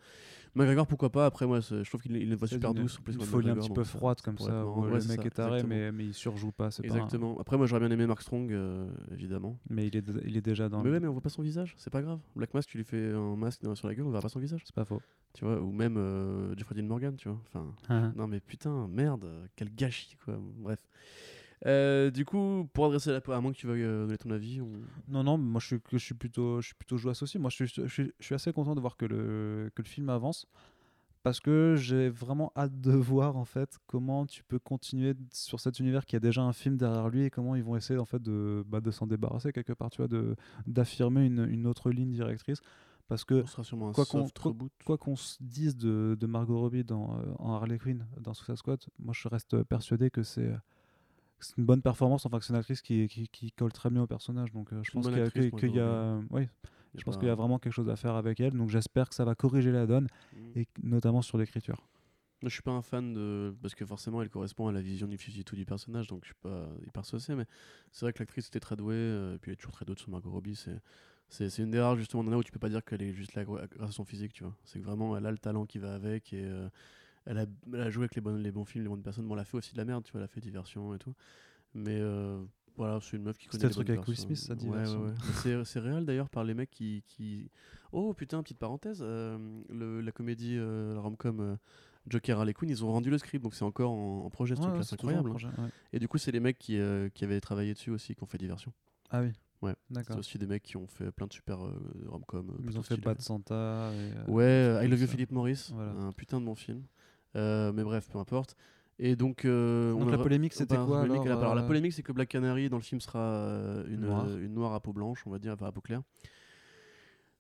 B: McGregor, pourquoi pas? Après, moi, je trouve qu'il une voix super douce. en plus,
A: Une folie un petit peu froide comme ça, où le mec
B: ça,
A: est taré,
B: exactement.
A: mais, mais il surjoue pas, c'est pas un-
B: Exactement. Après, moi, j'aurais bien aimé Mark Strong, euh, évidemment.
A: Mais il est, il est déjà dans...
B: Mais ouais, mais on voit pas son visage, c'est pas grave. Black Mask, tu lui fais un masque sur la gueule, on verra pas son visage.
A: C'est pas faux.
B: Tu vois, ou même euh, Jeffrey Dean Morgan, tu vois. Enfin, non mais putain, merde, quel gâchis, quoi. Bref. Euh, du coup, pour adresser la à moins que tu veuilles euh, donner ton avis, on...
A: Non, non, moi je suis, que je suis plutôt, je suis plutôt jouasse aussi. Moi je suis, je suis, je suis assez content de voir que le, que le film avance parce que j'ai vraiment hâte de (laughs) voir en fait comment tu peux continuer sur cet univers qui a déjà un film derrière lui et comment ils vont essayer en fait de, bah, de s'en débarrasser quelque part, tu vois, de d'affirmer une, une autre ligne directrice parce que quoi qu'on- quoi- qu'on se dise de, de Margot Robbie dans, euh, en Harley Quinn dans Suicide Squad, moi je reste persuadé que c'est c'est une bonne performance, enfin que c'est une actrice qui, qui, qui colle très bien au personnage. Donc euh, je pense qu'il y a,
B: actrice,
A: y oui, je pense qu'il y a vraiment quelque chose à faire avec elle. Donc j'espère que ça va corriger la donne
B: Mm.
A: et notamment sur l'écriture.
B: Je suis pas un fan de. Parce que forcément, elle correspond à la vision du tout du personnage, donc je suis pas hyper saucé, mais c'est vrai que l'actrice était très douée, euh, et puis elle est toujours très douée sur Margot Robbie. C'est, une des rares, justement, nanas où tu peux pas dire qu'elle est juste là grâce à son physique, tu vois. C'est que vraiment, elle a le talent qui va avec, et euh, elle, a, elle a joué avec les, bonnes, les bons films, les bonnes personnes. Bon, elle a fait aussi de la merde, tu vois, elle a fait diversion et tout. Mais euh, voilà, c'est une meuf qui connaît
A: C'était truc avec Will. Smith, ça,
B: Ouais, ouais,
A: Diversion.
B: ouais. C'est, réel d'ailleurs par les mecs qui. qui... Oh putain, petite parenthèse, euh, le, la comédie, euh, la rom-com. euh, Joker Harley Quinn, ils ont rendu le script, donc c'est encore en, en projet ce truc-là, c'est incroyable.
A: projet.
B: Et du coup, c'est les mecs qui, euh, qui avaient travaillé dessus aussi, qui ont fait diversion.
A: Ah oui.
B: Ouais. C'est aussi des mecs qui ont fait plein de super euh, rom-com.
A: Ils ont fait. Bad Santa. et, euh,
B: Ouais, I Love You
A: ça.
B: Philip Morris,
A: Voilà.
B: un putain de bon film. Euh, mais bref, peu importe. Et donc, euh,
A: Donc
B: on
A: la
B: a-
A: polémique, c'était
B: de
A: quoi
B: polémique,
A: alors,
B: alors, la
A: euh,
B: polémique, c'est que Black Canary dans le film sera euh, une,
A: Noire.
B: une noire à peau blanche, on va dire, enfin à peau claire.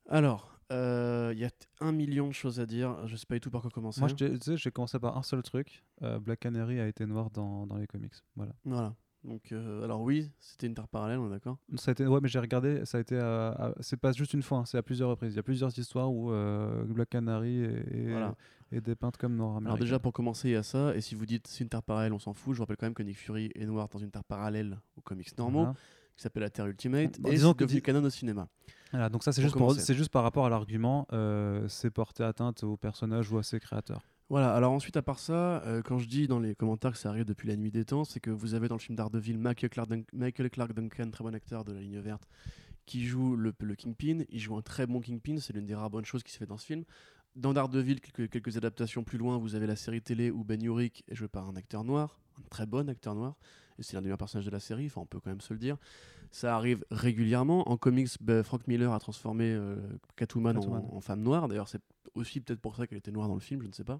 B: Alors, il y a un million de choses à dire. Je sais pas du tout par quoi commencer.
A: Moi, j'ai commencé par un seul truc. Black Canary a été noir dans, dans les comics. Voilà.
B: Voilà. Donc, euh, alors oui, c'était une terre parallèle, on est d'accord
A: Ça a été, ouais, mais j'ai regardé, ça a été, à- à- c'est pas juste une fois, hein, c'est à plusieurs reprises. Il y a plusieurs histoires où euh, Black Canary est,
B: Voilà.
A: est dépeinte comme noir américain.
B: Alors déjà pour commencer il y a ça, et si vous dites c'est une terre parallèle, on s'en fout, je vous rappelle quand même que Nick Fury est noir dans une terre parallèle aux comics normaux,
A: Voilà.
B: qui s'appelle la Terre Ultimate,
A: Bon,
B: et
A: disons que
B: devenu
A: dis-
B: canon au cinéma.
A: Voilà, donc ça c'est juste, pour- par rapport à l'argument, euh, c'est porter atteinte au personnage ou à ses créateurs.
B: Voilà, alors ensuite à part ça, euh, quand je dis dans les commentaires que ça arrive depuis la nuit des temps, c'est que vous avez dans le film Daredevil Michael Clark, Michael Clark Duncan, très bon acteur de la ligne verte, qui joue le, Kingpin, il joue un très bon Kingpin, c'est l'une des rares bonnes choses qui se fait dans ce film. Dans Daredevil, quelques, quelques adaptations plus loin, vous avez la série télé où Ben Urich est joué par un acteur noir, un très bon acteur noir, et c'est l'un des meilleurs personnages de la série, enfin on peut quand même se le dire. Ça arrive régulièrement. En comics, bah, Frank Miller a transformé euh, Catwoman, en- femme noire. D'ailleurs, c'est aussi peut-être pour ça qu'elle était noire dans le film, je ne sais pas.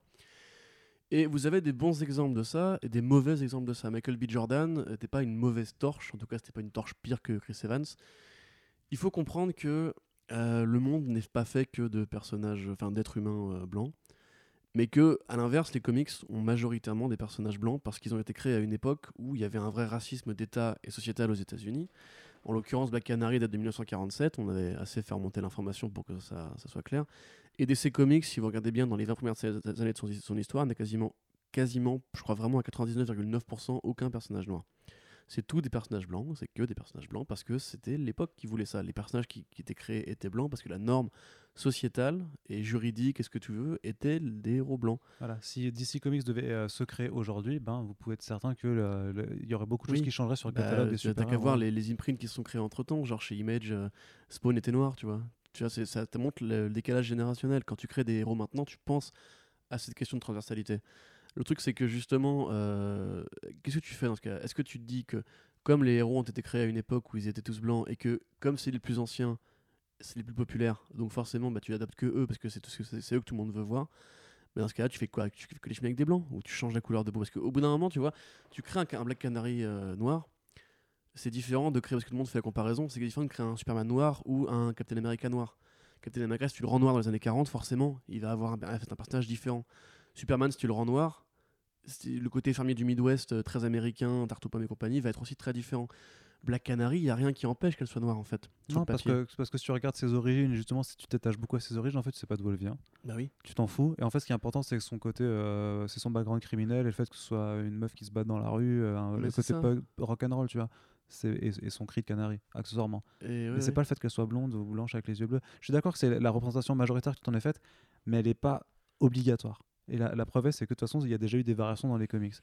B: Et vous avez des bons exemples de ça et des mauvais exemples de ça. Michael B. Jordan n'était pas une mauvaise torche, en tout cas, c'était pas une torche pire que Chris Evans. Il faut comprendre que euh, le monde n'est pas fait que de personnages, enfin d'êtres humains euh, blancs, mais que, à l'inverse, les comics ont majoritairement des personnages blancs parce qu'ils ont été créés à une époque où il y avait un vrai racisme d'État et sociétal aux États-Unis. En l'occurrence, Black Canary date de 1947. On avait assez fait remonter l'information pour que ça, soit clair. Et DC Comics, si vous regardez bien dans les 20 premières années de son, son histoire, n'a quasiment, quasiment, je crois vraiment à 99,9% aucun personnage noir. C'est tout des personnages blancs, c'est que des personnages blancs parce que c'était l'époque qui voulait ça. Les personnages qui, qui étaient créés étaient blancs parce que la norme sociétale et juridique, est-ce que tu veux, étaient des héros blancs.
A: Voilà. Si DC Comics devait euh, se créer aujourd'hui, ben, vous pouvez être certain qu'il y aurait beaucoup de
B: Oui.
A: choses qui changeraient sur le
B: Bah,
A: catalogue des
B: tu- T'as
A: super
B: qu'à voir les, les imprints qui sont créés entre temps, genre chez Image, euh, Spawn était noir, tu vois. Tu vois, ça te montre le, le décalage générationnel. Quand tu crées des héros maintenant, tu penses à cette question de transversalité. Le truc, c'est que justement, euh, qu'est-ce que tu fais dans ce cas? Est-ce que tu te dis que, comme les héros ont été créés à une époque où ils étaient tous blancs, et que, comme c'est les plus anciens, c'est les plus populaires, donc forcément, bah, tu adaptes que eux, parce que c'est eux que tout le monde veut voir. Mais dans ce cas-là, tu fais quoi? Tu fais que les films avec des blancs Ou tu changes la couleur de peau? Parce qu'au bout d'un moment, tu vois, tu crées un, un Black Canary euh, noir, c'est différent de créer, parce que tout le monde fait la comparaison, c'est différent de créer un Superman noir ou un Captain America noir. Captain America, si tu le rends noir dans les années 40, forcément, il va avoir un, un personnage différent. Superman, si tu le rends noir, c'est- le côté fermier du Midwest, euh, très américain, tarte aux pommes et compagnie, va être aussi très différent. Black Canary, il n'y a rien qui empêche qu'elle soit noire en fait.
A: Non, parce que, parce que si tu regardes ses origines, justement, si tu t'attaches beaucoup à ses origines, en fait, tu sais pas d'où elle vient.
B: Bah oui.
A: Tu t'en fous. Et en fait, ce qui est important, c'est que son côté, euh, c'est son background criminel et le fait que ce soit une meuf qui se bat dans la rue, euh,
B: Mais
A: le
B: c'est
A: côté rock'n'roll, tu vois. C'est, et, et son cri de canari, accessoirement.
B: Et
A: Mais
B: ouais,
A: c'est
B: ouais.
A: pas le fait qu'elle soit blonde ou blanche avec les yeux bleus. Je suis d'accord que c'est la représentation majoritaire qui t'en est faite, mais elle n'est pas obligatoire. Et la, la preuve est, c'est que de toute façon, il y a déjà eu des variations dans les comics.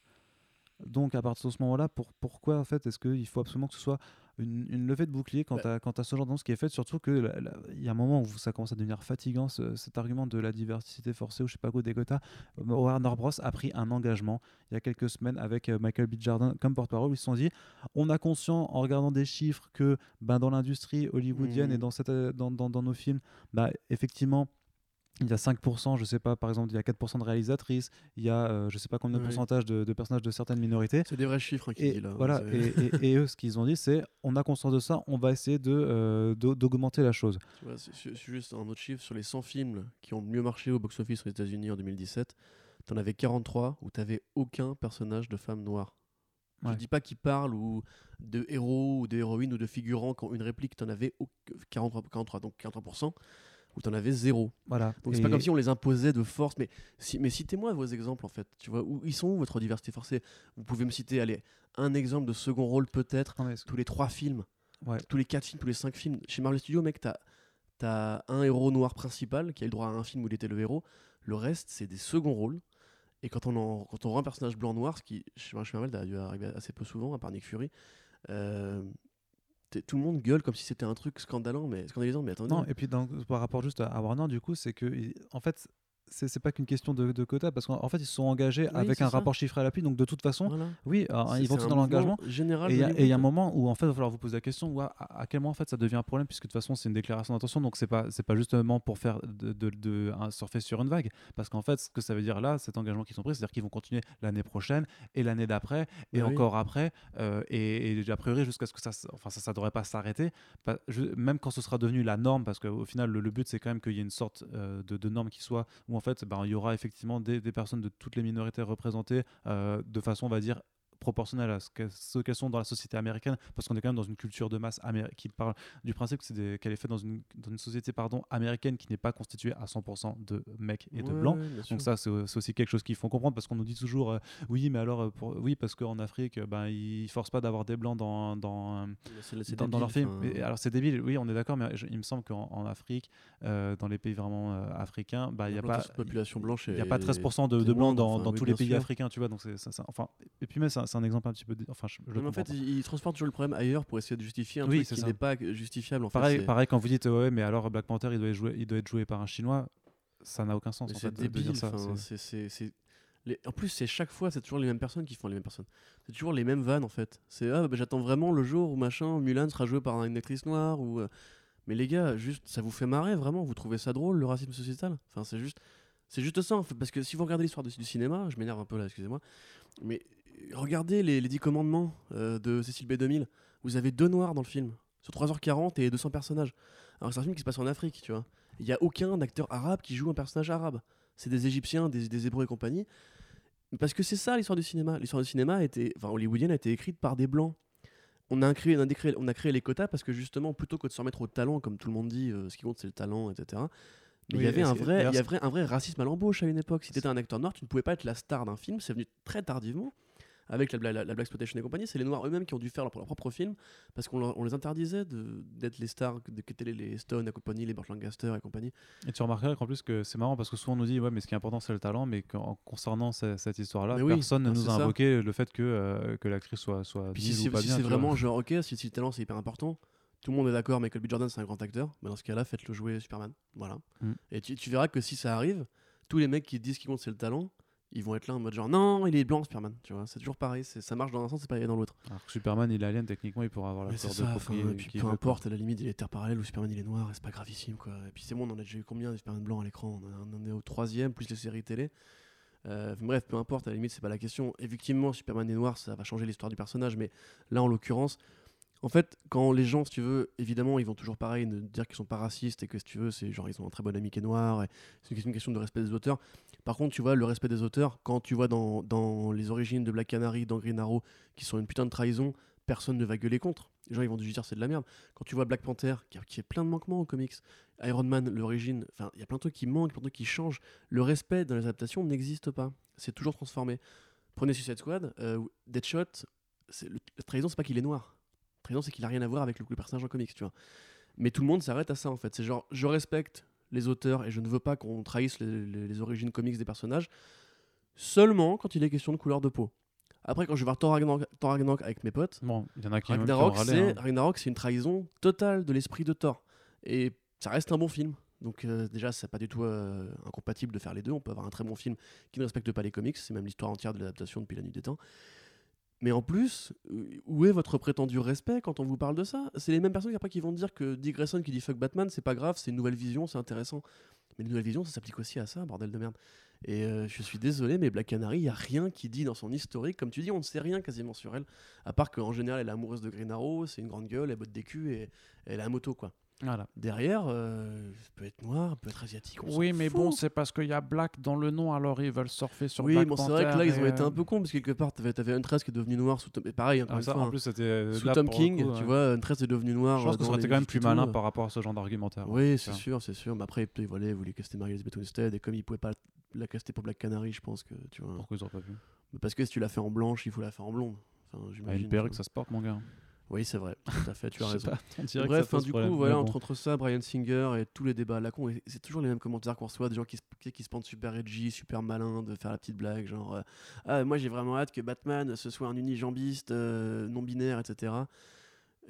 A: Donc, à partir de ce moment-là, pour, pourquoi en fait est-ce qu'il faut absolument que ce soit une, une levée de bouclier quand
B: Bah.
A: tu as, ce genre d'annonce qui est faite? Surtout que la- la- il y a un moment où ça commence à devenir fatigant, ce- cet argument de la diversité forcée ou je sais pas quoi des quotas. Euh, Warner Bros. a pris un engagement il y a quelques semaines avec euh, Michael B. Jordan comme porte-parole. Ils se sont dit on a conscient en regardant des chiffres que ben, dans l'industrie hollywoodienne
B: Mhm.
A: et dans, cette, euh, dans, dans, dans nos films, bah, effectivement, il y a 5%, je sais pas, par exemple, il y a 4% de réalisatrices, il y a euh, je sais pas combien de pourcentage de, de personnages de certaines minorités.
B: C'est des vrais chiffres hein, qu'il
A: Et,
B: dit là.
A: voilà,
B: C'est-
A: et, et- et eux, ce qu'ils ont dit, c'est on a conscience de ça, on va essayer de, euh, d'au- d'augmenter la chose.
B: C'est juste un autre chiffre sur les 100 films qui ont mieux marché au box-office aux États-Unis en 2017. T'en avais 43 où t'avais aucun personnage de femme noire.
A: Ouais.
B: Je dis pas qu'ils parlent ou de héros ou de héroïnes ou de figurants qui ont une réplique, t'en avais au- 43, 43, donc 43%, où t'en avais zéro.
A: Voilà.
B: Donc c'est
A: Et-
B: pas comme si on les imposait de force, mais, si, mais citez-moi vos exemples en fait. Tu vois, où, ils sont où votre diversité forcée? Vous pouvez me citer, allez, un exemple de second rôle peut-être, tous les trois films,
A: Ouais.
B: tous les quatre films, tous les cinq films. Chez Marvel Studios, mec, t'as as un héros noir principal qui a eu le droit à un film où il était le héros. Le reste, c'est des seconds rôles. Et quand on, en- quand on rend un personnage blanc-noir, ce qui chez Marvel a dû arriver assez peu souvent, à part Nick Fury, euh, tout le monde gueule comme si c'était un truc scandalant, mais scandalisant. Mais attendez,
A: Non, et puis par rapport juste à, Warner, du coup, c'est que, en fait, c'est c'est pas qu'une question de, de quota, parce qu'en en fait, ils se sont engagés
B: Oui,
A: avec un
B: ça.
A: rapport chiffré à l'appui, donc de toute façon,
B: voilà.
A: oui, alors,
B: C'est-
A: ils vont tout dans l'engagement.
B: général.
A: Et il y, a- un moment où en fait il va falloir vous poser la question où à, à quel moment en fait ça devient un problème puisque de toute façon c'est une déclaration d'intention donc c'est pas c'est pas justement pour faire de, de- de- un- surfer sur une vague parce qu'en fait ce que ça veut dire là cet engagement qu'ils ont pris c'est à dire qu'ils vont continuer l'année prochaine et l'année d'après et
B: Bah oui.
A: encore après euh, et, et a priori jusqu'à ce que ça enfin ça ça devrait pas s'arrêter même quand ce sera devenu la norme parce qu'au final le, le but c'est quand même qu'il y ait une sorte euh, de, de norme qui soit où en fait ben, il y aura effectivement des, personnes de toutes les minorités représentées euh, de façon on va dire proportionnelle à ce que- ce qu'elles sont dans la société américaine, parce qu'on est quand même dans une culture de masse qui parle du principe que c'est des- qu'elle est faite dans une, dans une société pardon, américaine qui n'est pas constituée à 100% de mecs et de
B: Ouais,
A: blancs.
B: ouais.
A: Donc ça, c'est aussi quelque chose qu'il faut comprendre parce qu'on nous dit toujours euh, oui, mais alors euh, pour, oui parce qu'en Afrique, euh, ben ils forcent pas d'avoir des blancs dans dans,
B: c'est
A: dans, leur film. alors c'est débile, oui, on est d'accord, mais je- il me semble qu'en en Afrique, euh, dans les pays vraiment euh, africains, bah il y a pas
B: population blanche.
A: il n'y a pas
B: est-
A: 13% de,
B: est
A: de blancs dans,
B: enfin,
A: dans
B: oui,
A: tous les pays
B: sûr.
A: africains, tu vois. Donc c'est enfin et puis c'est un, c'est un exemple un petit peu enfin je, je
B: Non, mais en fait, ils, ils transportent toujours le problème ailleurs pour essayer de justifier un
A: Oui,
B: truc qui n'est pas justifiable. En
A: pareil, quand vous dites ouais mais alors Black Panther il doit être joué, il doit être joué par un chinois, ça n'a aucun sens en
B: c'est
A: fait de
B: débile.
A: dire ça. c'est-
B: Les- En plus, c'est chaque fois, c'est toujours les mêmes personnes qui font les mêmes personnes. C'est toujours les mêmes vannes en fait. C'est ah, bah, j'attends vraiment le jour où machin, Mulan sera joué par une actrice noire ou. euh, Mais les gars, juste, ça vous fait marrer vraiment Vous trouvez ça drôle le racisme sociétal? Enfin, c'est juste, c'est juste ça en fait. Parce que si vous regardez l'histoire du, cinéma, je m'énerve un peu là, excusez-moi, mais regardez les, les 10 commandements euh, de Cécile B2000. Vous avez deux noirs dans le film sur 3h40 et 200 personnages. Alors c'est un film qui se passe en Afrique, tu vois. Il n'y a aucun acteur arabe qui joue un personnage arabe. C'est des Égyptiens, des, des Hébreux et compagnie. Parce que c'est ça l'histoire du cinéma. L'histoire du cinéma a été, enfin, hollywoodienne a été écrite par des blancs. On a, créé, on, a on a créé les quotas parce que justement, plutôt que de se remettre au talent, comme tout le monde dit, euh, ce qui compte c'est le talent, etc. Mais
A: Oui,
B: il y avait un vrai, il y avait un vrai racisme à l'embauche à une époque. Si tu étais un acteur noir, tu ne pouvais pas être la star d'un film. C'est venu très tardivement avec la, la, la, la Black Exploitation et compagnie. C'est les noirs eux-mêmes qui ont dû faire leur, leur propre film parce qu'on les interdisait d'être les stars de qu'étaient les, les Stone et compagnie, les Burt Lancaster et compagnie.
A: Et tu remarqueras qu'en plus que c'est marrant parce que souvent on nous dit ouais mais ce qui est important c'est le talent mais qu'en concernant ce- cette histoire-là
B: Mais oui,
A: personne ne nous a
B: ça.
A: invoqué le fait que, euh, que l'actrice soit soit
B: Puis si c'est si
A: vois.
B: vraiment genre, ok, si, si le talent c'est hyper important, tout le monde est d'accord, Michael B. Jordan c'est un grand acteur, mais dans ce cas-là, faites-le jouer Superman. Voilà.
A: Mm.
B: Et tu, tu verras que si ça arrive, tous les mecs qui disent qu'ils compte c'est le talent, ils vont être là en mode genre, non, il est blanc Superman, tu vois. C'est toujours pareil, c'est- ça marche dans un sens, c'est pas dans l'autre.
A: Alors que Superman il est alien techniquement il pourra avoir la peur de propriété
B: enfin, et puis peu importe, à la limite, il est terre parallèle ou Superman il est noir, c'est pas gravissime quoi. Et puis c'est bon, on en a déjà eu combien de Superman blancs à l'écran? On, en- est au troisième, plus les séries télé. Euh, bref, peu importe, à la limite, c'est pas la question. Effectivement, Superman est noir, ça va changer l'histoire du personnage, mais là en l'occurrence, en fait, quand les gens, si tu veux, évidemment, ils vont toujours pareil, ne dire qu'ils sont pas racistes et que si tu veux, c'est genre ils ont un très bon ami qui est noir, c'est une question- de respect des auteurs. Par contre, tu vois, le respect des auteurs, quand tu vois dans, les origines de Black Canary, dans Green Arrow, qui sont une putain de trahison, personne ne va gueuler contre. Les gens, ils vont juste dire c'est de la merde. Quand tu vois Black Panther, qui, a- qui est plein de manquements aux comics, Iron Man, l'origine, enfin, il y a plein de trucs qui manquent, plein de trucs qui changent. Le respect dans les adaptations n'existe pas. C'est toujours transformé. Prenez Suicide Squad, euh, Deadshot, la trahison, c'est pas qu'il est noir. Trahison, c'est qu'il a rien à voir avec le, le personnage en comics, tu vois. Mais tout le monde s'arrête à ça, en fait. C'est genre, je respecte les auteurs et je ne veux pas qu'on trahisse les, les- les origines comics des personnages seulement quand il est question de couleur de peau. Après, quand je vais voir Thor Ragnarok, Thor Ragnarok avec mes potes,
A: Bon, il y en a qui, même qui ont
B: Ragnarok,
A: râlé,
B: c'est
A: hein.
B: Ragnarok, c'est une trahison totale de l'esprit de Thor. Et ça reste un bon film. Donc euh, déjà, c'est pas du tout euh, incompatible de faire les deux. On peut avoir un très bon film qui ne respecte pas les comics. C'est même l'histoire entière de l'adaptation depuis la nuit des temps. Mais en plus, où est votre prétendu respect quand on vous parle de ça? C'est les mêmes personnes après qui vont dire que Dick Grayson qui dit fuck Batman, c'est pas grave, c'est une nouvelle vision, c'est intéressant. Mais une nouvelle vision, ça s'applique aussi à ça, bordel de merde. Et euh, je suis désolé, mais Black Canary, il n'y a rien qui dit dans son historique. Comme tu dis, on ne sait rien quasiment sur elle. À part qu'en général, elle est amoureuse de Green Arrow, c'est une grande gueule, elle botte des culs et elle a un moto, quoi.
A: Voilà.
B: Derrière, euh, elle peut être noire, elle peut être asiatique. on
A: Oui, mais
B: fout.
A: bon, c'est parce qu'il y a Black dans le nom, alors ils veulent surfer sur
B: oui,
A: Black
B: bon, c'est vrai que là, ils ont été un
A: euh,
B: peu cons, parce que quelque part, t'avais, t'avais Huntress qui est devenu noir sous Tom... et pareil, encore
A: ah,
B: une
A: ça,
B: fois,
A: en
B: hein,
A: plus, c'était euh,
B: sous Tom King,
A: coup,
B: tu
A: ouais.
B: vois, Huntress est devenu noir.
A: Je pense
B: euh,
A: que ça aurait été quand même plus malin par rapport à ce genre d'argumentaire.
B: Oui, c'est
A: Ça.
B: sûr, c'est sûr. Mais après, ils voulaient caster Marie-Elizabeth Winstead, et comme ils pouvaient pas la caster pour Black Canary, je pense que, tu vois...
A: Pourquoi ils auraient pas pu?
B: Parce que si tu l'as fait en blanche, il faut la faire en blonde. Enfin,
A: Ah,
B: j'imagine,
A: Une perruque, ça se porte, mon gars.
B: Oui, c'est vrai, tout à fait, tu as (laughs) raison.
A: pas,
B: Bref, hein, du
A: problème,
B: coup, voilà,
A: bon.
B: entre, entre ça, Brian Singer et tous les débats à la con, et c'est toujours les mêmes commentaires qu'on reçoit, des gens qui se, qui, se pensent super edgy, super malins, de faire la petite blague, genre euh, Ah, moi j'ai vraiment hâte que Batman ce soit un unijambiste, euh, non-binaire, etc.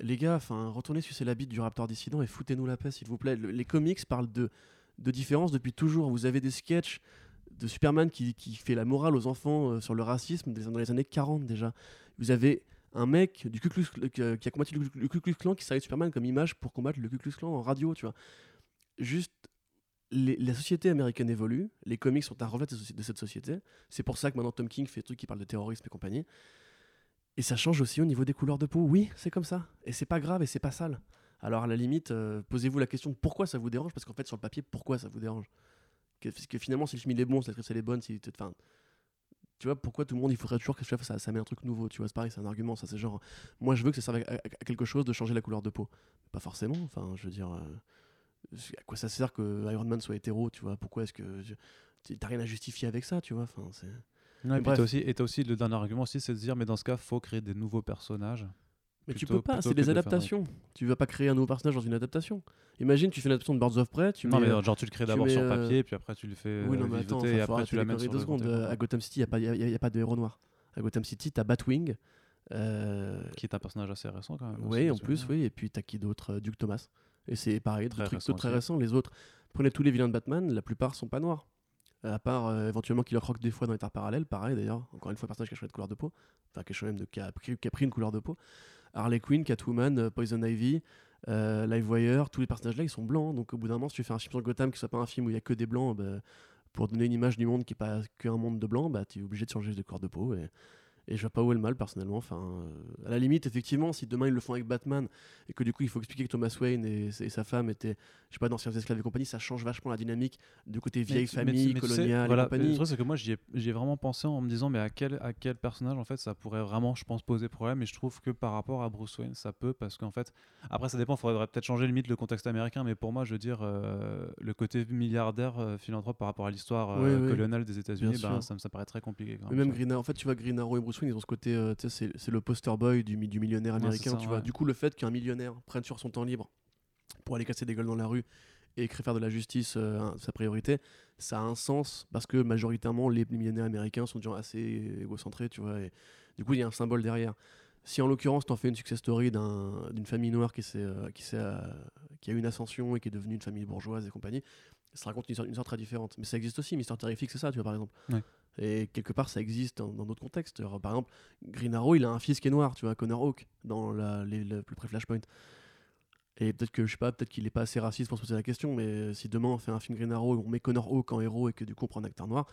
B: Les gars, enfin, retournez sucer la bite du Raptor dissident et foutez-nous la paix, s'il vous plaît. Le- les comics parlent de, de différence depuis toujours. Vous avez des sketchs de Superman qui, qui fait la morale aux enfants euh, sur le racisme des- dans les années 40 déjà. Vous avez un mec du Ku Klux, qui a combattu le, Ku Klux Klan qui servait Superman comme image pour combattre le Ku Klux Klan en radio, tu vois. Juste, la société américaine évolue, les comics sont un reflet de, cette société. C'est pour ça que maintenant Tom King fait des trucs qui parlent de terrorisme et compagnie. Et ça change aussi au niveau des couleurs de peau. Oui, c'est comme ça. Et c'est pas grave et c'est pas sale. Alors à la limite, euh, posez-vous la question de pourquoi ça vous dérange, parce qu'en fait sur le papier, pourquoi ça vous dérange? Que, que finalement, si le film il est bon, si l'actrice elle est bonne, si tu vois, pourquoi tout le monde il faudrait toujours que ça, ça, ça met un truc nouveau, tu vois, c'est pareil, c'est un argument, ça c'est genre, moi je veux que ça serve à, à- à quelque chose de changer la couleur de peau. Pas forcément, enfin, je veux dire, euh, à quoi ça sert que Iron Man soit hétéro, tu vois, pourquoi est-ce que. je- T'as rien à justifier avec ça, tu vois, enfin, c'est.
A: Et puis aussi, et t'as aussi le dernier argument aussi, c'est de dire, mais dans ce cas, faut créer des nouveaux personnages.
B: Mais tu
A: Plutôt-
B: peux pas, c'est des
A: de faire un-
B: adaptations. Tu vas pas créer un nouveau personnage dans une adaptation. Imagine, tu fais une adaptation de Birds of Prey, tu
A: non,
B: mets.
A: mais
B: euh,
A: genre tu le crées
B: tu
A: d'abord
B: mets,
A: sur
B: euh,
A: papier, puis après tu le fais
B: Oui,
A: euh,
B: non, mais attends,
A: et après tu l'amènes
B: les
A: sur
B: deux secondes. À Gotham City, il n'y a, pas de héros noir. À Gotham City, t'as Batwing. euh,
A: Qui est un personnage assez récent quand même.
B: Oui, en plus, oui. Et puis t'as qui d'autre Euh, Duke Thomas. Et c'est pareil, des trucs
A: récent
B: très récents. Les autres, prenez tous les vilains de Batman, la plupart sont pas noirs. À part euh, éventuellement Killer Croc des fois dans les terres parallèles, pareil d'ailleurs, encore une fois, personnage qui a changé de couleur de peau, enfin qui a, même de, qui a, pris, qui a pris une couleur de peau. Harley Quinn, Catwoman, euh, Poison Ivy, euh, Livewire, tous les personnages là ils sont blancs, donc au bout d'un moment, si tu fais un film sur Gotham qui soit pas un film où il y a que des blancs, bah, pour donner une image du monde qui n'est pas qu'un monde de blancs, bah, tu es obligé de changer de couleur de peau. Et je vois pas où est le mal personnellement. Enfin, euh, à la limite, effectivement, si demain ils le font avec Batman et que du coup il faut expliquer que Thomas Wayne et, et sa femme étaient, je sais pas, d'anciens esclaves et compagnie, ça change vachement la dynamique du côté vieille
A: Mais-
B: famille,
A: mais tu sais,
B: coloniale
A: voilà,
B: et compagnie.
A: Le truc, c'est que moi, j'y ai, vraiment pensé en me disant, mais à quel, à quel personnage, en fait, ça pourrait vraiment, je pense, poser problème. Et je trouve que par rapport à Bruce Wayne, ça peut, parce qu'en fait, après, ça dépend, il faudrait peut-être changer limite le contexte américain, mais pour moi, je veux dire, euh, le côté milliardaire, euh, philanthrope par rapport à l'histoire
B: Oui, oui.
A: coloniale des États-unis, ben, ça, me- ça paraît très compliqué. Quand
B: Mais même Green en fait, tu vois, Green Arrow et Bruce Ils ont ce côté, euh, tu sais, c'est- le poster boy du, mi- du millionnaire
A: Ouais,
B: américain,
A: ça,
B: tu vois.
A: ouais.
B: Du coup, le fait qu'un millionnaire prenne sur son temps libre pour aller casser des gueules dans la rue et faire de la justice euh, sa priorité, ça a un sens parce que majoritairement, les millionnaires américains sont des gens assez égocentrés, tu vois. Et du coup, il y a un symbole derrière. Si en l'occurrence, tu en fais une success story d'un- d'une famille noire qui, euh, qui, a eu une ascension et qui est devenue une famille bourgeoise et compagnie, ça raconte une histoire, une histoire très différente. Mais ça existe aussi, Mister Terrific, c'est ça, tu vois, par exemple.
A: Ouais.
B: Et quelque part, ça existe dans d'autres contextes. Par exemple, Green Arrow, il a un fils qui est noir, tu vois, Connor Hawk, dans le plus près Flashpoint. Et peut-être que, je sais pas, peut-être qu'il est pas assez raciste pour se poser la question, mais si demain on fait un film Green Arrow et on met Connor Hawk en héros et que du coup on prend un acteur noir,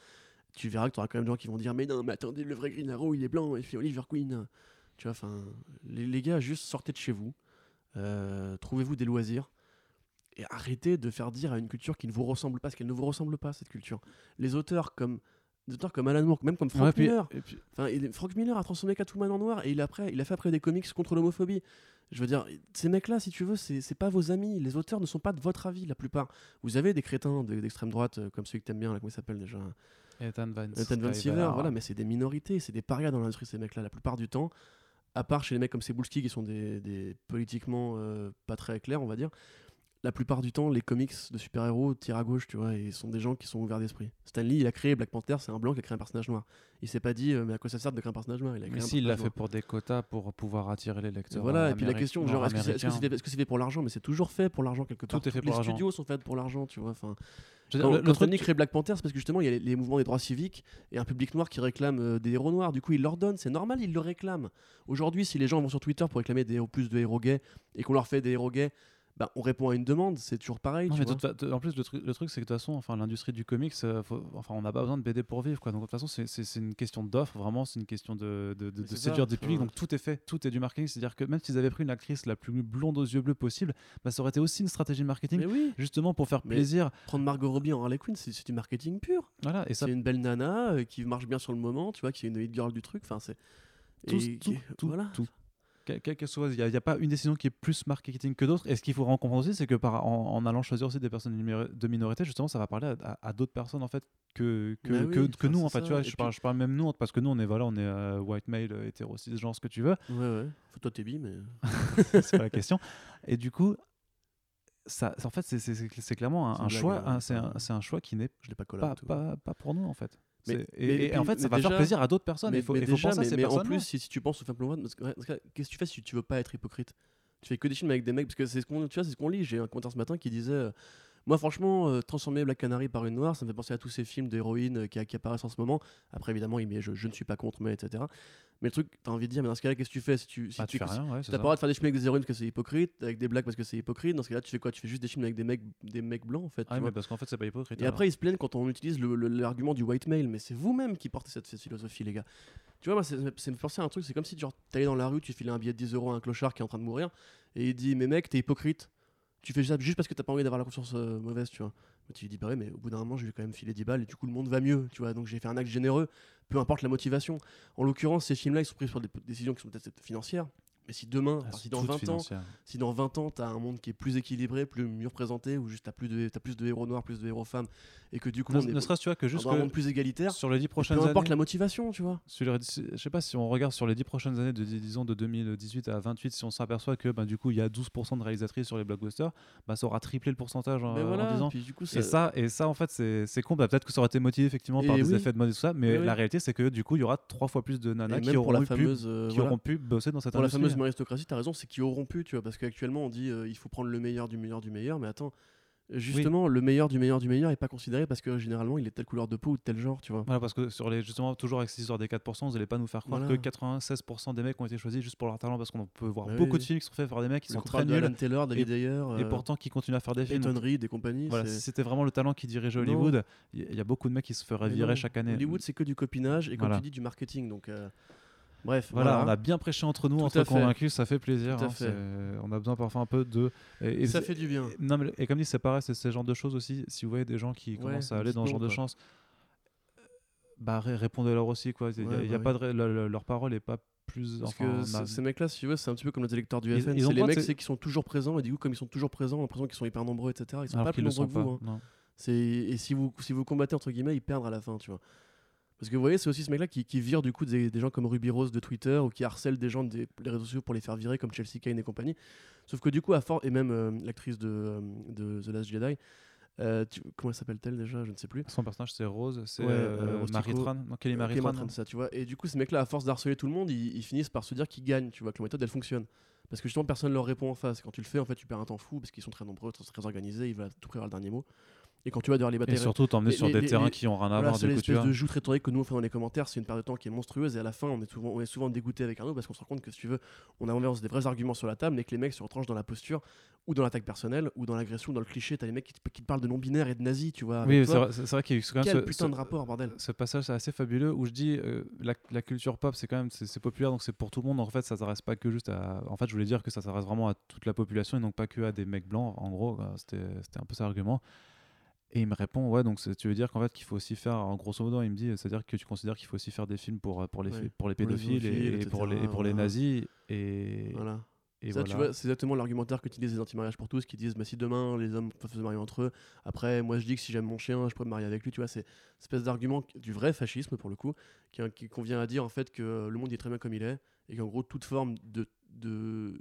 B: tu verras que tu auras quand même des gens qui vont dire Mais non, mais attendez, le vrai Green Arrow, il est blanc, et fait Oliver Queen. Tu vois, enfin, les, gars, juste sortez de chez vous, euh, trouvez-vous des loisirs. Et arrêtez de faire dire à une culture qui ne vous ressemble pas, parce qu'elle ne vous ressemble pas, cette culture. Les auteurs comme, auteurs comme Alan Moore, même comme Frank
A: Ouais, puis-
B: Miller,
A: puis-
B: Enfin, il- Frank Miller a transformé Catwoman en noir et il a, après, il a fait après des comics contre l'homophobie. Je veux dire, ces mecs-là, si tu veux, c'est pas vos amis. Les auteurs ne sont pas de votre avis, la plupart. Vous avez des crétins de- d'extrême droite, euh, comme celui que t'aimes bien, là, comment il s'appelle déjà?
A: Ethan Van,
B: Nathan Van Siever, voilà, mais c'est des minorités, c'est des parias dans l'industrie, ces mecs-là, la plupart du temps. À part chez les mecs comme Cebulski, qui sont des, des politiquement euh, pas très clairs, on va dire. La plupart du temps, les comics de super-héros tirent à gauche, tu vois, et sont des gens qui sont ouverts d'esprit. Stan Lee, il a créé Black Panther, c'est un blanc qui a créé un personnage noir. Il s'est pas dit, euh, mais à quoi ça sert de créer un personnage noir? Il a créé
A: Mais
B: un
A: si, il l'a fait pour des quotas pour pouvoir attirer les lecteurs.
B: Voilà,
A: euh,
B: et puis la question, genre, est-ce que c'est fait, pour l'argent? Mais c'est toujours fait pour l'argent quelque
A: Tout
B: part.
A: est fait pour
B: les studios sont faits pour l'argent, tu vois. Enfin, quand,
A: dire, le-
B: quand crée Black Panther, c'est parce que justement, il y a les, les mouvements des droits civiques et un public noir qui réclame euh, des héros noirs. Du coup, il leur donne, c'est normal, ils le réclament. Aujourd'hui, si les gens vont sur Twitter pour réclamer des héros, plus de héros gays et qu'on leur fait des héros gays, bah, on répond à une demande, c'est toujours pareil.
A: Non,
B: tu vois.
A: en plus, le truc, le truc c'est que de toute façon, enfin, l'industrie du comics, euh, faut- enfin, on n'a pas besoin de BD pour vivre. Quoi. Donc, de toute façon, c'est- une question d'offre, vraiment, c'est une question de, de, séduire
B: ça,
A: des publics. Donc, tout est fait, tout est du marketing. C'est-à-dire que même s'ils avaient pris une actrice la plus blonde aux yeux bleus possible, bah, ça aurait été aussi une stratégie de marketing,
B: Mais oui,
A: justement pour faire
B: Mais-
A: plaisir.
B: prendre Margot Robbie en Harley Quinn, c'est c'est du marketing pur.
A: Voilà, et ça,
B: C'est une belle nana euh, qui marche bien sur le moment, tu vois, qui est une hit girl du truc. Enfin, c'est.
A: tout,
B: et-
A: tout,
B: et-
A: tout,
B: voilà.
A: tout. Quel quel que soit, il n'y a, pas une décision qui est plus marketing que d'autres. Et ce qu'il faut comprendre aussi, c'est que par, en, en allant choisir aussi des personnes de minorité, justement, ça va parler à, à- à d'autres personnes en fait que, que,
B: Bah
A: que, que nous. En fait,
B: ça.
A: tu vois, je,
B: puis-
A: parle, je parle même nous parce que nous, on est voilà, on est euh, white male, euh, hétéro, genre ce que tu veux.
B: Ouais, ouais. Faut toi t'es bi, mais. (laughs)
A: c'est pas la question. Et du coup, ça, en fait, c'est- clairement un, choix. C'est un, choix qui n'est
B: pas
A: pas, pas, pas pour nous en fait.
B: Mais-
A: et,
B: mais-
A: et en fait, ça va faire plaisir à d'autres personnes.
B: mais,
A: Il faut,
B: mais
A: il faut
B: déjà,
A: penser à
B: mais,
A: ces
B: mais en plus, si, si tu penses au parce que qu'est-ce que tu fais si tu veux pas être hypocrite? Tu fais que des films avec des mecs, parce que c'est ce qu'on, tu vois, c'est ce qu'on lit. J'ai un commentaire ce matin qui disait, euh, moi franchement, euh, transformer Black Canary par une noire, ça me fait penser à tous ces films d'héroïnes euh, qui, qui apparaissent en ce moment. Après, évidemment, il met, je, je ne suis pas contre, mais etc. Mais le truc, t'as envie de dire, mais dans ce cas-là, qu'est-ce que tu fais si tu, si
A: Bah, tu fais rien, ouais,
B: T'as pas le droit de faire des films avec des héroïnes parce que c'est hypocrite, avec des blagues parce que c'est hypocrite. Dans ce cas-là, tu fais quoi? Tu fais juste des films avec des mecs, des mecs blancs en fait.
A: Ah, mais parce qu'en fait, c'est pas hypocrite.
B: Et
A: alors.
B: après, ils se plaignent quand on utilise l'argument du white male, mais c'est vous-même qui portez cette, cette philosophie, les gars. Tu vois, moi, c'est c'est me penser à un truc, c'est comme si genre, t'allais dans la rue, tu filais un billet de 10 euros à un clochard qui est en train de mourir, et il dit, mais mec, t'es hypocrite. Tu fais ça juste parce que t'as pas envie d'avoir la conscience euh, mauvaise, tu vois. Lui dis, bah ouais, mais au bout d'un moment, je vais quand même filer 10 balles, et du coup, le monde va mieux, tu vois. Donc j'ai fait un acte généreux, peu importe la motivation. En l'occurrence, ces films-là, ils sont pris sur des décisions qui sont peut-être financières. Mais si demain,
A: Ah,
B: si dans
A: toute
B: 20 ans, si dans 20 ans, tu as un monde qui est plus équilibré, plus mieux représenté, où juste tu as, plus de- t'as plus de héros noirs, plus de héros femmes, et que du coup,
A: Ne,
B: on est
A: ne serait-ce tu vois que juste
B: un monde plus égalitaire,
A: sur les prochaines
B: peu importe
A: années,
B: la motivation, tu vois.
A: sur les- je sais pas si on regarde sur les 10 prochaines années de dis- disons de 2018 à 28 si on s'aperçoit que bah, du coup il y a 12% de réalisatrices sur les blockbusters bah, ça aura triplé le pourcentage en,
B: Mais
A: en
B: voilà,
A: 10 ans
B: puis du coup,
A: et ça et ça en fait c'est con bah, peut-être que ça aurait été motivé effectivement par
B: Et
A: des effets de mode et tout ça mais
B: oui.
A: la réalité c'est que du coup il y aura trois fois plus de nanas qui auront,
B: la
A: pu,
B: fameuse, euh,
A: qui auront pu bosser dans cette industrie
B: fameuse méritocratie, tu as raison, c'est qui auront pu, tu vois, parce qu'actuellement on dit euh, il faut prendre le meilleur du meilleur du meilleur, mais attends, justement, le meilleur du meilleur du meilleur est pas considéré parce que généralement il est telle couleur de peau ou de tel genre, tu vois.
A: Voilà, parce que sur les, justement, toujours avec cette histoire des 4%, vous n'allez pas nous faire croire
B: Voilà.
A: que 96% des mecs ont été choisis juste pour leur talent, parce qu'on peut voir
B: Bah oui,
A: beaucoup de films qui sont faits par des mecs qui sont très nuls
B: Alan Taylor, David Ayer,
A: et
B: euh,
A: pourtant qui continuent à faire des films.
B: Peyton Reed et compagnie.
A: Voilà, si c'était vraiment le talent qui dirigeait. Hollywood, il y, y a beaucoup de mecs qui se feraient virer chaque année.
B: Hollywood, c'est que du copinage et comme
A: Voilà.
B: tu dis, du marketing. Donc, euh, bref,
A: Voilà,
B: voilà.
A: on a bien prêché entre nous,
B: Tout
A: entre convaincus, ça fait plaisir. Hein,
B: fait.
A: on a besoin parfois un peu de. Et, et
B: ça fait du bien.
A: Non, mais, et comme dit, c'est pareil, c'est ce genre de choses aussi. Si vous voyez des gens qui
B: Ouais,
A: commencent à aller dans ce genre de chance, bah ré- répondez-leur aussi. Quoi. Il y a- y
B: bah
A: pas de leur parole n'est pas plus.
B: Parce
A: enfin,
B: que
A: a-
B: ces mecs-là, si c'est un petit peu comme les électeurs du FN. C'est les mecs c'est qui sont toujours présents et du coup, comme ils sont toujours présents, on a l'impression qu'ils sont hyper nombreux, etc. Ils sont
A: alors
B: pas plus nombreux que vous. hein. Et si vous, si vous combattez entre guillemets, ils perdent à la fin, tu vois. Parce que vous voyez, c'est aussi ce mec-là qui, qui vire du coup des, des gens comme Ruby Rose de Twitter ou qui harcèle des gens des les réseaux sociaux pour les faire virer comme Chelsea Kane et compagnie. Sauf que du coup, à force, et même euh, l'actrice de, euh, de The Last Jedi, euh, tu- comment elle s'appelle-t-elle déjà? Je ne sais plus.
A: Son personnage, c'est Rose, c'est
B: Ouais,
A: euh,
B: euh,
A: Marie. Tran. Marie Tran.
B: ça, tu vois. Et du coup, ces mecs-là, à force d'harceler tout le monde, ils, ils finissent par se dire qu'ils gagnent, tu vois, que leur méthode, elle fonctionne. Parce que justement, personne leur répond en face. Quand tu le fais, en fait, tu perds un temps fou parce qu'ils sont très nombreux, très, très organisés, ils veulent à tout prix avoir le dernier mot. Et quand tu vas devoir les
A: Et
B: batailles
A: surtout, t'emmener sur
B: les-
A: des
B: les-
A: terrains
B: les-
A: qui ont rien à
B: Voilà,
A: voir.
B: c'est l'espèce de joute rhétorique que nous on fait dans les commentaires, c'est une perte de temps qui est monstrueuse et à la fin on est souvent, on est souvent dégoûté avec Arnaud parce qu'on se rend compte que si tu veux, on avance des vrais arguments sur la table mais que les mecs se retranchent dans la posture ou dans l'attaque personnelle ou dans l'agression, dans le cliché. T'as les mecs qui te, qui te parlent de non-binaire et de nazis, tu vois.
A: Oui, c'est vrai, vrai qu'il y a eu quand même
B: Quel
A: ce-
B: putain
A: ce-
B: de rapport, bordel.
A: ce passage c'est assez fabuleux où je dis euh, la, la culture pop c'est quand même c'est populaire donc c'est pour tout le monde en fait ça s'adresse pas que juste à en fait je voulais dire que ça s'adresse vraiment à toute la population et donc pas que à des mecs blancs en gros euh, c'était c'était un peu ça l'argument et il me répond ouais donc tu veux dire qu'en fait qu'il faut aussi faire en grosso modo il me dit c'est à dire que tu considères qu'il faut aussi faire des films pour euh, pour les
B: Ouais,
A: pour les
B: pour les
A: pédophiles et, pour les et pour les nazis et
B: Voilà.
A: et
B: ça,
A: voilà.
B: tu vois, c'est exactement l'argumentaire que utilisent les anti-mariages pour tous, qui disent bah, si demain les hommes peuvent se marier entre eux, après moi je dis que si j'aime mon chien, je pourrais me marier avec lui, tu vois, c'est une espèce d'argument du vrai fascisme pour le coup, qui, qui convient à dire en fait que le monde est très bien comme il est, et qu'en gros toute forme de, de,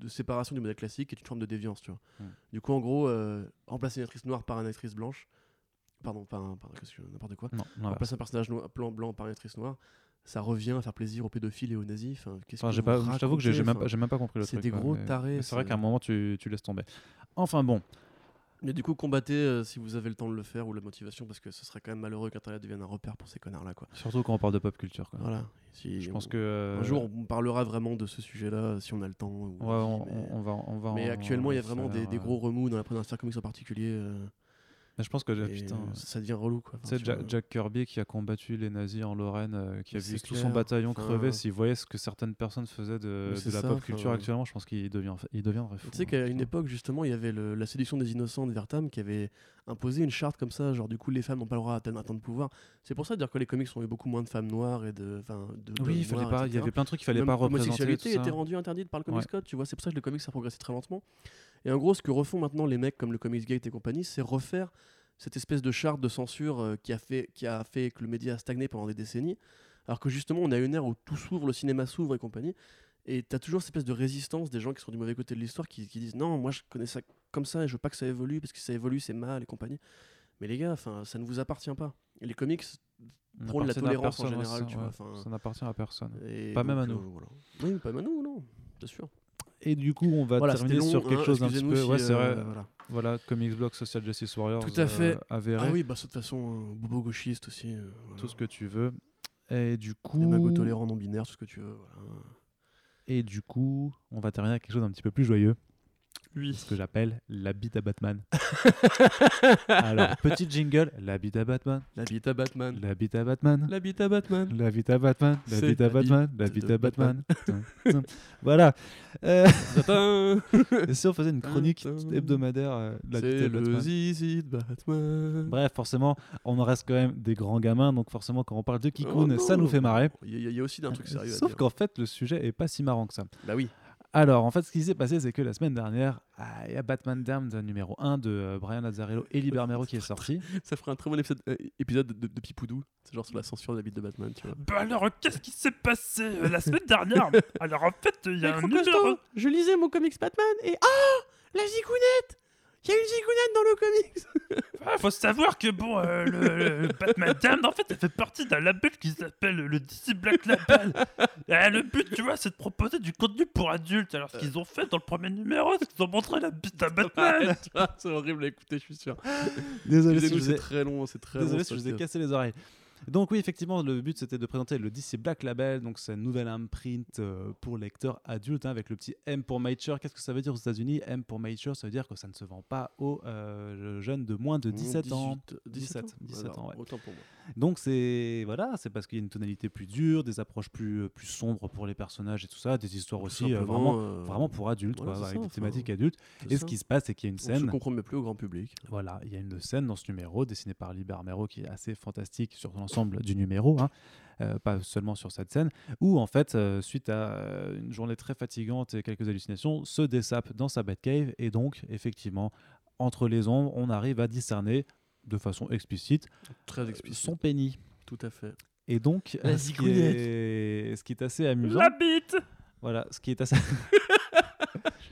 B: de séparation du modèle classique est une forme de déviance, tu vois. Du coup, en gros, euh, remplacer une actrice noire par une actrice blanche, pardon, un- que- n'importe quoi,
A: non,
B: remplacer un personnage noir, blanc, blanc par une actrice noire, ça revient à faire plaisir aux pédophiles et aux nazis. Enfin, que
A: pas, je t'avoue que j'ai même, même pas compris le
B: c'est
A: truc.
B: des
A: quoi,
B: gros tarés,
A: C'est vrai
B: c'est-
A: qu'à un moment tu, tu laisses tomber. Enfin bon,
B: Mais du coup, combattez euh, si vous avez le temps de le faire ou la motivation, parce que ce serait quand même malheureux qu'Internet devienne un repère pour ces connards-là. Quoi.
A: surtout quand on parle de pop culture. Quoi.
B: Voilà. Si-
A: Je pense que euh,
B: Un jour, on parlera vraiment de ce sujet-là si on a le temps. ou-
A: Ouais, on,
B: mais
A: on- va, on va.
B: mais
A: en-
B: actuellement, il y a
A: en
B: vraiment des,
A: euh,
B: gros remous dans la Star Comics en particulier.
A: Mais je pense que
B: et,
A: putain.
B: ça, devient relou. Quoi.
A: Tu sais, Jack, Kirby qui a combattu les nazis en Lorraine, euh, qui a vu tout son bataillon
B: Enfin,
A: crever, s'il voyait ce que certaines personnes faisaient de, la
B: ça,
A: pop culture actuellement, je pense qu'il devient, il deviendrait fou.
B: Tu sais
A: hein,
B: qu'à une époque, justement, il y avait le- la séduction des innocents de Vertam qui avait imposé une charte comme ça, genre du coup, les femmes n'ont pas le droit à temps de pouvoir. C'est pour ça dire que les comics ont eu beaucoup moins de femmes noires et de. de
A: Oui, il fallait
B: noirs,
A: pas. Il y avait plein de trucs qu'il fallait
B: Même
A: pas représenter.
B: L'homosexualité était rendue interdite par le Comics
A: Ouais.
B: Code, tu vois. C'est pour ça que le comics a progressé très lentement. Et en gros, ce que refont maintenant les mecs comme le Comics Gate et compagnie, c'est refaire cette espèce de charte de censure euh, qui, a fait, qui a fait que le média a stagné pendant des décennies. Alors que justement, on a une ère où tout s'ouvre, le cinéma s'ouvre et compagnie. Et tu as toujours cette espèce de résistance des gens qui sont du mauvais côté de l'histoire qui, qui disent non, moi je connais ça comme ça et je veux pas que ça évolue parce que ça évolue, c'est mal et compagnie. Mais les gars, enfin, ça ne vous appartient pas. Et les comics prônent la tolérance en
A: personne,
B: général,
A: ça,
B: tu
A: ouais.
B: vois. enfin,
A: Ça n'appartient à personne.
B: et
A: Pas même à nous.
B: euh, voilà. Oui, pas même à nous, non, bien sûr.
A: Et du coup, on va
B: Voilà,
A: terminer
B: long,
A: sur quelque
B: hein,
A: chose petit
B: excusez-nous
A: peu.
B: si,
A: Ouais, c'est
B: euh,
A: vrai.
B: voilà.
A: Voilà, Comics Block, Social Justice Warriors.
B: Tout à fait.
A: euh, avéré.
B: Ah oui, bah, de toute façon, bobo gauchiste aussi.
A: Tout ce que tu veux. Et du coup.
B: Les magos tolérants non binaires, tout ce que tu veux. Voilà.
A: Et du coup, on va terminer avec quelque chose d'un petit peu plus joyeux.
B: Oui.
A: Ce que j'appelle la bite à Batman. (laughs) Alors, petit jingle, la bite à Batman,
B: La bite à Batman.
A: la bite à Batman,
B: La bite à Batman.
A: la bite à Batman, la bite à Batman, la bite à Batman. Voilà. Euh, (laughs) si on faisait une chronique hebdomadaire, euh, la bite
B: C'est
A: à
B: le
A: Batman.
B: zizi de Batman.
A: Bref, forcément, on en reste quand même des grands gamins, donc forcément, quand on parle de
B: Oh
A: Kikun, ça
B: non.
A: nous fait marrer.
B: Il y, a- aussi un truc sérieux
A: Sauf qu'en fait, le sujet est pas si marrant que ça.
B: Bah oui.
A: Alors, en fait, ce qui s'est passé, c'est que la semaine dernière, ah, il y a Batman Damned numéro 1 de euh, Brian Azzarello et Liber Mero qui est sorti.
B: Ça ferait un très bon épisode, euh, épisode de, de, de Pipoudou. C'est genre sur la censure de la bite de Batman, tu vois.
C: Bah alors, qu'est-ce qui s'est passé euh, la semaine dernière? (laughs) Alors en fait, il y a un numéro...
B: je lisais mon comics Batman et ah La zigounette Il y a une zigounette dans le comics (laughs)
C: Ah, faut savoir que bon, euh, le, le Batman Damned, en fait, elle fait partie d'un label qui s'appelle le DC Black Label. Et le but, tu vois, c'est de proposer du contenu pour adultes. Alors, ce qu'ils ont fait dans le premier numéro, c'est qu'ils ont montré la bite à Batman. (laughs)
B: C'est horrible à écouter, je suis sûr.
A: Désolé si je vous ai-
B: très long, c'est très
A: Désolé
B: long.
A: si je
B: ça,
A: vous ai cassé les oreilles. Donc oui, effectivement, le but c'était de présenter le DC Black Label, donc une nouvelle imprint euh, pour lecteurs adultes hein, avec le petit M pour Mature. Qu'est-ce que ça veut dire aux États-Unis? M pour Mature, ça veut dire que ça ne se vend pas aux euh, jeunes de moins de 17 ans.
B: 17,
A: 17 ans, ouais.
B: Autant pour moi.
A: Donc c'est voilà, c'est parce qu'il y a une tonalité plus dure, des approches plus euh, plus sombres pour les personnages et tout ça, des histoires aussi euh, vraiment
B: euh,
A: vraiment pour adultes,
B: voilà,
A: quoi,
B: c'est
A: avec
B: ça,
A: des
B: enfin,
A: thématiques adultes. Et
B: ça.
A: ce qui se passe, c'est qu'il y a une
B: On se
A: scène.
B: compromet plus au grand public.
A: Voilà, il y a une scène dans ce numéro dessinée par Liber Mero qui est assez fantastique sur l'ensemble du numéro, hein, euh, pas seulement sur cette scène, où en fait, euh, suite à euh, une journée très fatigante et quelques hallucinations, se dessape dans sa Batcave et donc, effectivement, entre les ombres, on arrive à discerner de façon explicite
B: Très explicite.
A: son pénis.
B: Tout à fait.
A: Et donc, ce, qui est, ce qui est assez amusant,
C: La bite
A: voilà, ce qui est assez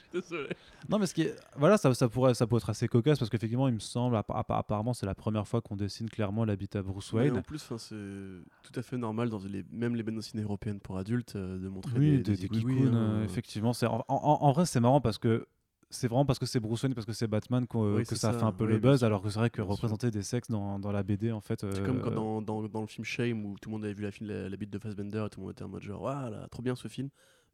A: (laughs)
B: Désolé.
A: Non, mais ce qui est... voilà, ça, ça, pourrait, ça pourrait être assez cocasse parce qu'effectivement, il me semble, appa- appa- apparemment, c'est la première fois qu'on dessine clairement l'habitat Bruce
B: Mais
A: Wayne.
B: en plus, c'est tout à fait normal dans les, même les bandes dessinées européennes pour adultes euh, de montrer
A: Oui,
B: des,
A: des,
B: des
A: kikouns,
B: hein.
A: euh, effectivement. C'est, en, en- en vrai, c'est marrant parce que c'est vraiment parce que c'est Bruce Wayne, parce que c'est Batman
B: Oui,
A: que ça,
B: ça.
A: fait un peu
B: Oui,
A: le buzz, alors que c'est vrai que représenter des sexes dans, dans la BD, en fait.
B: C'est comme quand
A: euh,
B: dans, dans, dans le film Shame où tout le monde avait vu la, film, la, la bite de Fassbender et tout le monde était en mode genre, voilà, trop bien ce film.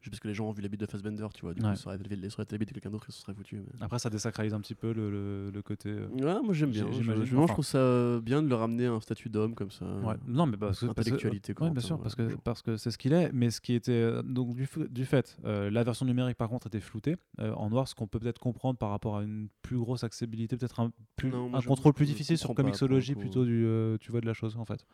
B: Juste parce que les gens ont vu la bite de Fassbender, tu vois. Du
A: Ouais.
B: coup, ça aurait été la bite de quelqu'un d'autre et ça serait foutu. mais-
A: Après, ça désacralise un petit peu le, le- le côté. euh,
B: Ouais, moi j'aime bien.
A: J'ai-
B: Je, trouve ça bien de le ramener à un statut d'homme comme ça.
A: Ouais. Non, mais parce que
B: Intellectualité,
A: ouais,
B: Corentin,
A: bien sûr, parce que
B: bonjour.
A: parce que c'est ce qu'il est. Mais ce qui était euh, donc du, fait, euh, la version numérique par contre était floutée euh, en noir, ce qu'on peut peut-être comprendre par rapport à une plus grosse accessibilité, peut-être un, plus,
B: Non,
A: un contrôle plus difficile sur Comixology plutôt du tu vois de la chose en fait.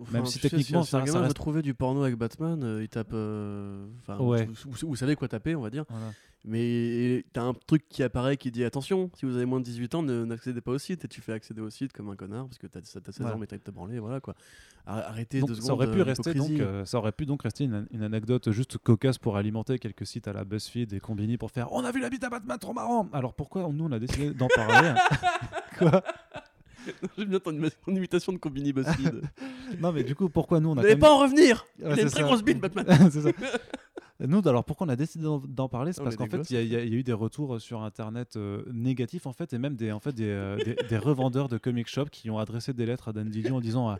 B: Enfin,
A: Même si
B: tu sais,
A: techniquement,
B: si,
A: ça-
B: un
A: ça
B: gamin veut
A: reste-
B: trouver du porno avec Batman, euh, il tape. euh,
A: Ouais.
B: vous, vous- vous savez quoi taper, on va dire.
A: Voilà.
B: Mais t'as un truc qui apparaît qui dit attention, si vous avez moins de 18 ans, n'accédez pas au site. Et tu fais accéder au site comme un connard parce que t'as t'as 16
A: Voilà.
B: ans mais t'as te branler, voilà quoi. Arr- Arrêtez
A: Donc,
B: deux secondes.
A: ça aurait pu
B: euh,
A: rester donc euh, ça aurait pu donc rester une, une anecdote juste cocasse pour alimenter quelques sites à la BuzzFeed et Combini pour faire on a vu la bite à Batman trop marrant. Alors pourquoi nous on a décidé d'en parler (laughs) Quoi? (laughs)
B: J'aime bien ton, ton imitation de Combini BuzzFeed. (laughs)
A: Non mais du coup pourquoi nous on
B: Vous
A: a
B: n'allez
A: quand
B: pas en revenir
A: Ouais,
B: Il a
A: c'est
B: une très grosse bite, Batman (laughs)
A: C'est ça. Nous, alors pourquoi on a décidé d'en- parler C'est parce qu'en fait, il y, a- y a y a eu des retours sur Internet euh, négatifs, en fait, et même des, en fait, des, euh, des, des revendeurs de comic shop qui ont adressé des lettres à Dan Didio en disant euh,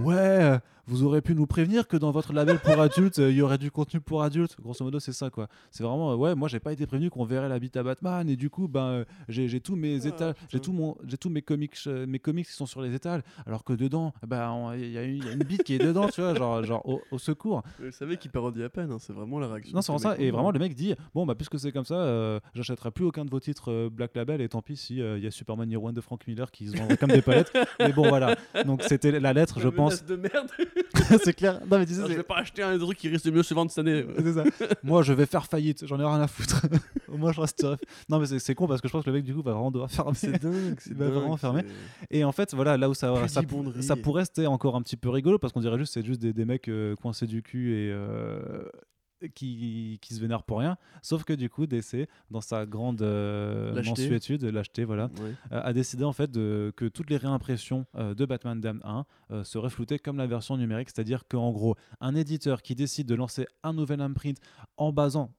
A: Ouais, euh, vous aurez pu nous prévenir que dans votre label pour adultes, euh, il y aurait du contenu pour adultes. Grosso modo, c'est ça, quoi. C'est vraiment, euh, ouais, moi, j'ai pas été prévenu qu'on verrait la bite à Batman, et du coup, ben, euh, j'ai tous mes
B: Ah,
A: étals, j'ai tout mon, j'ai tous mes comics, mes comics qui sont sur les étals, alors que dedans, ben, on- il y, a une- il y a une bite qui est dedans, tu vois, genre, genre au- au secours.
B: Vous savez qu'il parodie à peine, hein, c'est vraiment la réaction.
A: Non, c'est vraiment ça. Et vraiment, le mec dit Bon, bah, puisque c'est comme ça, j'achèterai plus aucun de vos titres Black Label. Et tant pis si il y a Superman Year One de Frank Miller qui se vendrait comme des palettes. (laughs) mais bon, voilà. Donc, c'était la lettre, je pense.
B: de merde. (laughs)
A: c'est clair. Non, mais tu sais,
B: Alors, je vais pas acheter un truc qui risque de mieux se vendre cette année. (laughs)
A: ça. Moi, je vais faire faillite. J'en ai rien à foutre. (laughs) Moi, je resterai. Non, mais c'est- con parce que je pense que le mec, du coup, va vraiment devoir fermer.
B: C'est dingue,
A: Il va
B: dingue,
A: vraiment fermer. Et en fait, voilà, là où ça, ça, ça pourrait rester encore un petit peu rigolo parce qu'on dirait juste c'est juste des, des mecs euh, coincés du cul et euh, qui, qui se vénèrent pour rien. Sauf que du coup, DC, dans sa grande euh, mensuétude, lâcheté, voilà, euh, a décidé en fait de, que toutes les réimpressions euh, de Batman Damned 1 euh, seraient floutées comme la version numérique, c'est-à-dire qu'en gros, un éditeur qui décide de lancer un nouvel imprint en basant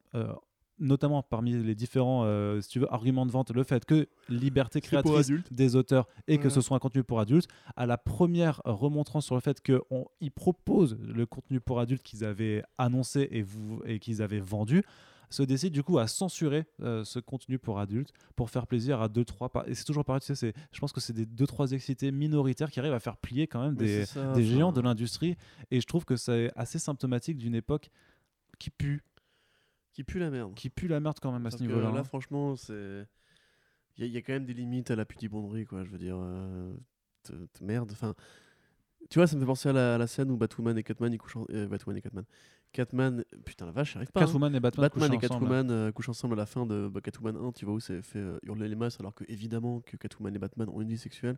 A: notamment parmi les différents euh, si tu veux, arguments de vente, le fait que liberté créatrice des auteurs et que ce soit un contenu pour adultes, à la première euh, remontrance sur le fait qu'ils proposent le contenu pour adultes qu'ils avaient annoncé et, vous, et qu'ils avaient vendu, se décide du coup à censurer euh, ce contenu pour adultes pour faire plaisir à 2-3 par... et c'est toujours pareil tu sais je pense que c'est des 2-3 excités minoritaires qui arrivent à faire plier quand même des,
B: c'est ça,
A: des géants de l'industrie et je trouve que c'est assez symptomatique d'une époque qui pue
B: Qui pue la merde.
A: qui pue la merde quand même à ce
B: Parce
A: niveau-là
B: Là,
A: hein.
B: franchement, c'est. Il y, a- il y a quand même des limites à la pudibonderie, quoi. Je veux dire. euh, te- te- Merde. Enfin. Tu vois, ça me fait penser à la, à la scène où Batwoman et Catman ils couchent. en- euh, Batwoman et Catman. Catman. Putain, la vache, j'arrive pas. hein.
A: Catwoman et Batman,
B: Batman et
A: couchent ensemble.
B: Catwoman euh, couchent ensemble à la fin de bah, Catwoman 1, tu vois où c'est fait euh, hurler les masses, alors que évidemment que Catwoman et Batman ont une vie sexuelle.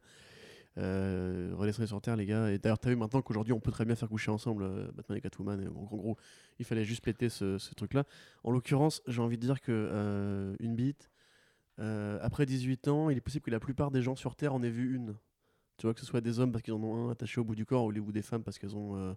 B: Euh, sur Terre, les gars. Et d'ailleurs, t'as vu maintenant qu'aujourd'hui, on peut très bien faire coucher ensemble euh, Batman et Catwoman. Et en, gros, il fallait juste péter ce, truc-là. En l'occurrence, j'ai envie de dire que euh, une bite, Euh, après 18 ans, il est possible que la plupart des gens sur Terre en aient vu une. Tu vois, que ce soit des hommes parce qu'ils en ont un attaché au bout du corps ou, ou des femmes parce qu'elles ont.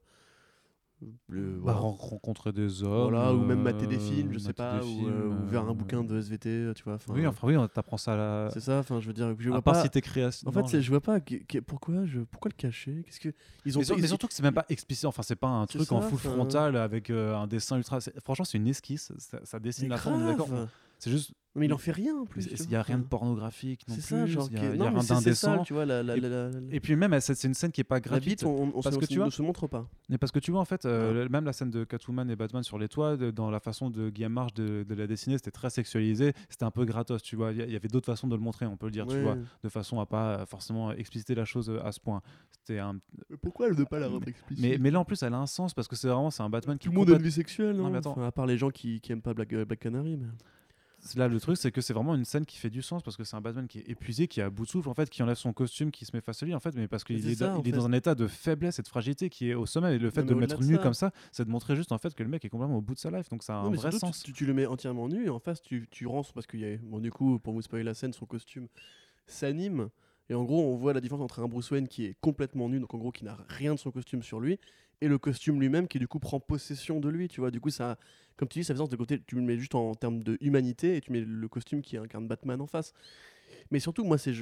B: Euh, le,
A: Bah,
B: voilà.
A: rencontrer des hommes.
B: Voilà, ou même
A: euh,
B: mater des films, je sais
A: mater
B: pas, ou, euh, ou vers un
A: euh,
B: bouquin de SVT, tu vois.
A: Oui, enfin oui, on t'apprend ça à la.
B: C'est ça, enfin, je veux dire, je
A: à
B: vois
A: part
B: pas.
A: si t'es créé.
B: En fait, je vois pas pourquoi, je, pourquoi le cacher. Qu'est-ce que ils ont
A: mais, sur- mais surtout que c'est même pas explicite. Enfin, c'est pas un truc en full frontal avec euh, un dessin ultra. Franchement, c'est une esquisse. Ça, ça dessine
B: mais
A: la forme, d'accord. C'est juste.
B: Mais il en fait rien en plus.
A: Il
B: tu
A: y a rien de pornographique non
B: C'est
A: plus.
B: ça, genre.
A: Il y a, y a rien
B: c'est- c'est
A: d'indécent.
B: tu vois, la, la,
A: Et-
B: la, la-
A: Et puis même, c'est c'est une scène qui est pas
B: la
A: gratuite.
B: bite, on, on,
A: parce
B: se,
A: que
B: on
A: tu vois-
B: ne se montre pas.
A: Mais parce que tu vois, en fait, euh, même la scène de Catwoman et Batman sur les toits, de- dans la façon de Guillaume March de, de la dessiner, c'était très sexualisé. C'était un peu gratos, tu vois. Il y avait d'autres façons de le montrer, on peut le dire, tu vois, de façon à pas forcément expliciter la chose euh, à ce point. C'était un.
B: Mais pourquoi ne pas la rendre explicite?
A: Mais, mais là, en plus, elle a un sens parce que c'est vraiment c'est un Batman qui.
B: Tout le monde a une
A: complète-
B: vie sexuelle,
A: Non.
B: Enfin, À part les gens qui, qui aiment pas Black, euh, Black Canary.
A: Là, le truc, c'est que c'est vraiment une scène qui fait du sens parce que c'est un Batman qui est épuisé, qui est à bout de souffle, en fait, qui enlève son costume, qui se met face à lui, en fait, mais parce qu'il est,
B: ça,
A: da-
B: en
A: il est dans un état de faiblesse et de fragilité qui est au sommet. Et le fait
B: Non,
A: de le mettre nu
B: ça-
A: comme ça, c'est de montrer juste en fait que le mec est complètement au bout de sa life. Donc ça a
B: Non,
A: un vrai
B: surtout,
A: sens.
B: Tu, tu le mets entièrement nu et en face, tu, tu rances parce qu'il y a. Bon, du coup, pour vous spoiler la scène, son costume s'anime. Et en gros, on voit la différence entre un Bruce Wayne qui est complètement nu, donc en gros qui n'a rien de son costume sur lui, et le costume lui-même qui du coup prend possession de lui. Tu vois, du coup, ça, comme tu dis, ça fait sens de côté. Tu le mets juste en, termes de humanité et tu mets le costume qui incarne Batman en face. Mais surtout, moi, c'est.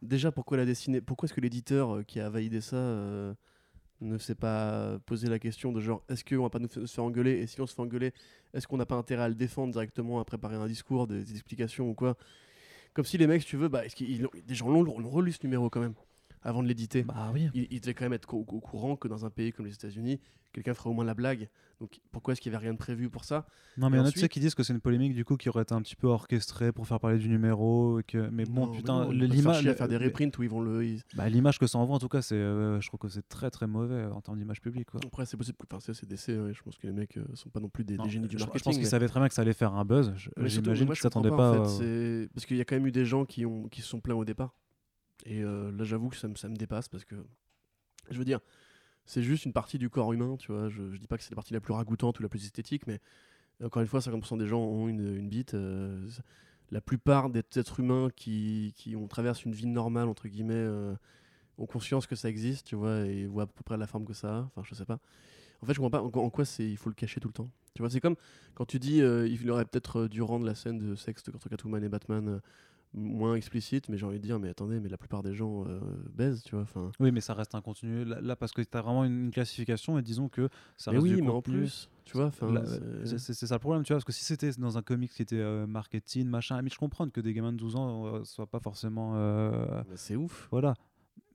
B: déjà, pourquoi la dessiner Pourquoi est-ce que l'éditeur euh, qui a validé ça euh, ne s'est pas posé la question de genre est-ce qu'on va pas nous se faire engueuler et si on se fait engueuler, est-ce qu'on n'a pas intérêt à le défendre directement, à préparer un discours, des, explications ou quoi? Comme si les mecs, tu veux, bah, des gens l'ont relu ce numéro quand même avant de l'éditer.
A: Bah oui.
B: Il, il devait quand même être au, courant que dans un pays comme les États-Unis, quelqu'un ferait au moins la blague. Donc pourquoi est-ce qu'il n'y avait rien de prévu pour ça?
A: Non, mais il y en a
B: ensuite-
A: qui disent que c'est une polémique du coup qui aurait été un petit peu orchestrée pour faire parler du numéro. Et que... Mais bon,
B: Non,
A: putain, l'image.
B: à faire des reprints où ils vont le. ils-
A: bah, l'image que ça envoie en tout cas, c'est, euh, je trouve que c'est très très mauvais euh, en termes d'image publique. Quoi.
B: Après, c'est possible que. Enfin, c'est c'est DC, ouais, je pense que les mecs euh, sont pas non plus des,
A: Non,
B: des génies du
A: je, je
B: marketing.
A: pense qu'ils
B: mais-
A: savaient très bien que ça allait faire un buzz. J'imagine qu'ils s'attendaient pas.
B: en fait, Parce qu'il y a quand même eu des gens qui, ont, qui se sont plaints au départ. Et euh, là, j'avoue que ça me, ça me dépasse parce que. Je veux dire, c'est juste une partie du corps humain, tu vois. Je, je dis pas que c'est la partie la plus ragoûtante ou la plus esthétique, mais encore une fois, 50% des gens ont une, une bite. euh, la plupart des êtres humains qui, qui ont traversent une vie normale, entre guillemets, euh, ont conscience que ça existe, tu vois, et voient à peu près la forme que ça a. Enfin, je sais pas. En fait, je comprends pas en, quoi c'est, il faut le cacher tout le temps. Tu vois, c'est comme quand tu dis il aurait peut-être dû rendre la scène de sexe entre Catwoman et Batman moins explicite, mais j'ai envie de dire, mais attendez, mais la plupart des gens euh, baisent, tu vois. Enfin,
A: Oui, mais ça reste un contenu. Là, là, parce que tu as vraiment une classification et disons que ça
B: mais
A: reste
B: oui,
A: du
B: mais en
A: contenu.
B: plus, tu vois, c'est-
A: ça le problème, tu vois, parce que si c'était dans un comics qui était euh, marketing, machin, mais je comprends que des gamins de 12 ans euh, soient pas forcément. euh,
B: c'est ouf.
A: voilà.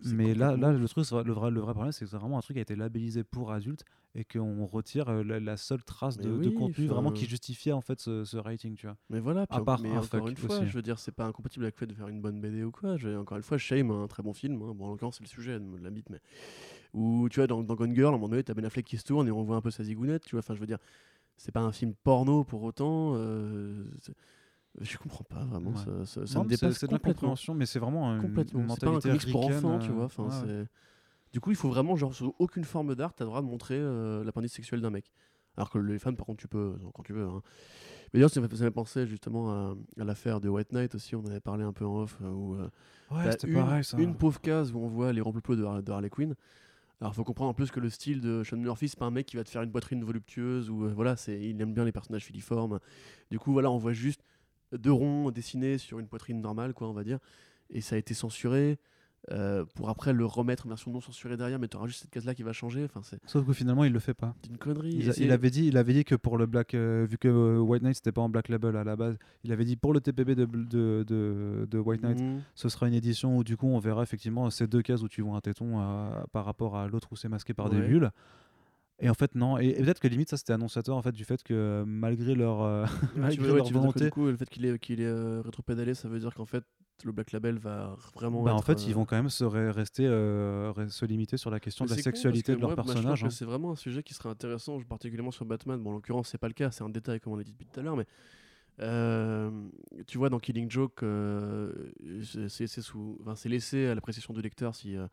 A: Mais là, là, le truc, le vrai, le vrai problème, c'est que c'est vraiment un truc qui a été labellisé pour adultes et qu'on retire euh, la, la seule trace de, de contenu vraiment qui justifiait en fait ce, ce rating, tu vois.
B: Mais voilà, puis
A: À part
B: mais
A: un
B: encore une fois,
A: aussi.
B: je veux dire, c'est pas incompatible avec le fait de faire une bonne BD ou quoi. Je- encore une fois, Shame, un très bon film. hein. Bon, en l'occurrence, c'est le sujet, me la bite, mais. Ou tu vois, dans, dans Gone Girl, à un moment donné, t'as Ben Affleck qui se tourne et on voit un peu sa zigounette, tu vois. Enfin, je veux dire, c'est pas un film porno pour autant. euh, je comprends pas vraiment,
A: Ouais.
B: ça, ça, ça
A: Non,
B: me dépasse
A: c'est de la compréhension, mais c'est vraiment une,
B: complètement.
A: une
B: C'est pas un
A: mentalité
B: comics pour enfants, tu
A: euh,
B: vois. Enfin,
A: ouais.
B: Du coup, il faut vraiment, genre, sous aucune forme d'art, t'as le droit de montrer euh, l'appendice sexuel d'un mec. Alors que les femmes, par contre, tu peux, euh, quand tu veux. hein. Mais d'ailleurs, ça m'a pensé justement à, à l'affaire de White Knight aussi, on en avait parlé un peu en off, euh, où euh,
A: Ouais, c'était
B: une,
A: pareil ça.
B: une pauvre case où on voit les remplis de, de Harley Quinn. Alors, faut comprendre en plus que le style de Sean Murphy, c'est pas un mec qui va te faire une poitrine voluptueuse ou euh, voilà, c'est il aime bien les personnages filiformes. Du coup, voilà, on voit juste deux ronds dessinés sur une poitrine normale, quoi, on va dire. Et ça a été censuré euh, pour après le remettre en version non censurée derrière, mais tu auras juste cette case-là qui va changer. Enfin, c'est
A: Sauf que finalement, il le fait pas.
B: une connerie.
A: Il,
B: Et
A: a-
B: c'est-
A: il avait dit, il avait dit que pour le black, euh, vu que euh, White Knight c'était pas en black label à la base, il avait dit pour le TPB de, de, de, de White Knight,
B: Mhm.
A: ce sera une édition où du coup on verra effectivement ces deux cases où tu vois un téton par rapport à l'autre où c'est masqué par des bulles. Et en fait non, et, et peut-être que limite ça c'était annonciateur en fait du fait que euh, malgré leur euh,
B: Ouais, (laughs)
A: malgré
B: veux, ouais,
A: leur
B: que
A: volonté,
B: du coup, le fait qu'il est, qu'il est euh, rétropédalé, ça veut dire qu'en fait, le Black Label va vraiment.
A: bah, en fait
B: euh,
A: ils vont quand même se re- rester re- se limiter sur la question
B: Mais
A: de la sexualité de leur personnage.
B: que
A: hein.
B: C'est vraiment un sujet qui serait intéressant, particulièrement sur Batman. Bon, en l'occurrence, c'est pas le cas, c'est un détail, comme on l'a dit depuis tout à l'heure, mais. euh, tu vois, dans Killing Joke, euh, c'est c'est- c'est sous- enfin, c'est laissé à l'appréciation du lecteur si euh,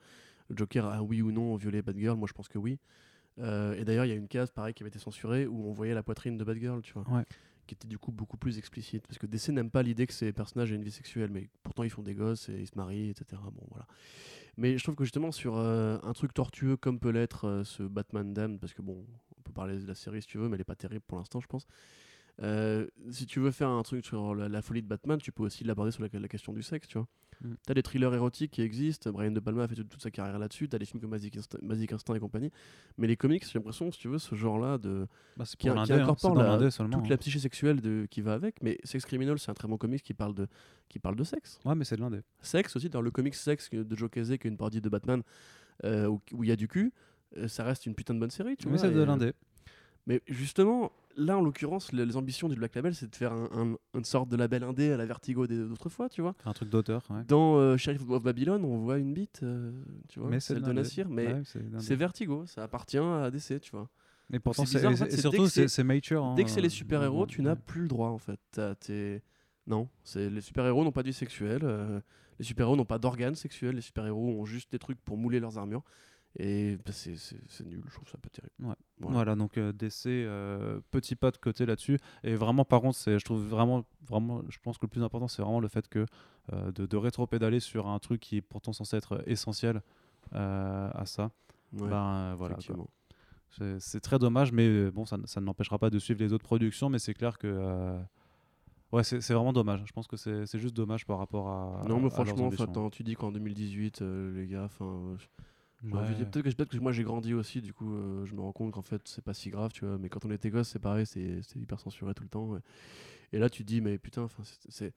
B: le Joker a oui ou non violé Batgirl. Moi, je pense que oui. Euh, et d'ailleurs, il y a une case, pareil, qui avait été censurée où on voyait la poitrine de Batgirl, tu vois.
A: Ouais.
B: qui était du coup beaucoup plus explicite. Parce que DC n'aime pas l'idée que ces personnages aient une vie sexuelle, mais pourtant ils font des gosses et ils se marient, etc. Bon, voilà. Mais je trouve que justement, sur euh, un truc tortueux comme peut l'être euh, ce Batman Damned, parce que bon, on peut parler de la série si tu veux, mais elle est pas terrible pour l'instant, je pense. Euh, si tu veux faire un truc sur la, la folie de Batman, tu peux aussi l'aborder sur la, la question du sexe, tu vois.
A: Mm.
B: T'as des thrillers érotiques qui existent, Brian De Palma a fait toute, toute sa carrière là-dessus, t'as des films comme Basic Instinct, Basic Instinct et compagnie, mais les comics, j'ai l'impression, si tu veux, ce genre-là de,
A: Bah,
B: qui,
A: pour
B: qui
A: hein,
B: incorpore
A: dans
B: la- toute
A: hein.
B: la psyché sexuelle de, qui va avec, mais Sex Criminal, c'est un très bon comics qui parle de, qui parle de sexe.
A: Ouais, mais c'est de l'indé.
B: Sexe aussi, dans le comics Sex de Joe Casey, qui est une parodie de Batman, euh, où il y a du cul, euh, ça reste une putain de bonne série, tu
A: Mais
B: vois.
A: c'est de
B: euh,
A: l'indé.
B: mais justement, là en l'occurrence, les, les ambitions du Black Label, c'est de faire un- un- une sorte de label indé à la Vertigo d'autrefois, tu vois.
A: Un truc d'auteur. ouais.
B: Dans euh, Sheriff of Babylon, on voit une bite, euh, tu vois,
A: Mais
B: celle
A: de.
B: Nassir, mais
A: Ouais, c'est
B: Vertigo, ça appartient à DC, tu vois.
A: Et pourtant,
B: c'est en fait,
A: surtout, c'est mature. hein,
B: Dès que c'est les
A: euh,
B: super-héros,
A: ouais,
B: tu n'as plus le droit en fait. T'as- t'es- Non, c'est les super-héros n'ont pas de vie sexuelle, euh, les super-héros n'ont pas d'organes sexuels, les super-héros ont juste des trucs pour mouler leurs armures. Et bah, c'est nul, je trouve ça peu terrible.
A: Ouais.
B: Voilà.
A: Voilà, donc euh, DC, euh, petit pas de côté là-dessus. Et vraiment, par contre, je trouve vraiment, vraiment, je pense que le plus important, c'est vraiment le fait que euh, de, de rétro-pédaler sur un truc qui est pourtant censé être essentiel euh, à ça.
B: Ouais,
A: ben voilà. C'est, très dommage, mais bon, ça, ça ne n'empêchera pas de suivre les autres productions, mais c'est clair que. Ouais, c'est, vraiment dommage. Je pense que c'est, juste dommage par rapport à.
B: Non,
A: à
B: mais
A: leurs
B: franchement,
A: ambitions.
B: enfin, tu dis qu'en 2018, euh, les gars, enfin.
A: Ouais.
B: Peut-être que, moi j'ai grandi aussi, du coup euh, je me rends compte qu'en fait c'est pas si grave, tu vois. Mais quand on était gosse, c'est pareil, c'est hyper censuré tout le temps. ouais. Et là tu te dis, mais putain, c'est-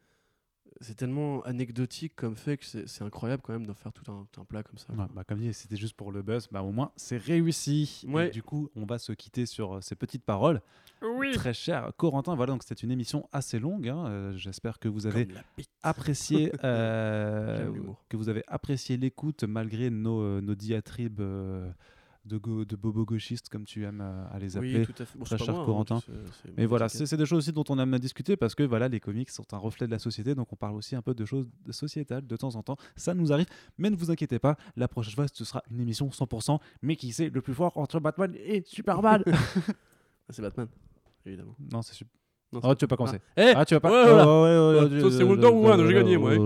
B: c'est tellement anecdotique comme fait que c'est incroyable quand même d'en faire tout un, plat comme ça.
A: Ouais, bah, comme dit, c'était juste pour le buzz. Bah, au moins, c'est réussi. Et du coup, on va se quitter sur euh, ces petites paroles.
C: Oui.
A: Très cher Corentin, voilà, donc c'était une émission assez longue. hein, euh, J'espère que vous avez apprécié, (laughs) euh, que vous avez apprécié l'écoute malgré nos, nos diatribes euh, de, go- de bobo gauchistes, comme tu aimes euh, à les appeler.
B: Oui, tout à fait. Bon,
A: très
B: c'est
A: cher
B: moi, hein,
A: Corentin.
B: c'est- c'est
A: Mais voilà, c'est c'est des choses aussi dont on aime à discuter parce que voilà, les comics sont un reflet de la société, donc on parle aussi un peu de choses sociétales de temps en temps. Ça nous arrive, mais ne vous inquiétez pas, la prochaine fois ce sera une émission 100%, mais qui sait le plus fort entre Batman et Superman (laughs) (laughs)
B: Ah, c'est Batman, évidemment.
A: Non, c'est super.
B: Non,
A: Oh, tu vas pas commencer.
B: Ah, eh
A: Ah, tu vas pas.
B: Voilà.
A: Oh, ouais, ouais,
B: c'est Wonder Woman, j'ai gagné, moi.